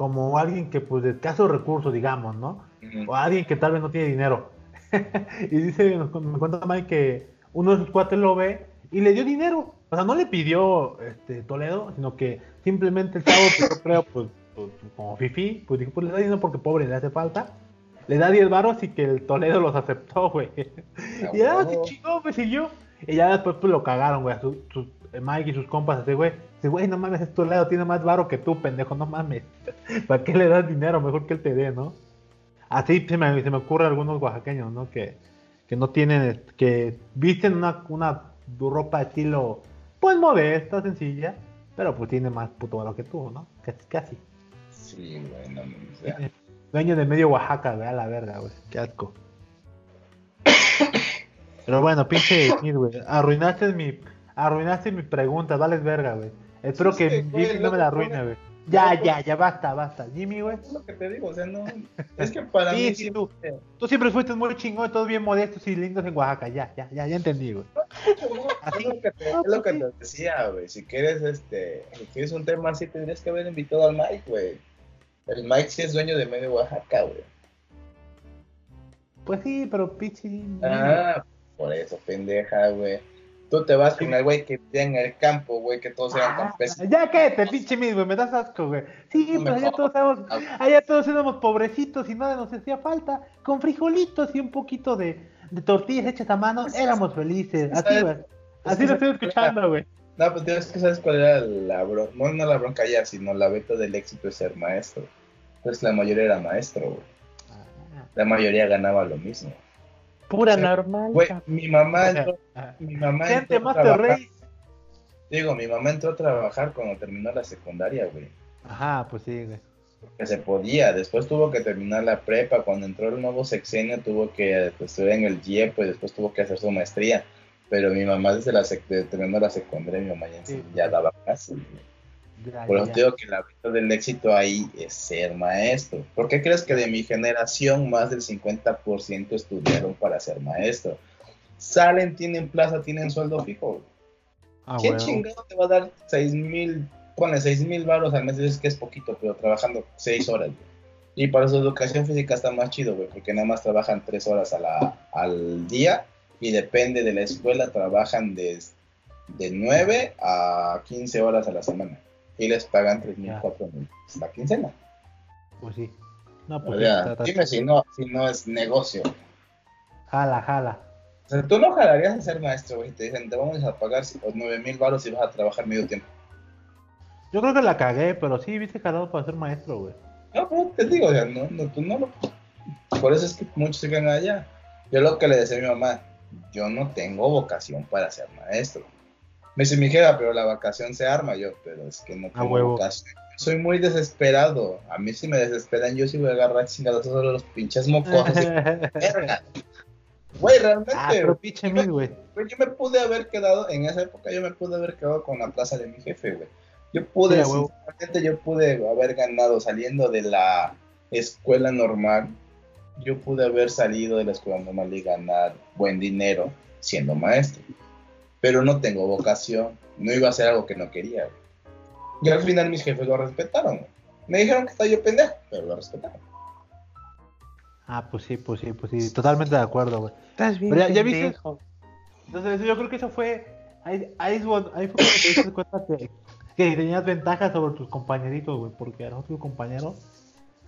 como alguien que pues de escasos recursos, digamos, ¿no? O alguien que tal vez no tiene dinero. y dice, me cuenta Mike que uno de sus cuates lo ve y le dio dinero. O sea, no le pidió este, Toledo, sino que simplemente el chavo, pues, yo creo, pues, pues, como Fifi, pues dijo, pues le da dinero porque pobre le hace falta. Le da 10 varos y que el Toledo los aceptó, güey. y ah, qué huevo. chingón, pues siguió. Y ya después pues lo cagaron, güey. su- Mike y sus compas, así, güey. Dice, güey, no mames, es Toledo, tiene más varo que tú, pendejo, no mames. ¿Para qué le das dinero? Mejor que él te dé, ¿no? Así se me, se me ocurre a algunos oaxaqueños, ¿no? Que, que no tienen, que visten una, una ropa estilo, pues modesta, sencilla, pero pues tiene más puto valor que tú, ¿no? Casi, casi. Sí, güey, no mames, ya. Dueño de medio Oaxaca, güey, a la verga, güey. Qué asco. Pero bueno, pinche güey. Arruinaste mi, arruinaste mi pregunta, vales verga, güey. Espero Sí, que güey, Jimmy no me la arruine, güey. Ya, ya, ya, basta, basta. Jimmy, güey. Es lo que te digo, o sea, no. Es que para Sí, mí. sí, tú. Tú siempre fuiste muy chingón, todos bien modestos y lindos en Oaxaca. Ya, ya, ya, ya entendí, güey. Es lo que te, es lo que te decía, güey. Si quieres, este, si quieres un tema así, tendrías que haber invitado al Mike, güey. El Mike sí es dueño de medio Oaxaca, güey. Pues sí, pero pichi. Ah, por eso, pendeja, güey. Tú te vas con el güey que vivía en el campo, güey, que todos eran Ah, campesinos. ya cállate, pinche mis, güey, me das asco, güey. Sí, No pues me allá todos, éramos, allá todos éramos pobrecitos y nada nos hacía falta. Con frijolitos y un poquito de, de tortillas hechas a mano, éramos felices. Así, güey. Así lo estoy escuchando, güey. No, pues tienes que sabes cuál era la bronca. No, no la bronca ya, sino la beta del éxito de ser maestro. Pues la mayoría era maestro, güey. La mayoría ganaba lo mismo. Pura O sea, normal. Mi mamá entró, mi mamá Gente, entró a trabajar. Digo, mi mamá entró a trabajar cuando terminó la secundaria, güey. Ajá, pues sí, güey. Que se podía. Después tuvo que terminar la prepa. Cuando entró el nuevo sexenio, tuvo que pues, estudiar en el GIEP y después tuvo que hacer su maestría. Pero mi mamá, desde la sec de, terminando la secundaria, mi mamá ya, Sí. ya daba clases. güey. Ya, Por eso te digo que la beta del éxito ahí es ser maestro. ¿Por qué crees que de mi generación más del 50% estudiaron para ser maestro? Salen, tienen plaza, tienen sueldo fijo. Ah, ¿Quién huevo. chingado te va a dar 6 mil, pone 6 mil baros al mes? Dices que es poquito, pero trabajando 6 horas, güey. Y para su educación física está más chido, güey, porque nada más trabajan 3 horas a la, al día y depende de la escuela, trabajan de, de 9 a 15 horas a la semana. Y les pagan 3 mil, Ya. 4 mil la quincena. Pues sí. No, O pues sí, sea, está- está- dime si no, si no es negocio. Jala, jala. O sea, tú no jalarías a ser maestro, güey. Te dicen, te vamos a pagar 9 mil baros y vas a trabajar medio tiempo. Yo creo que la cagué, pero sí, viste jalado para ser maestro, güey. No, pero te digo, o sea, no, no, tú no lo. Por eso es que muchos se quedan allá. Yo lo que le decía a mi mamá, yo no tengo vocación para ser maestro. Me dice mi jefa, pero la vacación se arma yo, pero es que no tengo huevo. vocación. Soy muy desesperado. A mí si me desesperan, yo sí voy a agarrar chingados a los pinches mocosos. Güey, realmente, ah, pero pinche mil, güey. güey, yo me pude haber quedado, en esa época yo me pude haber quedado con la plaza de mi jefe, güey. Yo pude, Sí, sinceramente, yo pude haber ganado saliendo de la escuela normal. Yo pude haber salido de la escuela normal y ganar buen dinero siendo maestro. Pero no tengo vocación. No iba a hacer algo que no quería, güey. Y al final mis jefes lo respetaron, güey. Me dijeron que estaba yo pendejo, pero lo respetaron. Ah, pues sí, pues sí, pues sí. Totalmente de acuerdo, güey. Estás bien. Pero ya- ya viste-. Entonces yo creo que eso fue. Ahí, ahí, ahí fue cuando te diste cuenta que, que tenías ventajas sobre tus compañeritos, güey. Porque a tus compañeros.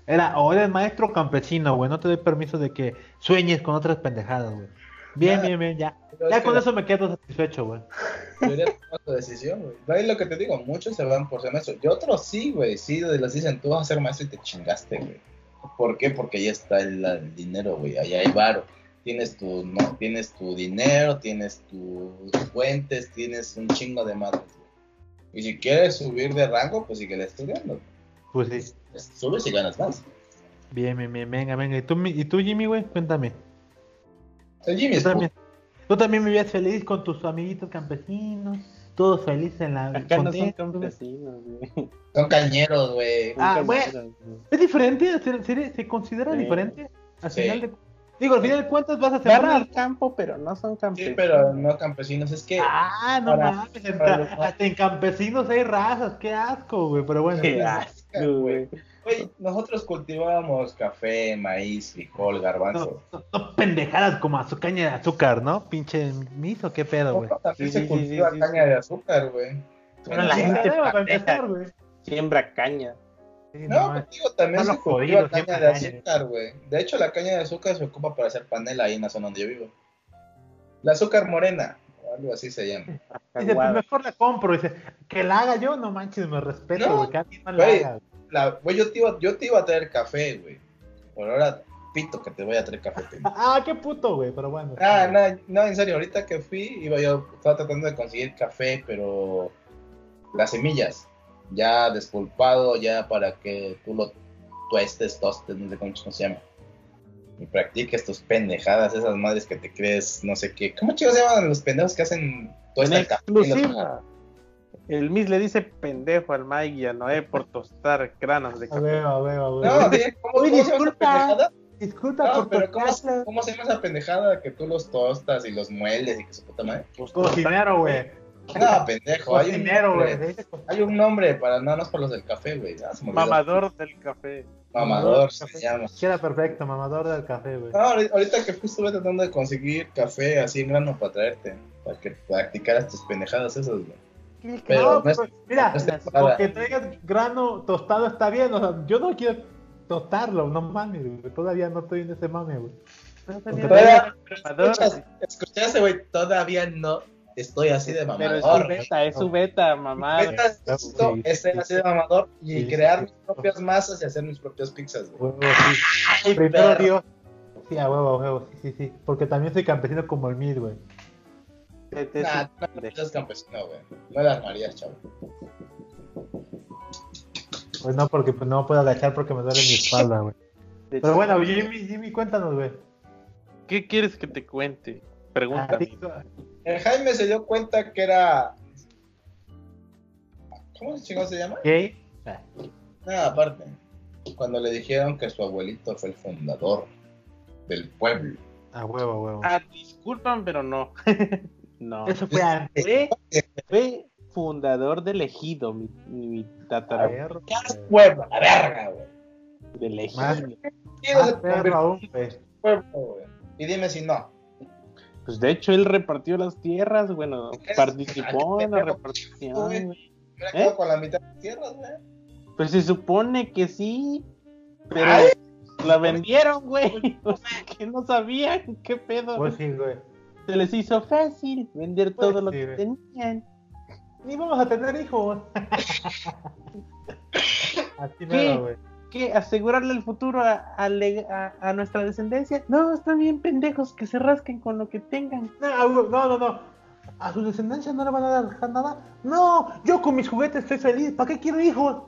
Era o eres maestro o campesino, güey. No te doy permiso de que sueñes con otras pendejadas, güey. Bien, Ya. bien, bien, ya. Es Ya con eso me quedo satisfecho, güey. Debería tomar tu decisión, güey. Ahí lo que te digo, muchos se van por ser maestro. Y otros sí, güey. Sí, les dicen, tú vas a ser maestro y te chingaste, güey. ¿Por qué? Porque ahí está el, el dinero, güey. Allá hay varo. Tienes tu, no, tienes tu dinero, tienes tus fuentes, tienes un chingo de madres, güey. Y si quieres subir de rango, pues sigue estudiando. Pues sí. Subes y ganas más. Bien, bien, bien, venga, venga. ¿Y tú, y tú Jimmy, güey? Cuéntame. El Jimmy Tú es también, tú también vivías feliz con tus amiguitos campesinos. Todos felices en la. Acá no son campesinos, güey. Son cañeros, güey. Ah, güey. ¿Es diferente? ¿Se, se- se considera Sí. diferente? Al Sí. final de... Digo, al final de cuentas vas a Van sembrar. al campo, pero no son Sí, campesinos. pero no campesinos. Es que Ah, no Para- mames. para los- hasta en campesinos hay razas. Qué asco, güey. Pero bueno. Qué sí. asco, güey. Güey, nosotros cultivábamos café, maíz, frijol, garbanzo. No, no, no pendejadas como a su caña de azúcar, ¿no? Pinche miso, qué pedo, güey. No, también Sí, se sí, cultiva sí, sí, caña de azúcar, güey. Bueno, la Sí, gente para empezar, güey. Siembra caña. Sí, No, mames. contigo también Están se cultiva caña de caña. azúcar, güey. De hecho, la caña de azúcar se ocupa para hacer panela ahí en la zona donde yo vivo. La azúcar morena, o algo así se llama. Dice, pues mejor la compro. Dice, que la haga yo, no manches, me respeto, No, güey. Que alguien más la haga. La, güey, yo te, iba, yo te iba a traer café, güey. Por ahora, pito que te voy a traer café. Ah, qué puto, güey, pero bueno. Ah, no, no, en serio, ahorita que fui, iba yo, estaba tratando de conseguir café, pero las semillas, ya despulpado, ya para que tú lo tuestes, tostes, no sé cómo se llama. Y practiques tus pendejadas, esas madres que te crees, no sé qué. ¿Cómo chicos se llaman los pendejos que hacen tuesta el café? exclusiva. El Miss le dice pendejo al Mike y a Noé por tostar granos de A café. ver, a ver, a ver. No, ¿cómo, Uy, se disculpa. pendejada? Disculpa No, por pero ¿cómo, tocarlo. ¿cómo se llama esa pendejada que tú los tostas y los mueles y que su puta madre? Pues, Cocinero, güey. No, pendejo, hay un nombre. se Hay un nombre para nada más para los del café, güey. Ah, se. Mamador del café. Mamador se Café. llama. Queda perfecto, mamador del café, güey. No, ahorita ahorita que fui estuve tratando de conseguir café así en grano para traerte, para que practicaras tus pendejadas esas, güey. Pero No, no es- pues, mira, no porque traigas grano tostado está bien, o sea, yo no quiero tostarlo, no mames, güey. Todavía no estoy en ese mame, güey. Todavía- Mamador, Escuchas, escuchaste, güey, todavía no estoy así de Pero es mamador. su beta, es su beta, mamá. Meta es esto, Sí, es ser sí, así de mamador y Sí, crear sí, mis propias masas y hacer mis propias pizzas, güey. Ay, Primero. Dios. Sí, a huevo, a huevo, sí, sí, sí. Porque también soy campesino como el Mid, güey. Nah, no pendejo. eres campesino, güey. No las marías, chavo. Pues no, porque pues, no puedo agachar porque me duele mi espalda, güey. Pero bueno, Jimmy, Jimmy, cuéntanos, güey. ¿Qué quieres que te cuente? Pregúntame. ti, El Jaime se dio cuenta que era. ¿Cómo chingón se llama? ¿Gay? Ah, Nada, aparte. Cuando le dijeron que su abuelito fue el fundador del pueblo. A huevo, a huevo. Ah, disculpan, pero no. no. Eso fue antes. Fue, fue fundador del ejido, mi, mi tatara. Perro, ¿Qué haces, güey. pueblo? La verga, güey. Del ejido. Más- ¿Quién Más perro aún, en pueblo, güey? Y dime si no. Pues de hecho él repartió las tierras, bueno, participó en la repartición. güey. ¿Eh? con la mitad de las tierras, güey. Pues se supone que sí, pero Ay. la vendieron, güey. O sea, que no sabían qué pedo. Pues sí, güey. Se les hizo fácil vender Pues todo lo que tenían. Ni vamos a tener hijos. Así güey. ¿Qué? ¿Asegurarle el futuro a, a le- a- a nuestra descendencia? No, están bien pendejos que se rasquen con lo que tengan. No, no, no, no. A su descendencia no le van a dejar nada. No, yo con mis juguetes estoy feliz. ¿Para qué quiero hijos?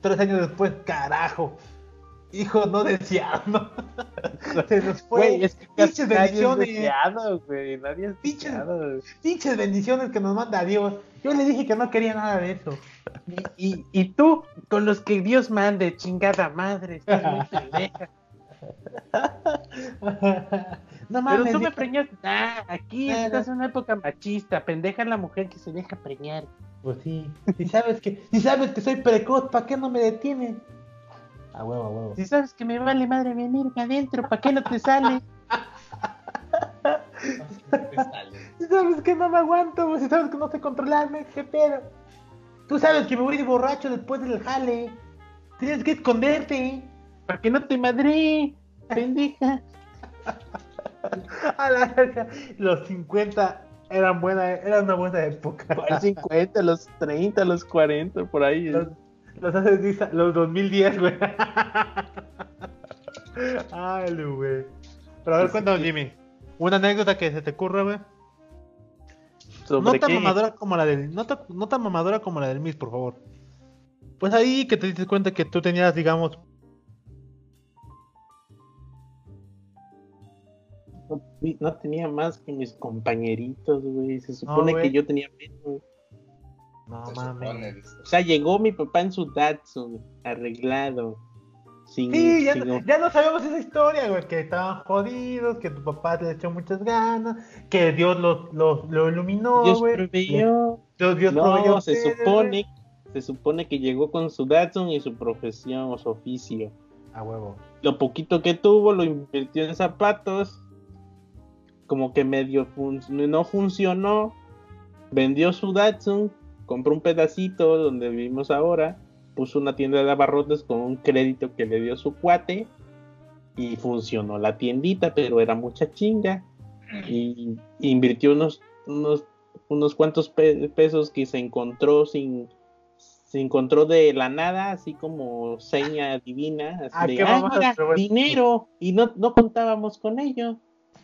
Tres años después, carajo. Hijo no deseado. Se nos fue. Güey, es que pinches nadie es bendiciones. deseado, güey. Nadie es Pinches-. Pinches bendiciones que nos manda Dios. Yo le dije que no quería nada de eso. Y, y, y tú, con los que Dios mande, chingada madre, estás muy pendeja. no Pero mames. tú me preñaste. Ah, aquí estás en una época machista. Pendeja la mujer que se deja preñar. Pues sí. Si sabes que, si sabes que soy precoz, ¿para qué no me detienen? A huevo, a huevo. Si sabes que me vale madre venir adentro, ¿para qué no te sale? Si sabes que no me aguanto, si sabes que no sé controlarme, ¿qué pedo? Tú sabes que me voy de borracho después del jale. Tienes que esconderte. ¿Para que no te madre? Pendeja. A la verga. Los 50 eran buena, era una buena época. ¿Cuál 50, los 30, los 40, por ahí? Los, los hace diez- los 2010, güey. Ay, güey. Pero a ver, cuéntanos, Jimmy. Una anécdota que se te ocurra, güey. No ¿Sobre tan qué? mamadora como la del. No, ta- no tan mamadora como la del Miss, por favor. Pues ahí que te diste cuenta que tú tenías, digamos. No, no tenía más que mis compañeritos, güey. Se supone que yo tenía menos. No mames. dice. O sea, llegó mi papá en su Datsun, arreglado. Sin, Sí, ya, sin- no- ya no sabemos esa historia, güey. Que estaban jodidos, que tu papá le echó muchas ganas, que Dios los los lo iluminó, Dios güey. proveyó. Dios, Dios no, proveyó se supone, se supone que llegó con su Datsun y su profesión o su oficio. A huevo. Lo poquito que tuvo lo invirtió en zapatos. Como que medio fun- no funcionó. Vendió su Datsun, compró un pedacito donde vivimos ahora, puso una tienda de abarrotes con un crédito que le dio su cuate y funcionó la tiendita, pero era mucha chinga y invirtió unos unos unos cuantos pe- pesos que se encontró sin se encontró de la nada, así como seña divina, así Ah, de, "Ah, mamada, mira, pero bueno". dinero, y no, no contábamos con ello,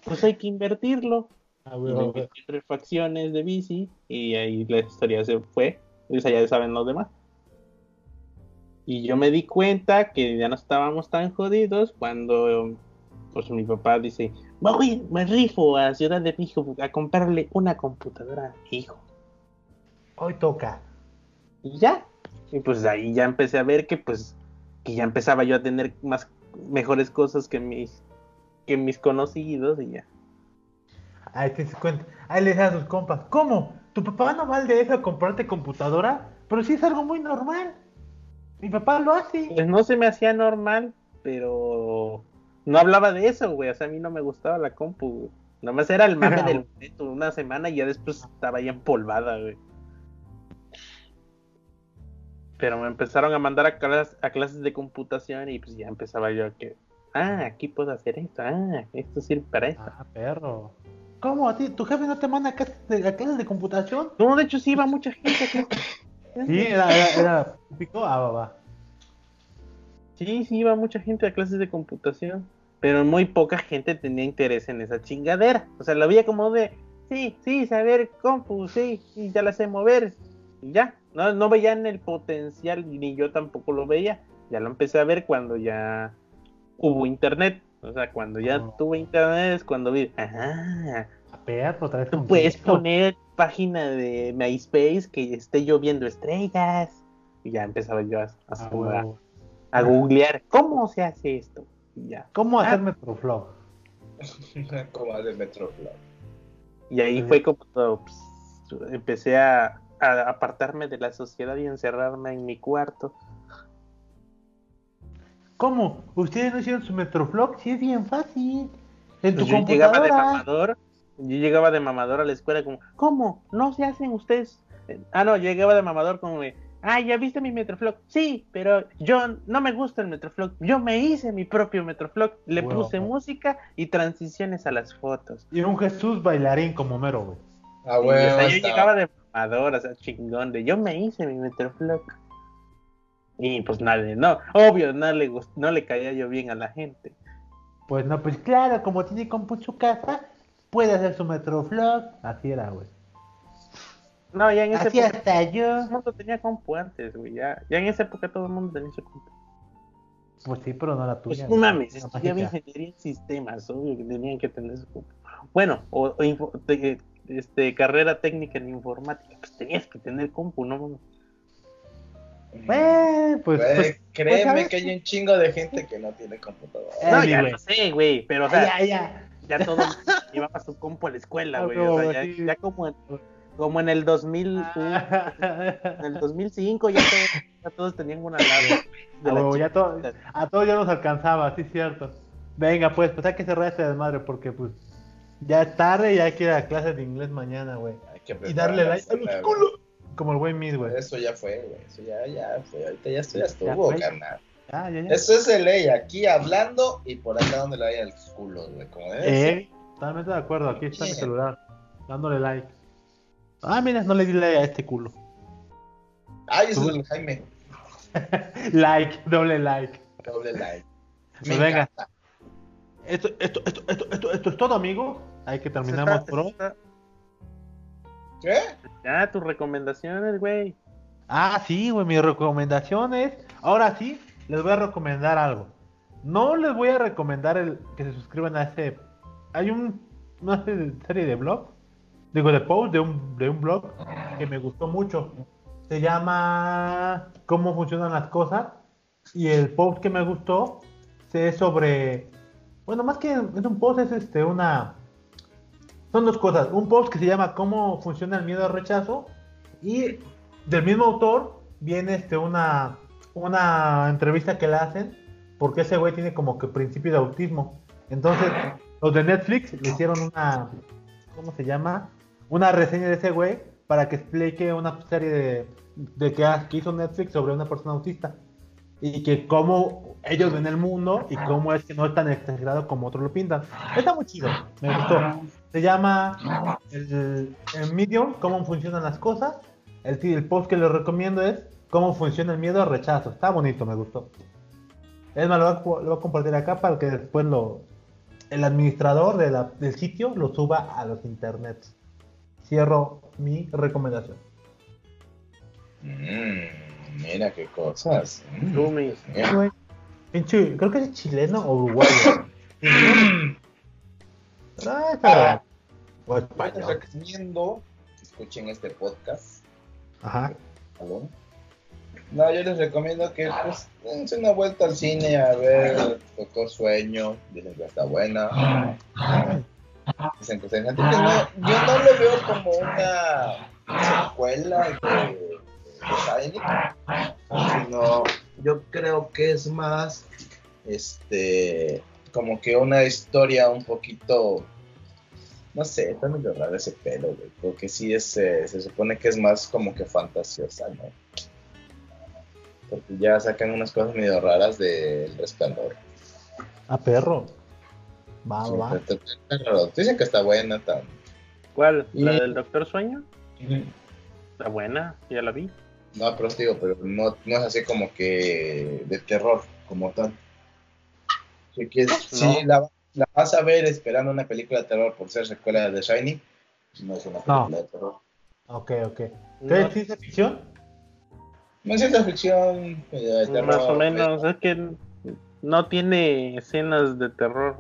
pues hay que invertirlo. A Y huevo, lo güey. invirtió en refacciones de bici, y ahí la historia se fue, pues ya saben los demás. Y yo me di cuenta que ya no estábamos tan jodidos cuando pues mi papá dice, voy, me rifo a Ciudad de México a comprarle una computadora, hijo. hoy toca. Y ya. Y pues ahí ya empecé a ver que pues que ya empezaba yo a tener más mejores cosas que mis que mis conocidos y ya. Ahí te cuenta. Ahí le das a sus compas. ¿Cómo? ¿Tu papá no va al DF a comprarte computadora? Pero sí es algo muy normal. Mi papá lo hace. Pues no se me hacía normal, pero no hablaba de eso, güey. O sea, a mí no me gustaba la compu, güey. Nomás era el mame del momento, una semana y ya después estaba ya empolvada, güey. Pero me empezaron a mandar a, clases, a clases de computación y pues ya empezaba yo a que, ah, aquí puedo hacer esto, ah, esto sirve para esto. Ah, perro. ¿Cómo a ti? ¿Tu jefe no te manda a clases de, computación? No, de hecho sí iba mucha gente a clases. Sí, era, era, era típico. Ah, va, va. Sí, sí iba mucha gente a clases de computación, pero muy poca gente tenía interés en esa chingadera. O sea, lo veía como de, sí, sí, saber compu, sí, y ya la sé mover, y ya. No, no veían el potencial, ni yo tampoco lo veía. Ya lo empecé a ver cuando ya hubo internet. O sea, cuando ya Oh. tuve internet es cuando vi, ajá, A perro, otra vez. tú puedes poner página de MySpace que esté lloviendo estrellas. Y ya empezaba yo a, a- Ah, a- googlear, ¿cómo se hace esto? Y ya. ¿Cómo Ah. hacer Metroflog? Como hace Metroflow. Y ahí Sí. fue como pues, empecé a, a apartarme de la sociedad y encerrarme en mi cuarto. ¿Cómo? ¿Ustedes no hicieron su Metroflog? Sí, es bien fácil. En tu Pues yo llegaba de mamador, yo llegaba de mamador a la escuela como, ¿cómo? ¿No se hacen ustedes? Ah, no, yo llegaba de mamador como, ah, ¿ya viste mi Metroflog? Sí, pero yo no me gusta el Metroflog. Yo me hice mi propio Metroflog. Le puse música y transiciones a las fotos. Y un Jesús bailarín como mero, güey. Ah, Y, o huevo, sea, yo llegaba de mamador, o sea, chingón, de yo me hice mi Metroflog. Y pues nadie, no, obvio, no le, no le caía yo bien a la gente. Pues no, pues claro, como tiene compu en su casa, puede hacer su Metroflog. Así era, güey. No, ya en esa Así época hasta yo. todo el mundo tenía compu antes, güey, ya, ya en esa época todo el mundo tenía su compu. Pues sí, pero no la Pues tuya. no mames, estudiaba mágica. ingeniería en sistemas, obvio que tenían que tener su compu. Bueno, o, o info- te- este, carrera técnica en informática, pues tenías que tener compu, ¿no? Eh, pues, Güey, pues, créeme que hay un chingo de gente que no tiene computadora. Eh, No, ya güey. lo sé, güey, pero o sea, ya, ya. ya todo llevaba su compu a la escuela, Ah, güey. no, O sea, ya, sí. ya como, en, como en el 2000, en el 2005 ya todos, ya todos tenían una laptop. huevo, ya to- chingada. a todos ya nos alcanzaba, sí, cierto. Venga, pues, pues hay que cerrar este desmadre porque, pues, ya es tarde y hay que ir a clases de inglés mañana, güey. Y darle like a los culos. Como el güey güey. Eso ya fue, güey. Eso ya, ya fue. Ahorita ya, esto ya Ya estuvo, fue. carnal. Ah, ya, ya. Eso es de ley. Aquí hablando y por acá donde le vaya el culo, güey. Como debe ser. Eh, totalmente de acuerdo. Aquí está mi celular. Dándole like. Ah, mira, no le di like a este culo. Ay, eso es el Jaime. like, doble like. Doble like. Me Pues venga. encanta. Esto, esto, esto, esto, esto, esto es todo, amigo. Hay que terminamos, bro. está- ¿Qué? Ya, tus recomendaciones, güey. Ah, sí, güey, mis recomendaciones. Ahora sí, les voy a recomendar algo. No les voy a recomendar el que se suscriban a ese. Hay un, una serie de blog, digo, de post de un, de un blog que me gustó mucho. Se llama Cómo funcionan las cosas. Y el post que me gustó se es sobre. Bueno, más que es un post, es este, una. Son dos cosas. Un post que se llama Cómo funciona el miedo al rechazo. Y del mismo autor viene este una, una entrevista que le hacen porque ese güey tiene como que principio de autismo. Entonces, los de Netflix le hicieron una, ¿cómo se llama? Una reseña de ese güey para que explique una serie de, de que, ha- que hizo Netflix sobre una persona autista. Y que cómo ellos ven el mundo y cómo es que no es tan exagerado como otros lo pintan. Está muy chido, me gustó. Se llama el, el Medium, cómo funcionan las cosas. El, post que les recomiendo es cómo funciona el miedo al rechazo. Está bonito, me gustó. Es más, lo voy a, co- lo voy a compartir acá para que después lo el administrador de la- del sitio lo suba a los internets. Cierro mi recomendación. Mm, mira qué cosas. Mm. Güey, pinche, creo que es chileno o uruguayo. Ah, está bien. O Les recomiendo que escuchen este podcast Ajá. ¿Aló? No, yo les recomiendo que pues dense una vuelta al cine a ver Doctor Sueño, dicen que está buena. Dicen que está interesante. No- yo no lo veo como una secuela de Shining, sino yo creo que es más este como que una historia un poquito no sé, está medio raro ese pelo, güey, porque sí es, eh, se supone que es más como que fantasiosa, ¿no? Porque ya sacan unas cosas medio raras del resplandor. Ah, perro. Va, Sí, va. está- está- está raro. Dicen que está buena, tan... ¿Cuál? ¿La Y- del Doctor Sueño? Está buena, ya la vi. No, pero os digo, pero no, no es así como que de terror, como tal. Si, quieres, si la, la vas a ver esperando una película de terror por ser secuela de The Shining, no es una película No. de terror. Ok, ok. No, ¿Qué es ciencia ficción? No es ciencia ficción, eh, de terror. más o menos, es que no tiene escenas de terror.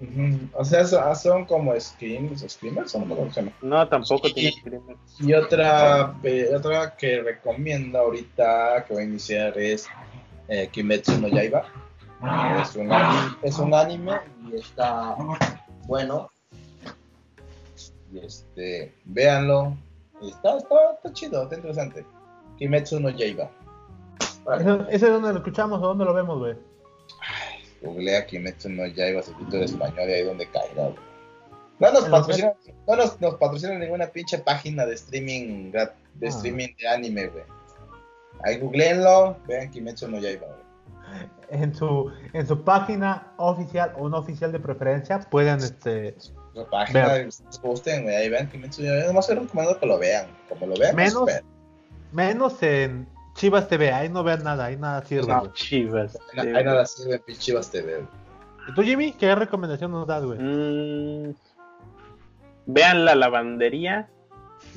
Ujú. O sea, son, son como screams, screamers, o no me acuerdo cómo se llama. No, tampoco tiene crimen. Y otra, pe- otra que recomiendo ahorita que voy a iniciar es eh, Kimetsu no Yaiba. Es un, ani- es un anime y está bueno. Y este, véanlo. Y Está, está, está chido, está interesante. Kimetsu no Yaiba. Vale. ¿Ese, ese es donde lo escuchamos o dónde lo vemos, güey? Googlea Kimetsu no Yaiba, subtítulo español y ahí donde caiga. güey. No nos En patrocina, no nos, nos patrocina ninguna pinche página de streaming de Ah. streaming de anime, güey. Ahí googleenlo, vean Kimetsu no Yaiba, güey. En su, en su página oficial o no oficial de preferencia pueden este La página, Vean. gusten, güey, ahí vean Kimetsu no Yaiba. Nomás les recomiendo que lo vean. Como lo vean, Menos- menos en Chivas TV, ahí no vean nada, ahí nada sirve. No, chivas. Ahí nada sirve en Pichivas TV. ¿Y tú, Jimmy, qué recomendación nos das, güey? Mm, vean La Lavandería,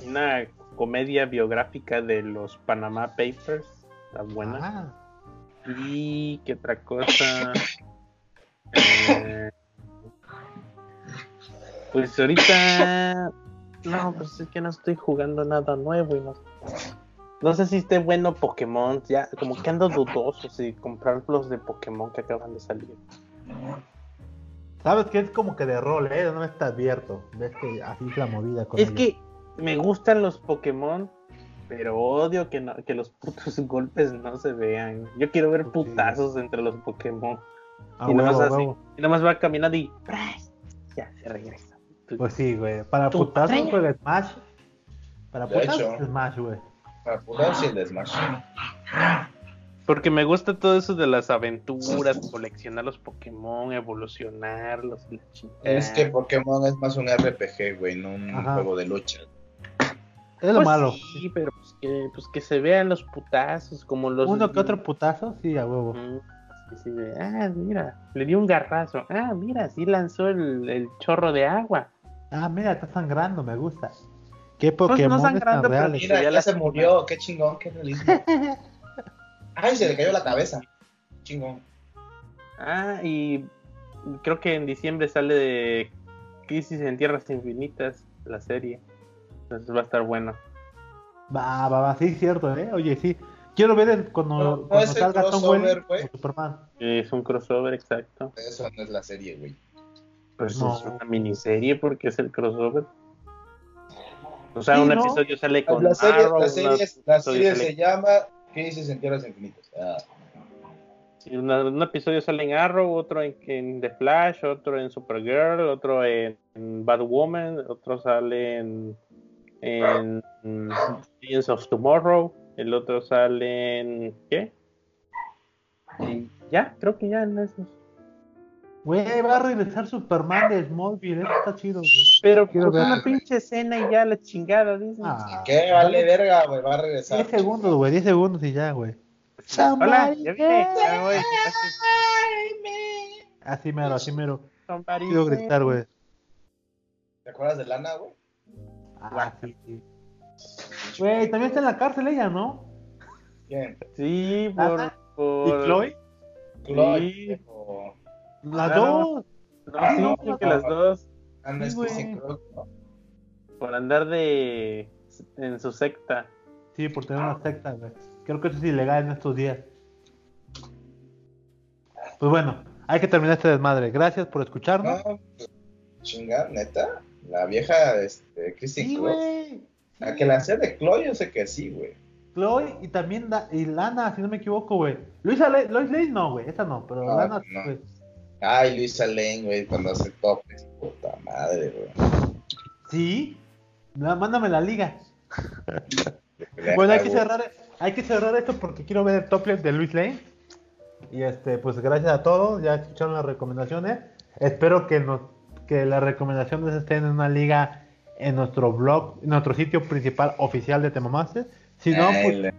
una comedia biográfica de los Panama Papers. Está buena. Ah, Y qué otra cosa. Eh, pues ahorita. No, pues es que no estoy jugando nada nuevo y no. No sé si esté bueno Pokémon. Ya, como que ando dudoso si comprar los de Pokémon que acaban de salir. Sabes que es como que de rol, ¿eh? No está abierto. Ves que así es la movida con Es ellos. que me gustan los Pokémon, pero odio que, no- que los putos golpes no se vean. Yo quiero ver Sí. putazos entre los Pokémon. A y nomás huevo, así. huevo. Y nomás va caminando y ya se regresa. Pues sí, güey. Para putazos juega Smash. Para putazos. Smash, güey. Para de Smash. Porque me gusta todo eso de las aventuras, coleccionar los Pokémon, evolucionarlos. Es que Pokémon es más un RPG, güey, no un Ajá. juego de lucha. Es lo Pues malo. Sí, pero pues que, pues que se vean los putazos, como los. Uno que otro putazo, sí, a huevo. Sí, sí, de, ah, mira, le dio un garrazo. Ah, mira, sí lanzó el, el chorro de agua. Ah, mira, está sangrando, me gusta. ¿Qué Pues no Pokémon sangrando, pero reales? Mira, ya ya, la- se murió, qué chingón, qué realismo. Ay, se le cayó la cabeza. Chingón. Ah, y creo que en diciembre sale de Crisis en Tierras Infinitas, la serie. Entonces va a estar bueno. Va, va, va, sí, cierto, ¿eh? Oye, sí. Quiero ver el- cuando, No, no cuando es el salga Tom crossover, Welling Superman. Es un crossover, exacto. Eso no es la serie, güey. Pues No. es una miniserie porque es el crossover. O sea, Sí, un ¿no? episodio sale con La serie, Arrow, la serie, la se llama Crisis en Tierras Infinitas. Ah, una- un episodio sale en Arrow, otro en, en The Flash, otro en Supergirl, otro en, en Batwoman, otro sale en, en Legends of Tomorrow, el otro sale en... ¿Qué? Y ya, creo que ya en esos. Güey, va a regresar Superman de Smallville, eso está chido, güey. Pero Quiero pues, ver. una pinche escena y ya la chingada, dicen. Ah, ¿Qué? Vale, verga, güey, va a regresar. 10 segundos, güey, 10 segundos y ya, güey. Hola, ya vine. Ya voy. Así mero, así mero. Quiero gritar, güey. ¿Te acuerdas de Lana, güey? Ah, sí, sí. Güey, también está en la cárcel ella, ¿no? ¿Quién? Sí, por... Por... ¿Y Chloe? Chloe. Las Ah, dos. No, Ah, sí, no, creo que no. las dos. Sí, ¿no? Por andar de... en su secta. Sí, por tener una secta, güey. Creo que eso es ilegal en estos días. Pues bueno, hay que terminar este desmadre. Gracias por escucharnos. No, pues, chinga, neta. La vieja, este, Christy Sí. La que la hacía de Chloe, yo sé que sí, güey. Chloe y también da- y Lana, si no me equivoco, güey. Lois Lane no, güey. Esa no, pero No, Lana, no. güey. Ay, Luisa Lane, güey, cuando hace topes. Puta madre, güey. Sí. No, mándame la liga. Bueno, hay que hago- cerrar, hay que cerrar esto porque quiero ver el topless de Luis Lane. Y este, pues gracias a todos, ya escucharon las recomendaciones. Espero que nos, que las recomendaciones estén en una liga en nuestro blog, en nuestro sitio principal oficial de Temamaster. Si no, pues,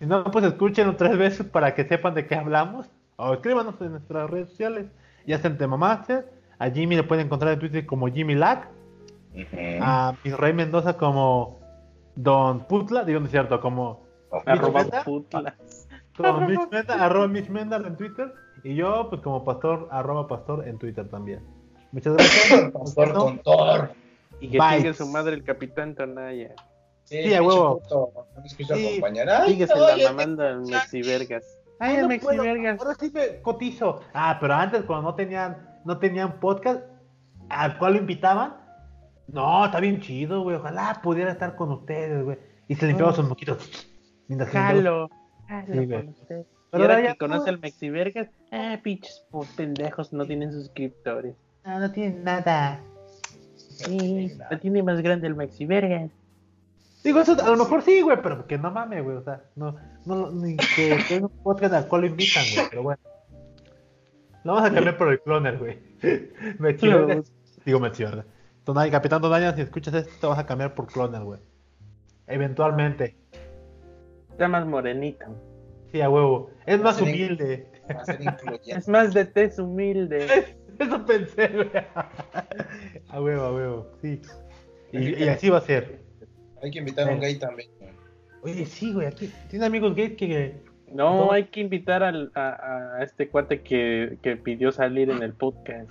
si no, pues escúchenlo tres veces para que sepan de qué hablamos. O escríbanos en nuestras redes sociales. Ya sea en Temamaster. A Jimmy le pueden encontrar en Twitter como Jimmy Lack. Ujú. A Israel Mendoza como Don Putla. Digo, no es cierto, como Arroba Meta. putla. como Mitch arroba Mitch Mendar en Twitter. Y yo, pues como pastor, arroba pastor en Twitter también. Muchas gracias. Pastor. Y que Bye. chingue su madre el capitán Tonaya. Sí, Sí, a huevo. puto, No me quiso Sí. acompañar. Síguese la ya mamando al Mexivergas. Ay, Ah, el no puedo, Mexivergas. Ahora sí me cotizo. Ah, pero antes cuando no tenían, no tenían podcast, al cual lo invitaban. No, está bien chido, güey. Ojalá pudiera estar con ustedes, güey. Y se limpiaba Oh. sus moquitos. Jalo. Jalo Sí, con. Y Pero ahora ahora que conoce no. al Mexivergas, ah, pinches pendejos, no tienen suscriptores. Ah, no tienen nada. Sí, la tiene más grande el Mexivergas. Digo, eso a lo mejor sí, güey, pero que no mames, güey. O sea, no, no, ni que, que es un podcast al cual lo invitan, güey. Pero bueno. Lo vamos a cambiar por el cloner, güey. Me. Digo, me. Tonay, Capitán Tonaya, si escuchas esto, te vas a cambiar por cloner, güey. Eventualmente. Está más morenito. Sí, a huevo. Es más humilde. Va a ser incluyente. Es más de tez humilde. Eso pensé, güey. A huevo, a huevo. Sí. Y, y así va a ser. Hay que invitar a un gay también. Oye, sí, güey. Aquí tiene amigos gays que. No, No. hay que invitar al, a, a este cuate que, que pidió salir en el podcast.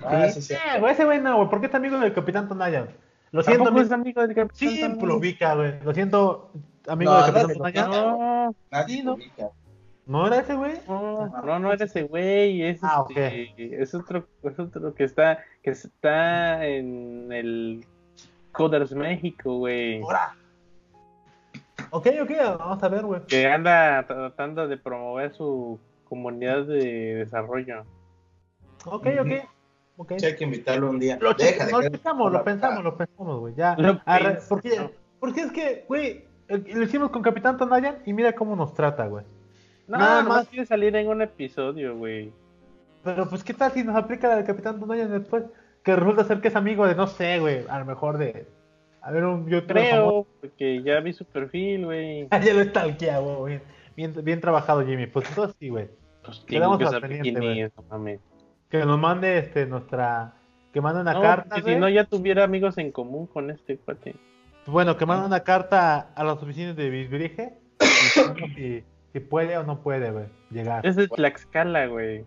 Ah, sí, sí. Eh, güey, ese güey no, güey. ¿Por qué es amigo del Capitán Tonaya? Lo siento, ¿Tampoco es amigo. amigo del capitán? Sí, Tonaya? lo ubica, güey. Lo siento, amigo No, del Capitán Tonaya. No, Nadie Sí, lo ¿no? ubica. ¿No era ese, güey? no, no, no era ese güey, es, Ah, ok. este, es otro, es otro que está, que está en el Coders México, güey. Ahora. Ok, ok, vamos a ver, güey. Que anda tratando de promover su comunidad de desarrollo. Ok, ok. Ok. Sí, hay que invitarlo un día. Lo, Deja de lo pensamos, lo pensamos, lo pensamos, güey. Ya. Lo Arre, porque, porque es que, güey, lo hicimos con Capitán Tonaya y mira cómo nos trata, güey. No, Nada Nada más. quiere salir en un episodio, güey. Pero pues, ¿qué tal si nos aplica la del Capitán Tonaya después? Que resulta ser que es amigo de, no sé, güey, a lo mejor de... A ver, un famoso. Creo, porque ya vi su perfil, güey. Ah, ya lo stalkea, güey. Bien, bien trabajado, Jimmy. Pues todo sí, güey. Pues Quedamos tengo que al saber pendiente, quién güey. es, no mames. Que nos mande este, nuestra... Que mande una No, carta, porque güey. si no ya tuviera amigos en común con este cuate. Bueno, que mande una carta a las oficinas de diga si, si puede o no puede, güey, llegar. Es de Tlaxcala, güey.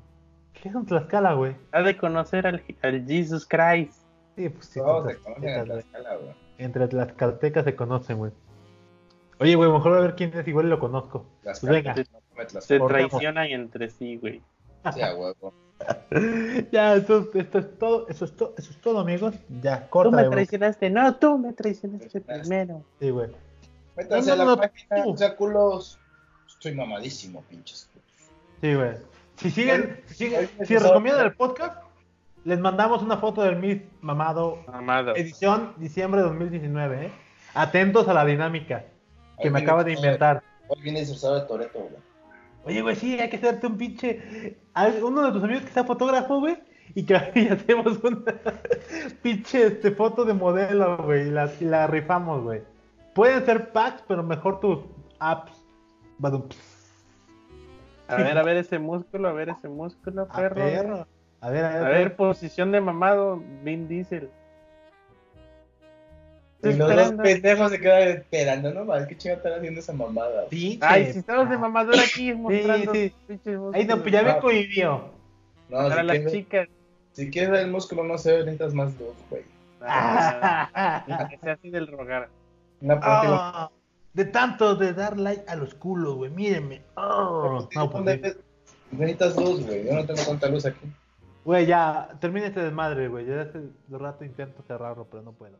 ¿Qué es un Tlaxcala, güey? Ha de conocer al, al Jesus Christ. Sí, pues sí. Todos se conocen güey. Tlaxcala, güey. Entre las caltecas se conocen, güey. Oye, güey, mejor a ver quién es, igual lo conozco. Las Pues venga. no Se traicionan entre sí, güey. Sí, a huevo. ya, esto, esto es todo, eso es, todo, eso es todo, amigos. Ya, Tú corta. me güey. traicionaste. No, tú me traicionaste primero. Sí, güey. Métanse No, a no, la no, página, tú. o sea, culos. Estoy mamadísimo, pinches. Sí, güey. Si siguen, si, siguen- me si recomiendan el podcast, les mandamos una foto del Miss Mamado Amado. edición diciembre de 2019, ¿eh? Atentos a la dinámica que me acaba de inventar. Hoy viene disfrazado de Toreto, güey. Oye, güey, sí, hay que hacerte un pinche. Uno de tus amigos que sea fotógrafo, güey, y que y hacemos una pinche este, foto de modelo, güey, y la, y la rifamos, güey. Pueden ser packs, pero mejor tus apps. Badum. A ver, a ver ese músculo, a ver ese músculo, A perro. A ver, a ver. A ver, posición de mamado, Vin Diesel. Y los dos pendejos se quedan esperando, no qué chingo están haciendo esa mamada. güey? Pinche. Ay, si estamos de mamadura aquí mostrando sí. músculos. Ay, no, pues ya me Ah. cohibió. No, Para si las quieres, chicas. si quieres ver el músculo, no sé, necesitas más dos, güey. Ah, que sea así del rogar. Ah, De tanto de dar like a los culos, güey. Mírenme. Oh, no, pues, sí. Necesitas luz, güey. Yo no tengo tanta luz aquí. Güey, ya, termina este desmadre, güey. Ya hace rato intento cerrarlo, pero no puedo.